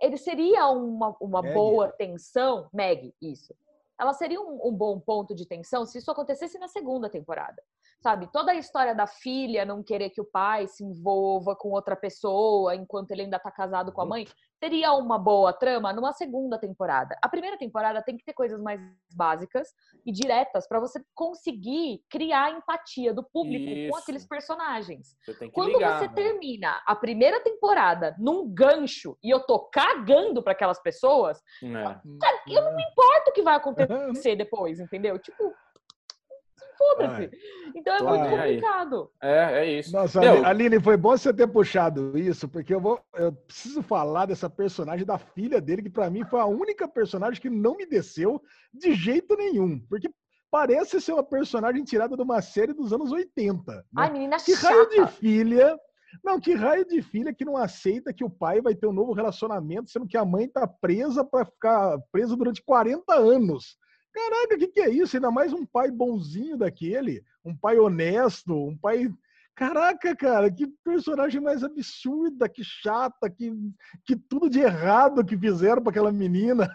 ele seria uma, uma boa tensão, Meg, isso. Ela seria um, um bom ponto de tensão se isso acontecesse na segunda temporada sabe? Toda a história da filha não querer que o pai se envolva com outra pessoa enquanto ele ainda tá casado com a mãe, seria uma boa trama numa segunda temporada. A primeira temporada tem que ter coisas mais básicas e diretas para você conseguir criar empatia do público Isso. com aqueles personagens. Você Quando ligar, você né? termina a primeira temporada num gancho e eu tô cagando para aquelas pessoas, é. eu não me importo o que vai acontecer depois, entendeu? Tipo, foda-se. Então é muito complicado. É, é isso. Nossa, Meu... Aline, foi bom você ter puxado isso, porque eu vou. Eu preciso falar dessa personagem da filha dele, que para mim foi a única personagem que não me desceu de jeito nenhum. Porque parece ser uma personagem tirada de uma série dos anos 80. Né? Ai, menina que chata. raio de filha. Não, que raio de filha que não aceita que o pai vai ter um novo relacionamento, sendo que a mãe tá presa para ficar presa durante 40 anos. Caraca, o que, que é isso? Ainda mais um pai bonzinho daquele, um pai honesto, um pai. Caraca, cara, que personagem mais absurda, que chata, que, que tudo de errado que fizeram para aquela menina.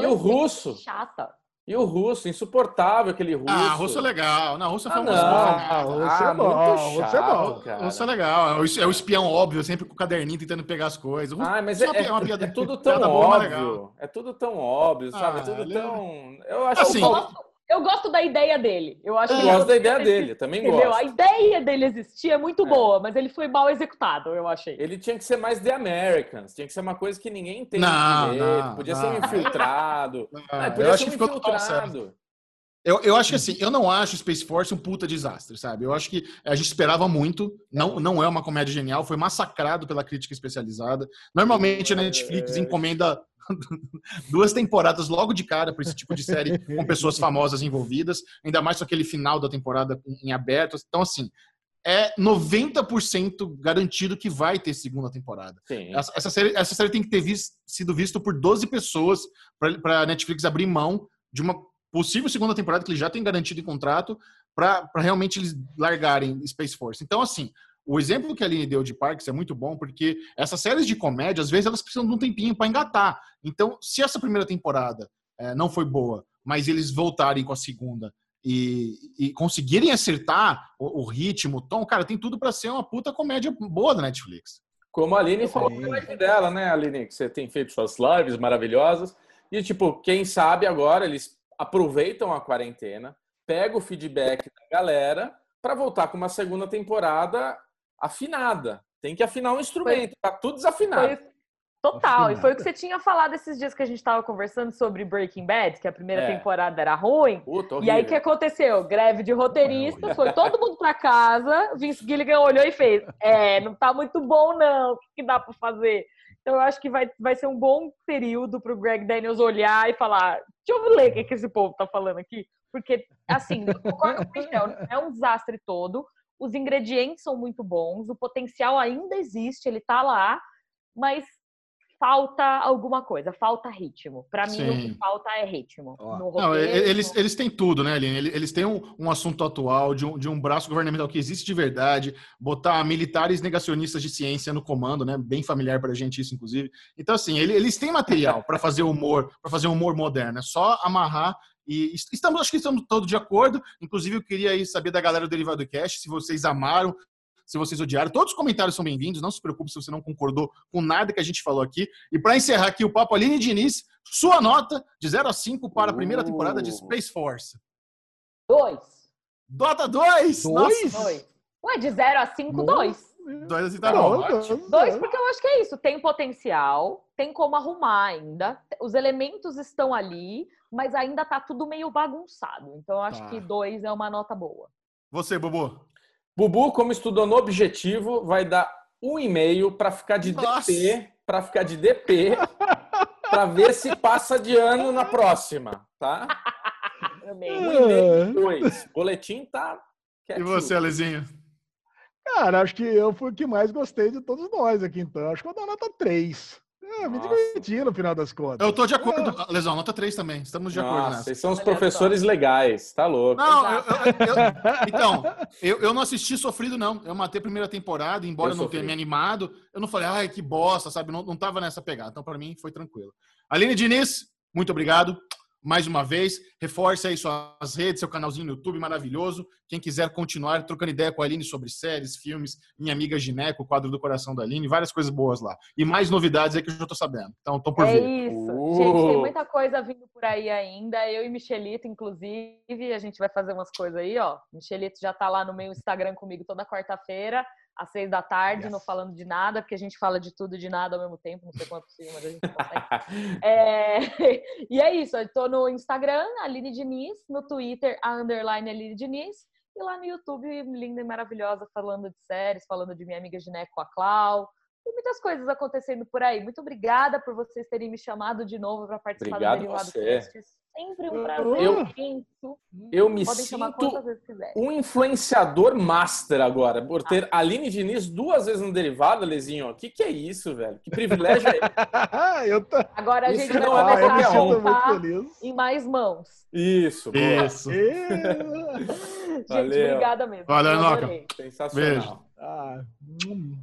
E o russo? Chata. E o russo, insuportável aquele russo. Ah, russo é legal. Não, russo é famoso. Ah, não. russo é ah, é bom. Russo é bom. Cara. Russo é legal. É o espião óbvio, sempre com o cadeirninho tentando pegar as coisas. Ah, mas é, é, uma piada, é tudo tão óbvio. É tudo tão óbvio, sabe? Ah, é tudo tão... Eu acho assim, que... Eu gosto da ideia dele. Eu acho eu que gosto da ideia dele, também entendeu? gosto. A ideia dele existir é muito é. boa, mas ele foi mal executado, eu achei. Ele tinha que ser mais The Americans, tinha que ser uma coisa que ninguém entende não, direito, não, podia não. ser um infiltrado. (laughs) Não, podia eu ser um infiltrado. Eu, eu acho que assim, eu não acho Space Force um puta desastre, sabe? Eu acho que a gente esperava muito, não, não é uma comédia genial, foi massacrado pela crítica especializada. Normalmente a Netflix é. encomenda (laughs) duas temporadas logo de cara para esse tipo de série com pessoas famosas envolvidas, ainda mais com aquele final da temporada em aberto. Então, assim, é 90% garantido que vai ter segunda temporada. Essa, essa, série, essa série tem que ter visto, sido vista por 12 pessoas para a Netflix abrir mão de uma possível segunda temporada que eles já têm garantido em contrato para realmente eles largarem Space Force. Então, assim, o exemplo que a Aline deu de Parks é muito bom, porque essas séries de comédia, às vezes, elas precisam de um tempinho para engatar. Então, se essa primeira temporada é, não foi boa, mas eles voltarem com a segunda e, e conseguirem acertar o, o, ritmo, o tom, cara, tem tudo para ser uma puta comédia boa da Netflix. Como a Aline falou na live dela, né, Aline? Que você tem feito suas lives maravilhosas. E, tipo, quem sabe agora eles aproveitam a quarentena, pega o feedback da galera para voltar com uma segunda temporada afinada. Tem que afinar o instrumento, foi, tá tudo desafinado. Foi, total, afinado. e foi o que você tinha falado esses dias que a gente estava conversando sobre Breaking Bad, que a primeira é. temporada era ruim. Puta, e aí o que aconteceu? Greve de roteiristas, foi todo mundo para casa, Vince Gilligan olhou e fez: "É, não tá muito bom não, o que, que dá para fazer?" Então, eu acho que vai, vai ser um bom período para o Greg Daniels olhar e falar: deixa eu ler o que, que esse povo está falando aqui. Porque, assim, concordo com o Michel, é um desastre todo. Os ingredientes são muito bons, o potencial ainda existe, ele está lá, mas falta alguma coisa, falta ritmo. Para mim, o que falta é ritmo. Não, eles, eles têm tudo, né, Aline? Eles têm um, um assunto atual de um, de um braço governamental que existe de verdade, botar militares negacionistas de ciência no comando, né? Bem familiar para a gente isso, inclusive. Então, assim, eles têm material para fazer humor, para fazer humor moderno. É só amarrar e estamos, acho que estamos todos de acordo. Inclusive, eu queria aí saber da galera do Derivado Cast se vocês amaram, se vocês odiaram. Todos os comentários são bem-vindos, não se preocupe se você não concordou com nada que a gente falou aqui. E para encerrar aqui o papo, Aline Diniz, sua nota de 0 a 5 para a primeira temporada de Space Force. Dois. Dota 2! Dois? Ué, de 0 a 5, 2. Dois assim tá bom. Dois, porque eu acho que é isso. Tem potencial, tem como arrumar ainda. Os elementos estão ali, mas ainda tá tudo meio bagunçado. Então eu acho tá. que dois é uma nota boa. Você, Bubu? Bubu, como estudou no objetivo, vai dar um e-mail para ficar de Nossa. DP, para ficar de DP. para ver se passa de ano na próxima, tá? Amei. Um e dois. Boletim tá. E você, Alezinho? Cara, acho que eu fui o que mais gostei de todos nós aqui, então. Acho que eu dou nota 3. É, me diverti no final das contas. Eu tô de acordo. É. Lesão, nota 3 também. Estamos de Nossa, acordo nessa. Vocês são os professores legais, tá louco. Não, eu, eu, eu, então, eu, eu não assisti sofrido, não. Eu matei a primeira temporada, embora eu não tenha me animado. Eu não falei, ai, que bosta, sabe? Não, não tava nessa pegada. Então, para mim, foi tranquilo. Aline Diniz, muito obrigado mais uma vez. Reforce aí suas redes, seu canalzinho no YouTube maravilhoso. Quem quiser continuar trocando ideia com a Aline sobre séries, filmes, minha amiga Gineco, o quadro do coração da Aline, várias coisas boas lá. E mais novidades aí que eu já tô sabendo. Então, tô por é ver. É isso. Uh. Gente, tem muita coisa vindo por aí ainda. Eu e Michelito, inclusive, a gente vai fazer umas coisas aí, ó. Michelito já tá lá no meu Instagram comigo toda quarta-feira às seis da tarde, yes. não falando de nada, porque a gente fala de tudo e de nada ao mesmo tempo, não sei quanto é possível, mas a gente consegue. (laughs) é... (laughs) e é isso, eu tô no Instagram, Aline Diniz, no Twitter, a underline Aline Diniz, e lá no YouTube, linda e maravilhosa, falando de séries, falando de minha amiga Gineco, a Clau, e muitas coisas acontecendo por aí. Muito obrigada por vocês terem me chamado de novo para participar Obrigado do Derivado Cast. Sempre um prazer eu, imenso. Eu me Podem sinto um influenciador master agora, por ter ah. Aline Diniz duas vezes no Derivado, Lezinho. O que, que é isso, velho? Que privilégio é esse? (laughs) tô... Agora a gente isso vai ah, começar a voltar em mais mãos. Isso, boa. Isso. (laughs) gente, Valeu. obrigada mesmo. Valeu, Noca. Sensacional. Beijo. Ah, hum.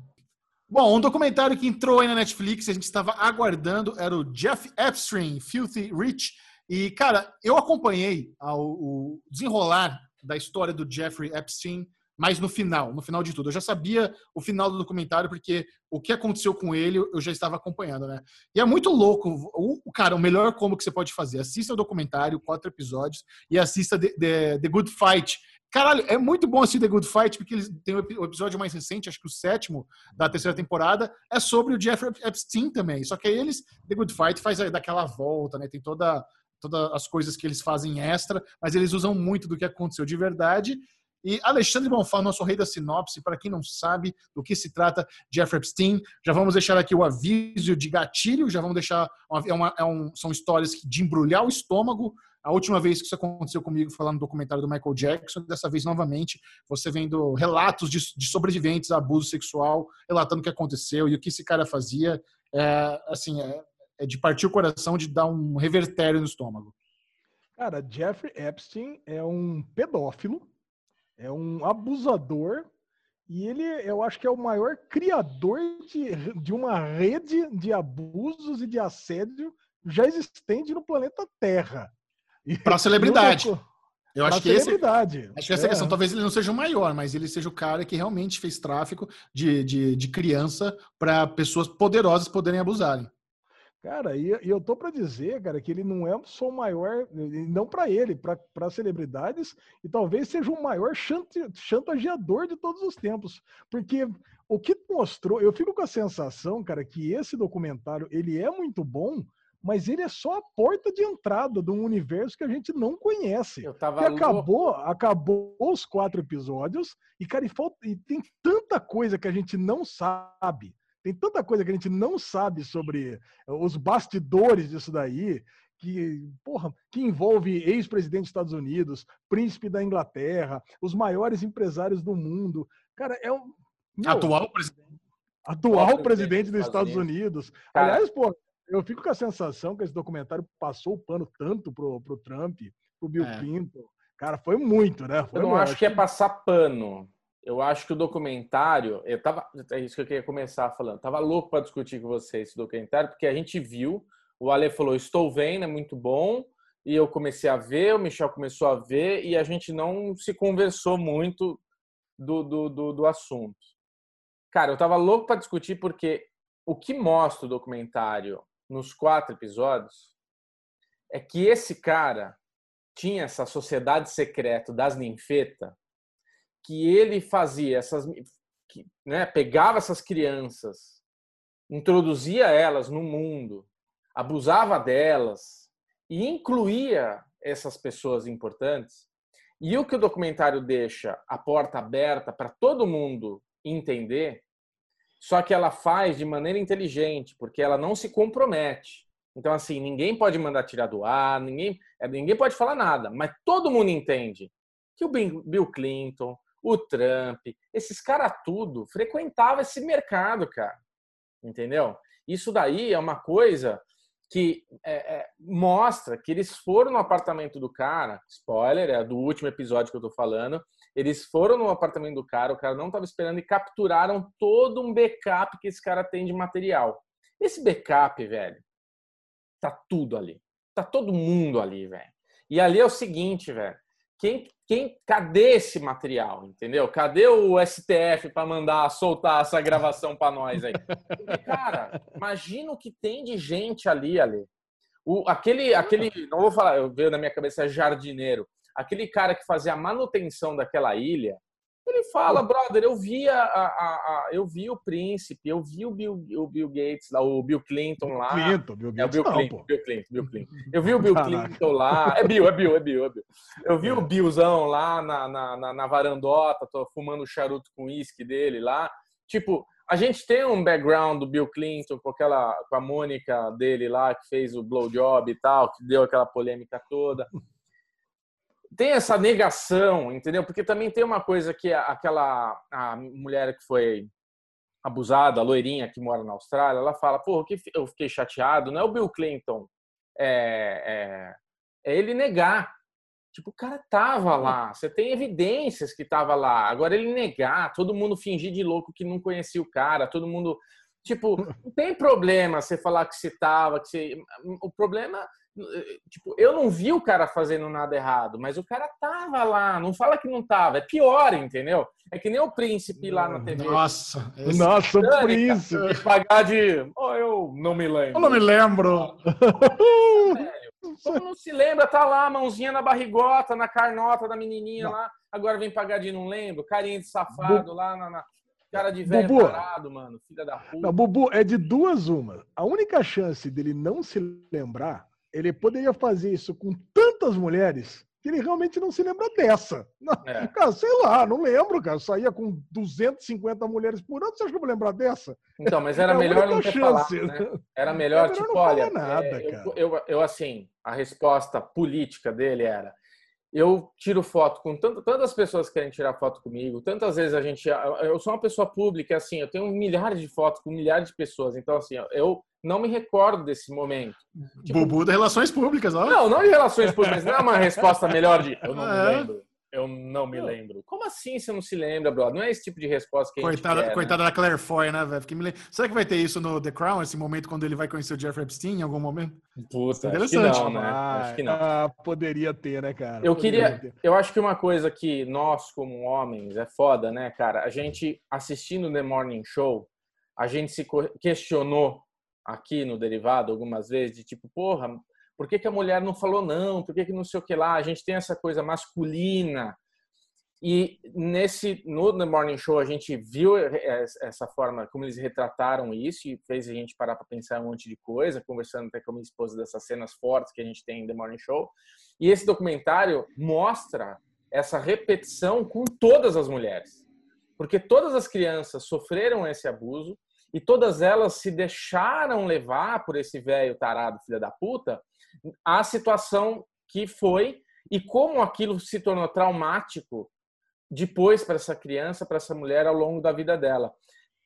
Bom, um documentário que entrou aí na Netflix, a gente estava aguardando, era o Jeff Epstein, Filthy Rich. E, cara, eu acompanhei o desenrolar da história do Jeffrey Epstein, mas no final, no final de tudo. Eu já sabia o final do documentário, porque o que aconteceu com ele eu já estava acompanhando, né? E é muito louco. O, cara, o melhor como que você pode fazer, assista o documentário, quatro episódios, e assista The, The, The Good Fight, Caralho, é muito bom assistir The Good Fight, porque eles tem o episódio mais recente, acho que o sétimo da terceira temporada, é sobre o Jeffrey Epstein também. Só que aí eles, The Good Fight faz daquela volta, né? Tem toda, todas as coisas que eles fazem extra, mas eles usam muito do que aconteceu de verdade. E Alexandre Bonfá, nosso rei da sinopse, para quem não sabe do que se trata Jeffrey Epstein, já vamos deixar aqui o aviso de gatilho, já vamos deixar. É uma, é um, são histórias de embrulhar o estômago, a última vez que isso aconteceu comigo foi lá no documentário do Michael Jackson. Dessa vez, novamente, você vendo relatos de, de sobreviventes a abuso sexual, relatando o que aconteceu e o que esse cara fazia. É, assim, é, é de partir o coração, de dar um revertério no estômago. Cara, Jeffrey Epstein é um pedófilo, é um abusador e ele, eu acho que é o maior criador de, de uma rede de abusos e de assédio já existente no planeta Terra. Para (laughs) celebridade. Eu acho que, esse, acho que essa é. questão, talvez ele não seja o maior, mas ele seja o cara que realmente fez tráfico de, de, de criança para pessoas poderosas poderem abusarem. Cara, e, e eu tô para dizer, cara, que ele não é só o maior, não para ele, para celebridades, e talvez seja o maior chantageador de todos os tempos. Porque o que mostrou, eu fico com a sensação, cara, que esse documentário, ele é muito bom, mas ele é só a porta de entrada de um universo que a gente não conhece. Eu tava que acabou, acabou os quatro episódios e cara, e, falta, e tem tanta coisa que a gente não sabe. Tem tanta coisa que a gente não sabe sobre os bastidores disso daí, que, porra, que envolve ex-presidente dos Estados Unidos, príncipe da Inglaterra, os maiores empresários do mundo. Cara, é um. Meu, atual presidente. Atual presidente dos Estados Unidos. Unidos. Aliás, pô, eu fico com a sensação que esse documentário passou o pano tanto pro, pro Trump, pro Bill é. Clinton. Cara, foi muito, né? Foi eu não acho que é passar pano. Eu acho que o documentário, eu tava, é isso que eu queria começar falando. Tava louco para discutir com você esse documentário, porque a gente viu, o Ale falou, estou vendo, é muito bom, e eu comecei a ver, o Michel começou a ver, e a gente não se conversou muito do, do, do, do assunto. Cara, eu tava louco para discutir porque o que mostra o documentário nos quatro episódios é que esse cara tinha essa sociedade secreta das ninfetas, que ele fazia essas, que, né, pegava essas crianças, introduzia elas no mundo, abusava delas e incluía essas pessoas importantes. E o que o documentário deixa a porta aberta para todo mundo entender só que ela faz de maneira inteligente, porque ela não se compromete. Então, assim, ninguém pode mandar tirar do ar, ninguém, é, ninguém pode falar nada, mas todo mundo entende que o Bill Clinton, o Trump, esses caras tudo frequentavam esse mercado, cara. Entendeu? Isso daí é uma coisa que é, é, mostra que eles foram no apartamento do cara, spoiler, é do último episódio que eu tô falando, eles foram no apartamento do cara, o cara não estava esperando e capturaram todo um backup que esse cara tem de material. Esse backup, velho, tá tudo ali. Tá todo mundo ali, velho. E ali é o seguinte, velho. Quem, quem, cadê esse material, entendeu? Cadê o STF para mandar soltar essa gravação para nós aí? Cara, imagina o que tem de gente ali, ali. O, aquele, aquele, não vou falar, eu veio na minha cabeça jardineiro aquele cara que fazia a manutenção daquela ilha, ele fala, brother, eu vi a, a, a, eu vi o príncipe, eu vi o Bill, o Bill Gates lá, o Bill Clinton lá. Clinton, Bill Gates, é, o Bill, não, Clinton. Bill Clinton, Bill Clinton. (laughs) Eu vi o Bill Caraca. Clinton lá. É Bill, é Bill, é Bill, é Bill. Eu vi É. o Billzão lá na, na, na, na varandota, fumando o charuto com uísque dele lá. Tipo, a gente tem um background do Bill Clinton com aquela com a Mônica dele lá que fez o blowjob e tal, que deu aquela polêmica toda (laughs) tem essa negação, entendeu? Porque também tem uma coisa que aquela a mulher que foi abusada, a loirinha que mora na Austrália, ela fala, que eu fiquei chateado, não é o Bill Clinton, é, é, é ele negar. Tipo, o cara tava lá, você tem evidências que tava lá. Agora ele negar, todo mundo fingir de louco que não conhecia o cara, todo mundo Tipo, (laughs) não tem problema você falar que você tava, que você... o problema tipo, eu não vi o cara fazendo nada errado, mas o cara tava lá, não fala que não tava, é pior, entendeu? É que nem o príncipe lá na TV. Nossa, esse- Nossa, o príncipe. pagar de, oh, eu não me lembro. eu não me lembro. Como não se lembra, tá lá, mãozinha na barrigota, na carnota da menininha Não. lá, agora vem pagar de não lembro, carinha de safado lá na, na- cara de velho Bubu. parado, mano, filha da puta. Não, Bubu, é de duas uma. A única chance dele não se lembrar, ele poderia fazer isso com tantas mulheres que ele realmente não se lembra dessa. Não, É. Cara, sei lá, não lembro, cara. Saía com 250 mulheres por ano, você acha que eu vou lembrar dessa? Então, mas era É melhor não ter chance, falado, né? né? Era melhor, É melhor tipo, não olha, nada, é, eu- cara. eu, eu, assim, a resposta política dele era: eu tiro foto com tanto, tantas pessoas que querem tirar foto comigo, tantas vezes a gente. Eu sou uma pessoa pública, assim, eu tenho milhares de fotos com milhares de pessoas, então, assim, eu não me recordo desse momento. Tipo, Bubu das Relações Públicas, ó. Não, não de relações públicas, não é uma resposta melhor de eu não me É. lembro. Eu não me lembro. Como assim você não se lembra, brother? Não é esse tipo de resposta que a gente Coitada, quer, né? coitada da Claire Foy, né, velho? Me Será que vai ter isso no The Crown, esse momento quando ele vai conhecer o Jeffrey Epstein em algum momento? Puta, acho que Interessante. não, né? Ah, Acho que não. ah, poderia ter, né, cara? Eu Poderia queria. ter. Eu acho que uma coisa que nós, como homens, é foda, né, cara? A gente, assistindo The Morning Show, a gente se questionou aqui no Derivado algumas vezes, de tipo, porra, por que, que a mulher não falou não? Por que, que não sei o que lá? A gente tem essa coisa masculina. E nesse no The Morning Show a gente viu essa forma como eles retrataram isso e fez a gente parar para pensar um monte de coisa, conversando até com a minha esposa dessas cenas fortes que a gente tem em The Morning Show. E esse documentário mostra essa repetição com todas as mulheres. Porque todas as crianças sofreram esse abuso e todas elas se deixaram levar por esse velho tarado filha da puta a situação que foi e como aquilo se tornou traumático depois para essa criança, para essa mulher ao longo da vida dela.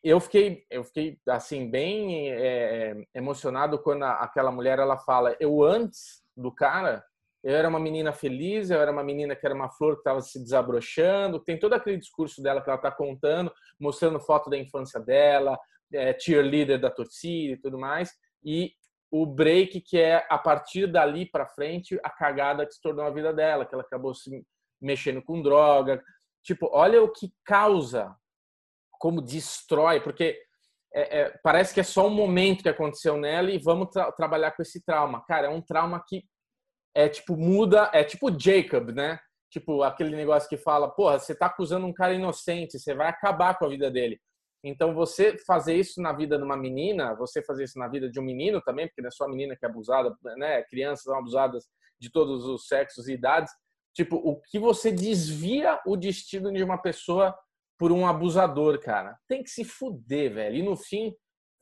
Eu fiquei, eu fiquei assim bem é, emocionado quando a, aquela mulher ela fala: eu antes do cara eu era uma menina feliz, eu era uma menina que era uma flor que estava se desabrochando. Tem todo aquele discurso dela que ela está contando, mostrando foto da infância dela, é, cheerleader da torcida e tudo mais. E o break que é a partir dali para frente a cagada que se tornou a vida dela, que ela acabou se mexendo com droga. Tipo, olha o que causa, como destrói, porque é, é, parece que é só um momento que aconteceu nela e vamos tra trabalhar com esse trauma. Cara, é um trauma que é tipo muda, é tipo Jacob, né? Tipo aquele negócio que fala, porra, você tá acusando um cara inocente, você vai acabar com a vida dele. Então você fazer isso na vida de uma menina, você fazer isso na vida de um menino também, porque não é só a menina que é abusada, né? Crianças são abusadas de todos os sexos e idades. Tipo, o que você desvia o destino de uma pessoa por um abusador, cara. Tem que se fuder, velho. E no fim,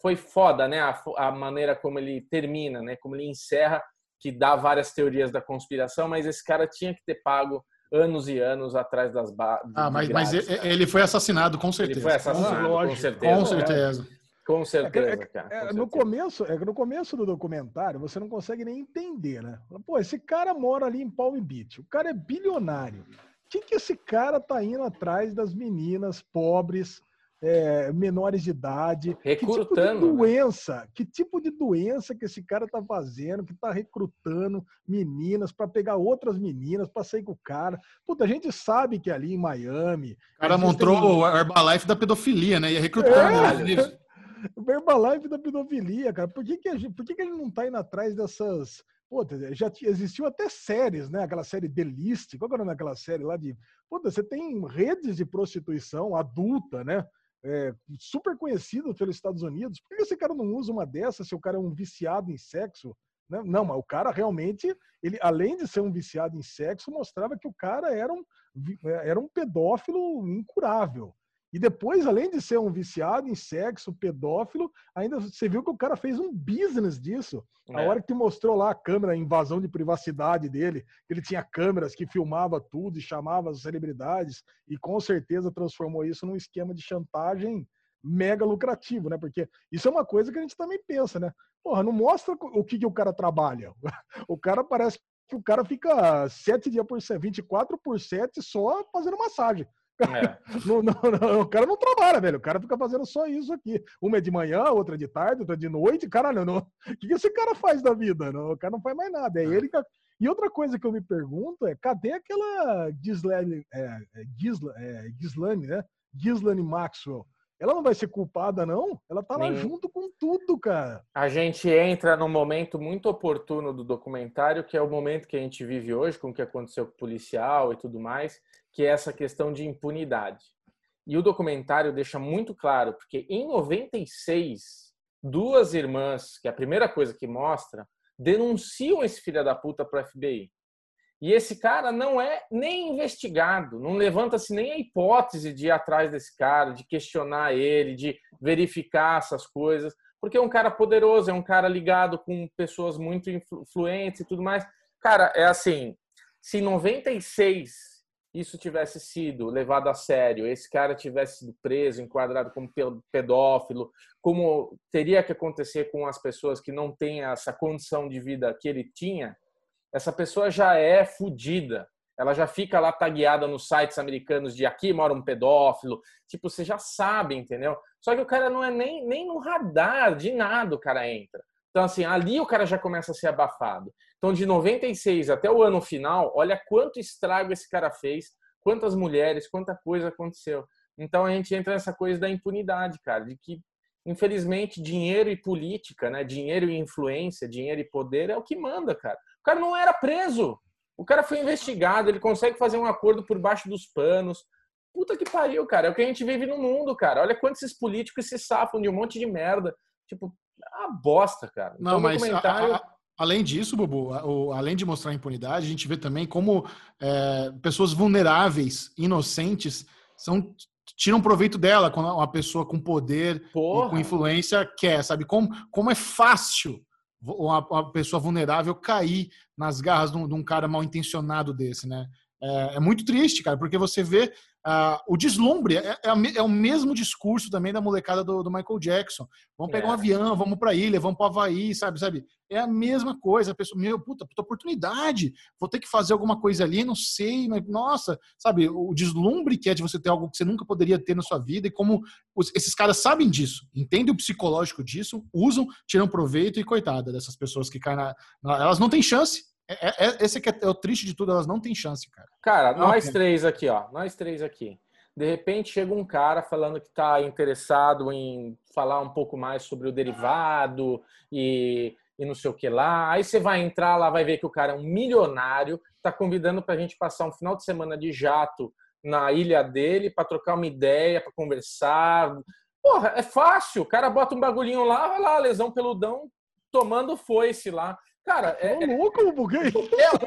foi foda, né? A, a, maneira como ele termina, né? Como ele encerra, que dá várias teorias da conspiração, mas esse cara tinha que ter pago anos e anos atrás das bases. Ah, mas, mas ele foi assassinado, com certeza. Ele foi assassinado, ah, com certeza. Com certeza. Com certeza, é, cara. Com é, certeza. No começo, é, no começo do documentário, você não consegue nem entender, né? Pô, esse cara mora ali em Palm Beach, o cara é bilionário. O que, que esse cara tá indo atrás das meninas pobres, é, menores de idade. Recrutando. Que tipo de né? doença? Que tipo de doença que esse cara tá fazendo, que tá recrutando meninas para pegar outras meninas para sair com o cara? Puta, a gente sabe que ali em Miami. O cara montou tem... o Herbalife da pedofilia, né? Ia recrutando. É. Né? O (laughs) Herbalife da pedofilia, cara. Por que, que, gente, por que, que ele não tá indo atrás dessas. Pô, já existiu até séries, né? Aquela série The List. Qual que é o nome daquela série lá de. Puta, você tem redes de prostituição adulta, né? É, super conhecido pelos Estados Unidos, por que esse cara não usa uma dessas se o cara é um viciado em sexo? Né? Não, mas o cara realmente, ele além de ser um viciado em sexo, mostrava que o cara era um, é, era um pedófilo incurável. E depois, além de ser um viciado em sexo, pedófilo, ainda você viu que o cara fez um business disso. É. A hora que mostrou lá a câmera, a invasão de privacidade dele, ele tinha câmeras que filmava tudo e chamava as celebridades, e com certeza transformou isso num esquema de chantagem mega lucrativo, né? Porque isso é uma coisa que a gente também pensa, né? Porra, não mostra o que, que o cara trabalha. (laughs) O cara parece que o cara fica sete dias por 24 por 7 só fazendo massagem. É. (laughs) Não, não, não, o cara não trabalha, velho. O cara fica fazendo só isso aqui. Uma é de manhã, outra é de tarde, outra é de noite. Caralho, não... o que, esse cara faz da vida? Não, o cara não faz mais nada. É ele que... E outra coisa que eu me pergunto é: cadê aquela Gislane, é, é, Gisla, é, Gislane, né? Gislane Maxwell? Ela não vai ser culpada, não? Ela tá lá Nem... junto com tudo, cara. A gente entra num momento muito oportuno do documentário, que é o momento que a gente vive hoje, com o que aconteceu com o policial e tudo mais, que é essa questão de impunidade. E o documentário deixa muito claro, porque em 96, duas irmãs, que é a primeira coisa que mostra, denunciam esse filho da puta para o FBI. E esse cara não é nem investigado, não levanta-se nem a hipótese de ir atrás desse cara, de questionar ele, de verificar essas coisas, porque é um cara poderoso, é um cara ligado com pessoas muito influentes e tudo mais. Cara, é assim, se em 96 isso tivesse sido levado a sério, esse cara tivesse sido preso, enquadrado como pedófilo, como teria que acontecer com as pessoas que não têm essa condição de vida que ele tinha, essa pessoa já é fodida. Ela já fica lá tagueada nos sites americanos de aqui mora um pedófilo. Tipo, você já sabe, entendeu? Só que o cara não é nem, nem no radar de nada o cara entra. Então, assim, ali o cara já começa a ser abafado. Então, de 96 até o ano final, olha quanto estrago esse cara fez, quantas mulheres, quanta coisa aconteceu. Então, a gente entra nessa coisa da impunidade, cara, de que, infelizmente, dinheiro e política, né? Dinheiro e influência, dinheiro e poder é o que manda, cara. O cara não era preso. O cara foi investigado, ele consegue fazer um acordo por baixo dos panos. Puta que pariu, cara. É o que a gente vive no mundo, cara. Olha quantos esses políticos se safam de um monte de merda. Tipo, a bosta, cara. Não, então, mas documentário... a, a, além disso, Bobo, a, além de mostrar impunidade, a gente vê também como é, pessoas vulneráveis, inocentes, são tiram proveito dela quando uma pessoa com poder e com influência quer, sabe? Como, como é fácil uma, uma pessoa vulnerável cair nas garras de um, de um cara mal intencionado desse, né? É, é, muito triste, cara, porque você vê Uh, o deslumbre é, é, é, o mesmo discurso também da molecada do, do Michael Jackson. Vamos pegar é. um avião, vamos para ilha, vamos para Havaí, sabe, sabe? É a mesma coisa. A pessoa, meu, puta, puta oportunidade. Vou ter que fazer alguma coisa ali, não sei, mas nossa, sabe? O deslumbre que é de você ter algo que você nunca poderia ter na sua vida e como os, esses caras sabem disso, entendem o psicológico disso, usam, tiram proveito e coitada dessas pessoas que caem na, na elas não têm chance é, é, é, esse que é, é, o triste de tudo, elas não têm chance, cara. Cara, não nós três aqui, ó. Nós três aqui. De repente chega um cara falando que está interessado em falar um pouco mais sobre o derivado e, e não sei o que lá. Aí você vai entrar lá, vai ver que o cara é um milionário, está convidando para a gente passar um final de semana de jato na ilha dele para trocar uma ideia, para conversar. Porra, é fácil. O cara bota um bagulhinho lá, vai lá, lesão peludão, tomando foice lá. Cara, é, é louco, buguei. Qualquer um,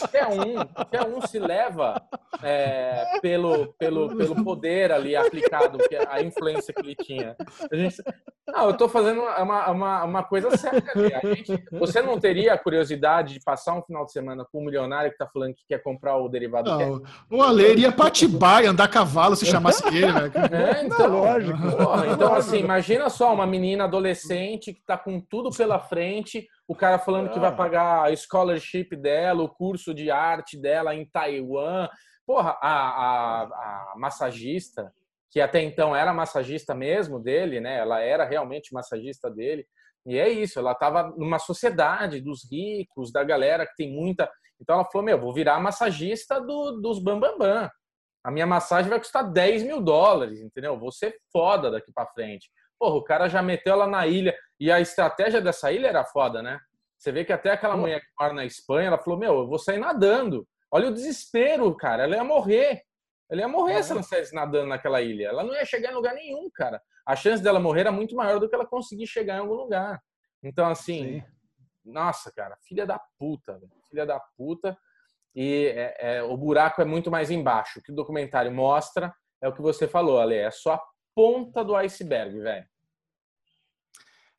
qualquer um, qualquer um se leva é, pelo, pelo, pelo poder ali aplicado, que a influência que ele tinha. Gente, não, eu estou fazendo uma, uma, uma coisa ali. Gente, você não teria a curiosidade de passar um final de semana com um milionário que está falando que quer comprar o derivado? Não, o Ale iria pra Atibaia, andar a cavalo se chamasse (laughs) ele, velho. É, então, não, lógico. Porra, então, assim, imagina só uma menina adolescente que está com tudo pela frente o cara falando que vai ah. pagar a scholarship dela, o curso de arte dela em Taiwan. Porra, a, a, a massagista, que até então era massagista mesmo dele, né? Ela era realmente massagista dele. E é isso, ela estava numa sociedade dos ricos, da galera que tem muita. Então ela falou: Meu, vou virar massagista do, dos Bambambam. Bam, bam. A minha massagem vai custar 10 mil dólares, entendeu? Vou ser foda daqui para frente. Porra, o cara já meteu ela na ilha. E a estratégia dessa ilha era foda, né? Você vê que até aquela mulher que mora na Espanha, ela falou: Meu, eu vou sair nadando. Olha o desespero, cara. Ela ia morrer. Ela ia morrer é. se ela saísse nadando naquela ilha. Ela não ia chegar em lugar nenhum, cara. A chance dela morrer era muito maior do que ela conseguir chegar em algum lugar. Então, assim, Sim. nossa, cara, filha da puta, filha da puta. E é, é, o buraco é muito mais embaixo. O que o documentário mostra é o que você falou, Ale. É só a ponta do iceberg, velho.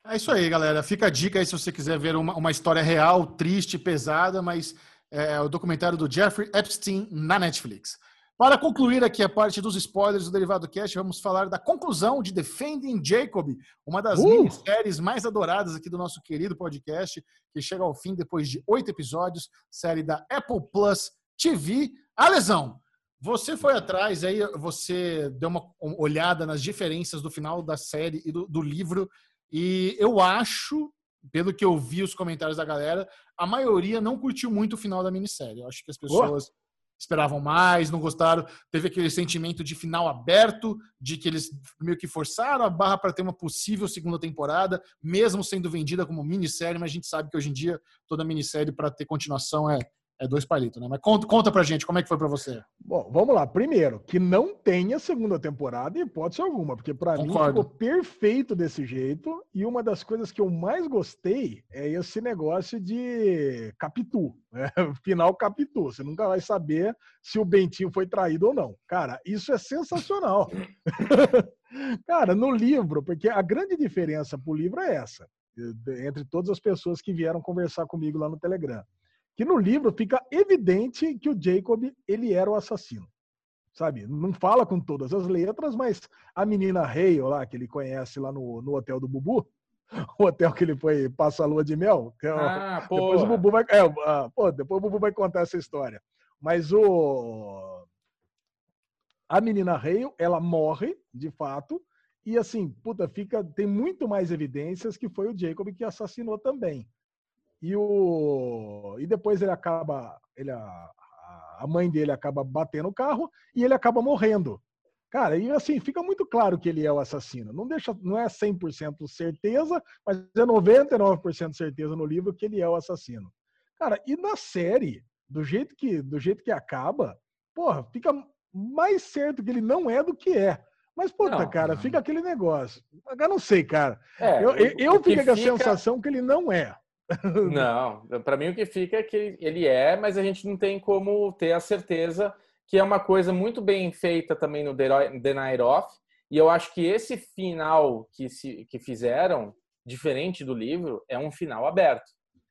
É isso aí, galera. Fica a dica aí se você quiser ver uma, uma história real, triste, pesada, mas é o documentário do Jeffrey Epstein na Netflix. Para concluir aqui a parte dos spoilers do Derivado Cast, vamos falar da conclusão de Defending Jacob, uma das uh! minisséries mais adoradas aqui do nosso querido podcast, que chega ao fim depois de oito episódios, série da Apple Plus TV. Alesão, você foi atrás, aí você deu uma olhada nas diferenças do final da série e do, do livro, e eu acho, pelo que eu vi os comentários da galera, a maioria não curtiu muito o final da minissérie. Eu acho que as pessoas oh. esperavam mais, não gostaram. Teve aquele sentimento de final aberto, de que eles meio que forçaram a barra para ter uma possível segunda temporada, mesmo sendo vendida como minissérie, mas a gente sabe que hoje em dia toda minissérie para ter continuação é é dois palitos, né? Mas conta, conta pra gente, como é que foi pra você? Bom, vamos lá. Primeiro, que não tenha segunda temporada em hipótese alguma, porque para mim ficou perfeito desse jeito. E uma das coisas que eu mais gostei é esse negócio de Capitu, né? (laughs) Final Capitu. Você nunca vai saber se o Bentinho foi traído ou não. Cara, isso é sensacional. (laughs) Cara, no livro, porque a grande diferença pro livro é essa, entre todas as pessoas que vieram conversar comigo lá no Telegram que no livro fica evidente que o Jacob ele era o assassino. Sabe? Não fala com todas as letras, mas a menina Hale lá, que ele conhece lá no, no hotel do Bubu, (laughs) o hotel que ele foi passar a lua de mel. É, ah, depois o Bubu vai, é, pô, depois o Bubu vai contar essa história. Mas o a menina Hale, ela morre, de fato, e assim, puta, fica tem muito mais evidências que foi o Jacob que assassinou também. E, o, e depois ele acaba, ele, a, a mãe dele acaba batendo o carro e ele acaba morrendo. Cara, e assim, fica muito claro que ele é o assassino. Não deixa, não é 100% certeza, mas é 99% certeza no livro que ele é o assassino. Cara, e na série, do jeito que, do jeito que acaba, porra, fica mais certo que ele não é do que é. Mas, puta, não, cara, não. fica aquele negócio. Eu não sei, cara. É, eu eu, eu fico com a sensação que ele não é. Não, para mim o que fica é que ele é, mas a gente não tem como ter a certeza que é uma coisa muito bem feita também no The Night Off. E eu acho que esse final que, se, que fizeram, diferente do livro, é um final aberto.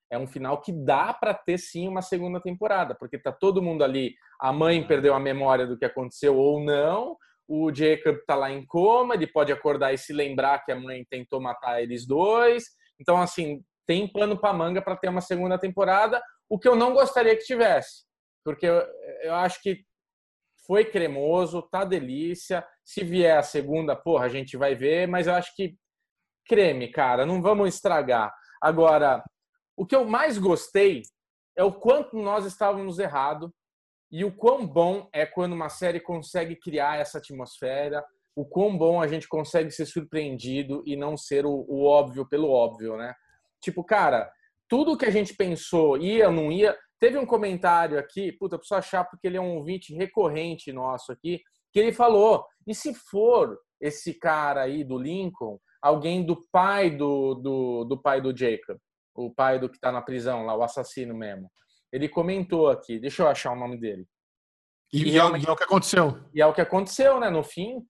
É um final que dá para ter sim uma segunda temporada, porque tá todo mundo ali. A mãe perdeu a memória do que aconteceu ou não. O Jacob tá lá em coma, ele pode acordar e se lembrar que a mãe tentou matar eles dois. Então, assim, tem plano para manga para ter uma segunda temporada, o que eu não gostaria que tivesse, porque eu, eu acho que foi cremoso, tá delícia. Se vier a segunda, porra, a gente vai ver, mas eu acho que creme, cara, não vamos estragar. Agora, o que eu mais gostei é o quanto nós estávamos errado e o quão bom é quando uma série consegue criar essa atmosfera, o quão bom a gente consegue ser surpreendido e não ser o, o óbvio pelo óbvio, né? Tipo, cara, tudo que a gente pensou, ia ou não ia. Teve um comentário aqui, puta, eu preciso achar porque ele é um ouvinte recorrente nosso aqui, que ele falou: e se for esse cara aí do Lincoln, alguém do pai do, do, do pai do Jacob? o pai do que tá na prisão lá, o assassino mesmo. Ele comentou aqui, deixa eu achar o nome dele. E, e, realmente, e é o que aconteceu. E é o que aconteceu, né? No fim,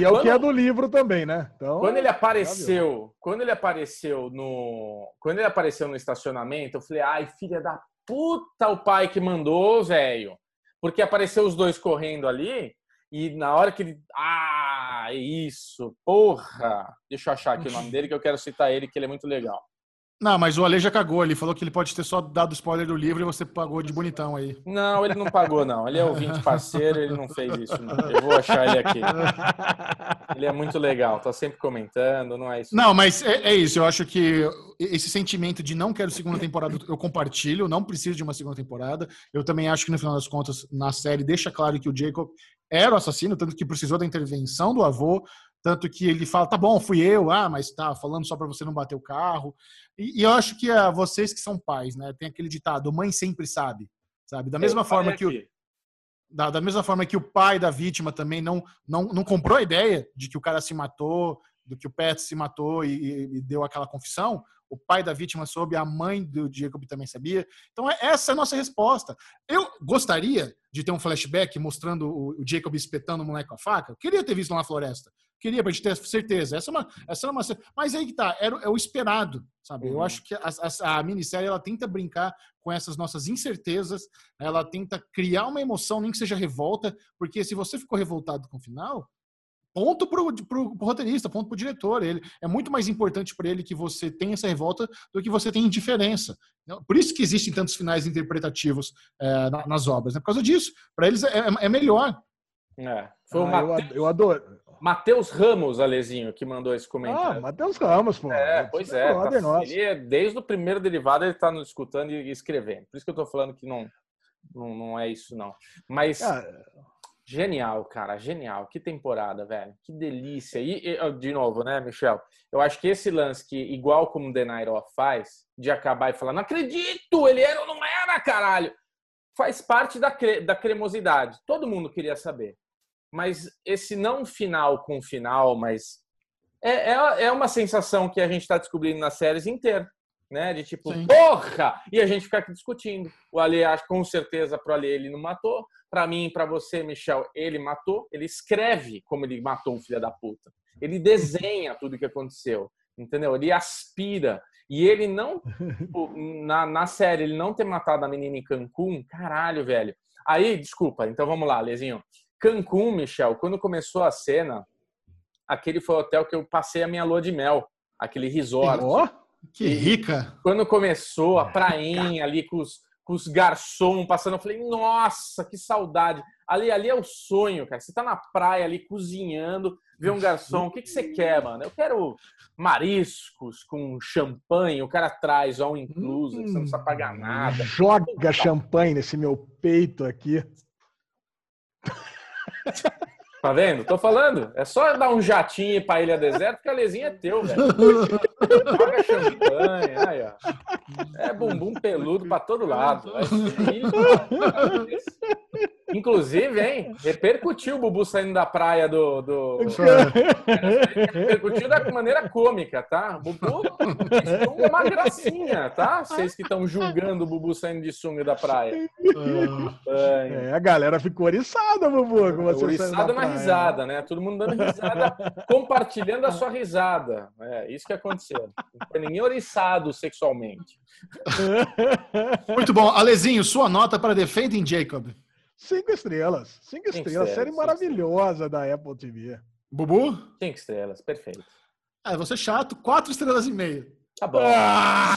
E é o que é do livro também, né? Então, quando ele apareceu, quando ele apareceu no, quando ele apareceu no estacionamento, eu falei: "Ai, filha da puta, o pai que mandou, velho". Porque apareceu os dois correndo ali e na hora que ele, ah, é isso, porra. Deixa eu achar aqui o nome dele que eu quero citar ele que ele é muito legal. Não, mas o Ale já cagou. Ele falou que ele pode ter só dado spoiler do livro e você pagou de bonitão aí. Não, ele não pagou, não. Ele é ouvinte parceiro, ele não fez isso, não. Eu vou achar ele aqui. Ele é muito legal, tá sempre comentando, não é isso. Não, mas é, é isso. Eu acho que esse sentimento de não quero segunda temporada eu compartilho, não preciso de uma segunda temporada. Eu também acho que no final das contas, na série, deixa claro que o Jacob era o assassino, tanto que precisou da intervenção do avô, tanto que ele fala, tá bom, fui eu, ah, mas tá falando só para você não bater o carro. E, e eu acho que é vocês que são pais, né? Tem aquele ditado, mãe sempre sabe, sabe? Da mesma eu forma que o, da, da, mesma forma que o pai da vítima também não, não, não comprou a ideia de que o cara se matou, do que o Pet se matou e, e, deu aquela confissão, o pai da vítima soube, a mãe do Jacob também sabia. Então, é, essa é a nossa resposta. Eu gostaria de ter um flashback mostrando o, Jacob espetando o moleque com a faca. Eu queria ter visto lá na floresta. Queria pra gente ter certeza. Essa é uma, essa é uma Mas aí que tá, era, é o esperado, sabe? Uhum. Eu acho que a, a, a, minissérie ela tenta brincar com essas nossas incertezas, ela tenta criar uma emoção, nem que seja revolta, porque se você ficou revoltado com o final, ponto pro, pro, pro roteirista, ponto pro diretor. Ele é muito mais importante para ele que você tenha essa revolta do que você tenha indiferença. Por isso que existem tantos finais interpretativos é, nas obras, né? Por causa disso. Para eles é, é, melhor. É. Foi ah, eu, eu adoro. Matheus Ramos, Alezinho, que mandou esse comentário. Ah, Matheus Ramos, pô. É, pois é. Tá, ele é, desde o primeiro derivado ele está nos escutando e escrevendo. Por isso que eu estou falando que não, não, não é isso, não. Mas. Ah, Genial, cara, genial. Que temporada, velho. Que delícia. E, e, de novo, né, Michel? Eu acho que esse lance que, igual como The Night Off faz, de acabar e falar, não acredito, ele era ou não era, caralho, faz parte da, cre da cremosidade. Todo mundo queria saber. Mas esse não final com final, mas é, é, é uma sensação que a gente está descobrindo nas séries inteiras né? De tipo, Sim. porra! E a gente fica aqui discutindo. O Ali, acho com certeza, pro Ali ele não matou. Para mim, para você, Michel, ele matou. Ele escreve como ele matou um filho da puta. Ele desenha tudo o que aconteceu, entendeu? Ele aspira. E ele não, tipo, (laughs) na, na série, ele não ter matado a menina em Cancún, caralho, velho. Aí, desculpa, então vamos lá, Lezinho. Cancún, Michel, quando começou a cena, aquele foi o hotel que eu passei a minha lua de mel, aquele resort. Oh? Que rica! Quando começou a prainha ali com os, com os garçons passando, eu falei, nossa, que saudade. Ali, ali é o sonho, cara. Você tá na praia ali cozinhando, vê um garçom, o que, que você quer, mano? Eu quero mariscos com champanhe, o cara traz all incluso, hum, você não precisa pagar nada. Joga champanhe nesse meu peito aqui. (laughs) Tá vendo? Tô falando. É só dar um jatinho pra Ilha Deserta que a lesinha é teu, velho. Paga champanhe. Aí, ó. É bumbum peludo pra todo lado. (laughs) Inclusive, hein? Repercutiu o Bubu saindo da praia do. do... Repercutiu da maneira cômica, tá? Bubu é uma gracinha, tá? Vocês que estão julgando o Bubu saindo de sunga da praia. É, a galera ficou oriçada, Bubu. Com você oriçada na risada, né? Todo mundo dando risada, compartilhando a sua risada. É isso que aconteceu. Não foi ninguém oriçado sexualmente. Muito bom. Alezinho, sua nota para Defending Jacob. Cinco estrelas. Cinco, cinco estrelas. estrelas. Série maravilhosa estrelas. da Apple TV. Bubu? Cinco estrelas. Perfeito. É, você é chato. Quatro estrelas e meia. Tá bom. Ah!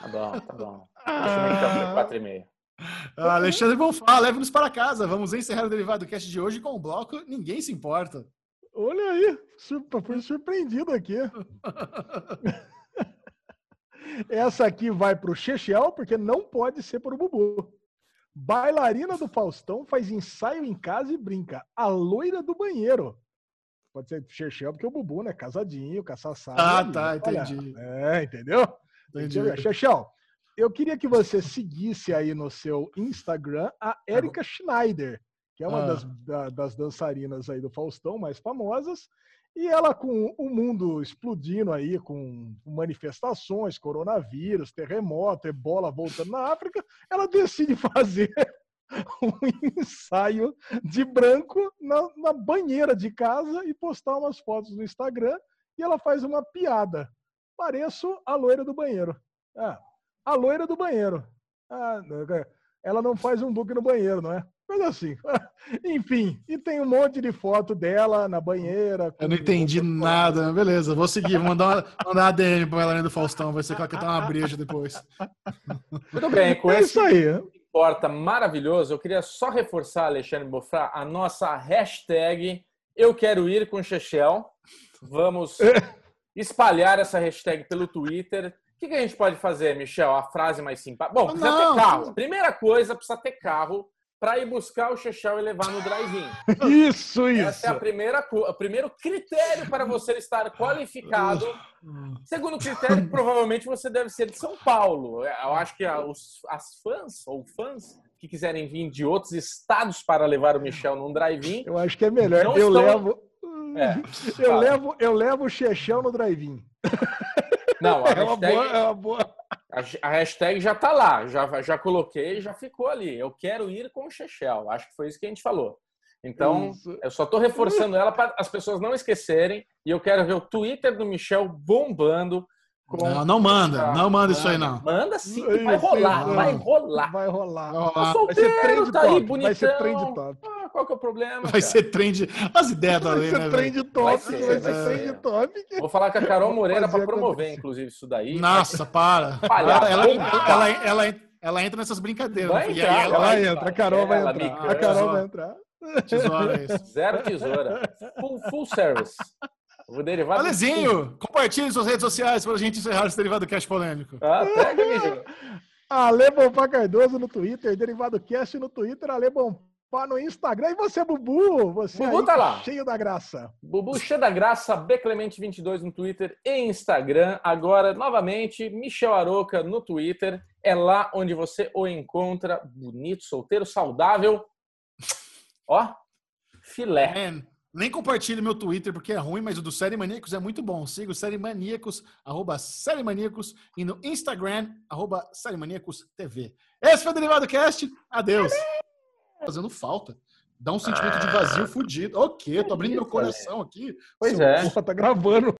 Tá bom, tá bom. Ah! Quatro e meia. Ah, Alexandre Bonfá, leve-nos para casa. Vamos encerrar o Derivado Cast de hoje com o bloco Ninguém Se Importa. Olha aí, fui surpreendido aqui. (laughs) Essa aqui vai para o Chechel, porque não pode ser para o Bubu. Bailarina do Faustão faz ensaio em casa e brinca. A loira do banheiro. Pode ser Chechel, porque o Bubu, né? Casadinho, caçaçado. Ah, tá, entendi. é, entendeu? Entendi. Chechel, eu queria que você seguisse aí no seu Instagram a tá Erika Schneider, que é uma ah. das, da, das dançarinas aí do Faustão mais famosas. E ela, com o mundo explodindo aí, com manifestações, coronavírus, terremoto, ebola voltando na África, ela decide (laughs) fazer um ensaio de branco na, na, banheira de casa e postar umas fotos no Instagram. E ela faz uma piada. Pareço a loira do banheiro. Ah, a loira do banheiro. Ah, ela não faz um book no banheiro, não é? Mas assim, (laughs) enfim, e tem um monte de foto dela na banheira. Eu não entendi nada, beleza, vou seguir, vou mandar uma, (laughs) mandar uma DM pra ela do Faustão, vai ser que ela quer dar uma breja depois. Muito bem, com (laughs) é isso aí. Porta maravilhoso, eu queria só reforçar, Alexandre Bofrá, a nossa hashtag Eu Quero Ir com Chechel. Vamos espalhar essa hashtag pelo Twitter. O que, que a gente pode fazer, Michel? A frase mais simpática. Bom, precisa não, ter carro. Primeira coisa, precisa ter carro para ir buscar o Chechel e levar no drive-in. Isso, isso. Essa é a primeira, o primeiro critério para você estar qualificado. Segundo critério, (laughs) provavelmente você deve ser de São Paulo. Eu acho que os, as fãs ou fãs que quiserem vir de outros estados para levar o Michel num drive-in. Eu acho que é melhor. Eu estão... levo. É, eu, levo, eu levo o Chechel no drive-in. Não, a (laughs) é uma boa, é uma boa. A, hashtag já está lá, já, já coloquei, já ficou ali. Eu quero ir com o Chechel. Acho que foi isso que a gente falou. Então, isso. eu só estou reforçando ela para as pessoas não esquecerem. E eu quero ver o Twitter do Michel bombando não, não manda, não manda isso aí, não. Manda sim, vai rolar, vai rolar. Vai rolar. Vai rolar. Solteiro, vai ser trend tá top. Aí, bonitão. Vai ser trend top. Ah, qual que é o problema? Vai cara? ser trend. As ideias da lei, né? Vai ser trend top. Vai ser, vai ser trend top. Vou falar com a Carol Moreira para promover, inclusive, isso daí. Nossa, para. Ela, ela, ela, ela, ela entra nessas brincadeiras. Vai entrar, ela, ela entra, a Carol vai entrar. A Carol vai entrar. Tesoura, isso. Zero tesoura. Full, full service. O derivado. Alezinho, compartilhe suas redes sociais para a gente encerrar esse derivado cast polêmico. Ah, pega. (laughs) Ale Bompá Cardoso no Twitter, Derivado Cast no Twitter, Ale Bompá no Instagram. E você, Bubu? Você Bubu tá lá. Cheio da graça. Bubu cheio da graça, Bclemente22 no Twitter e Instagram. Agora, novamente, Michel Aroca no Twitter. É lá onde você o encontra. Bonito, solteiro, saudável. Ó, filé. Man. Nem compartilhe meu Twitter porque é ruim, mas o do Série Maníacos é muito bom. Siga o Série Maníacos, arroba Série Maníacos, e no Instagram, arroba Série Maníacos TV. Esse foi o Derivado Cast. Adeus. Fazendo falta. Dá um sentimento de vazio fudido. O quê? Tô abrindo meu coração aqui. Pois é. Porra, tá gravando.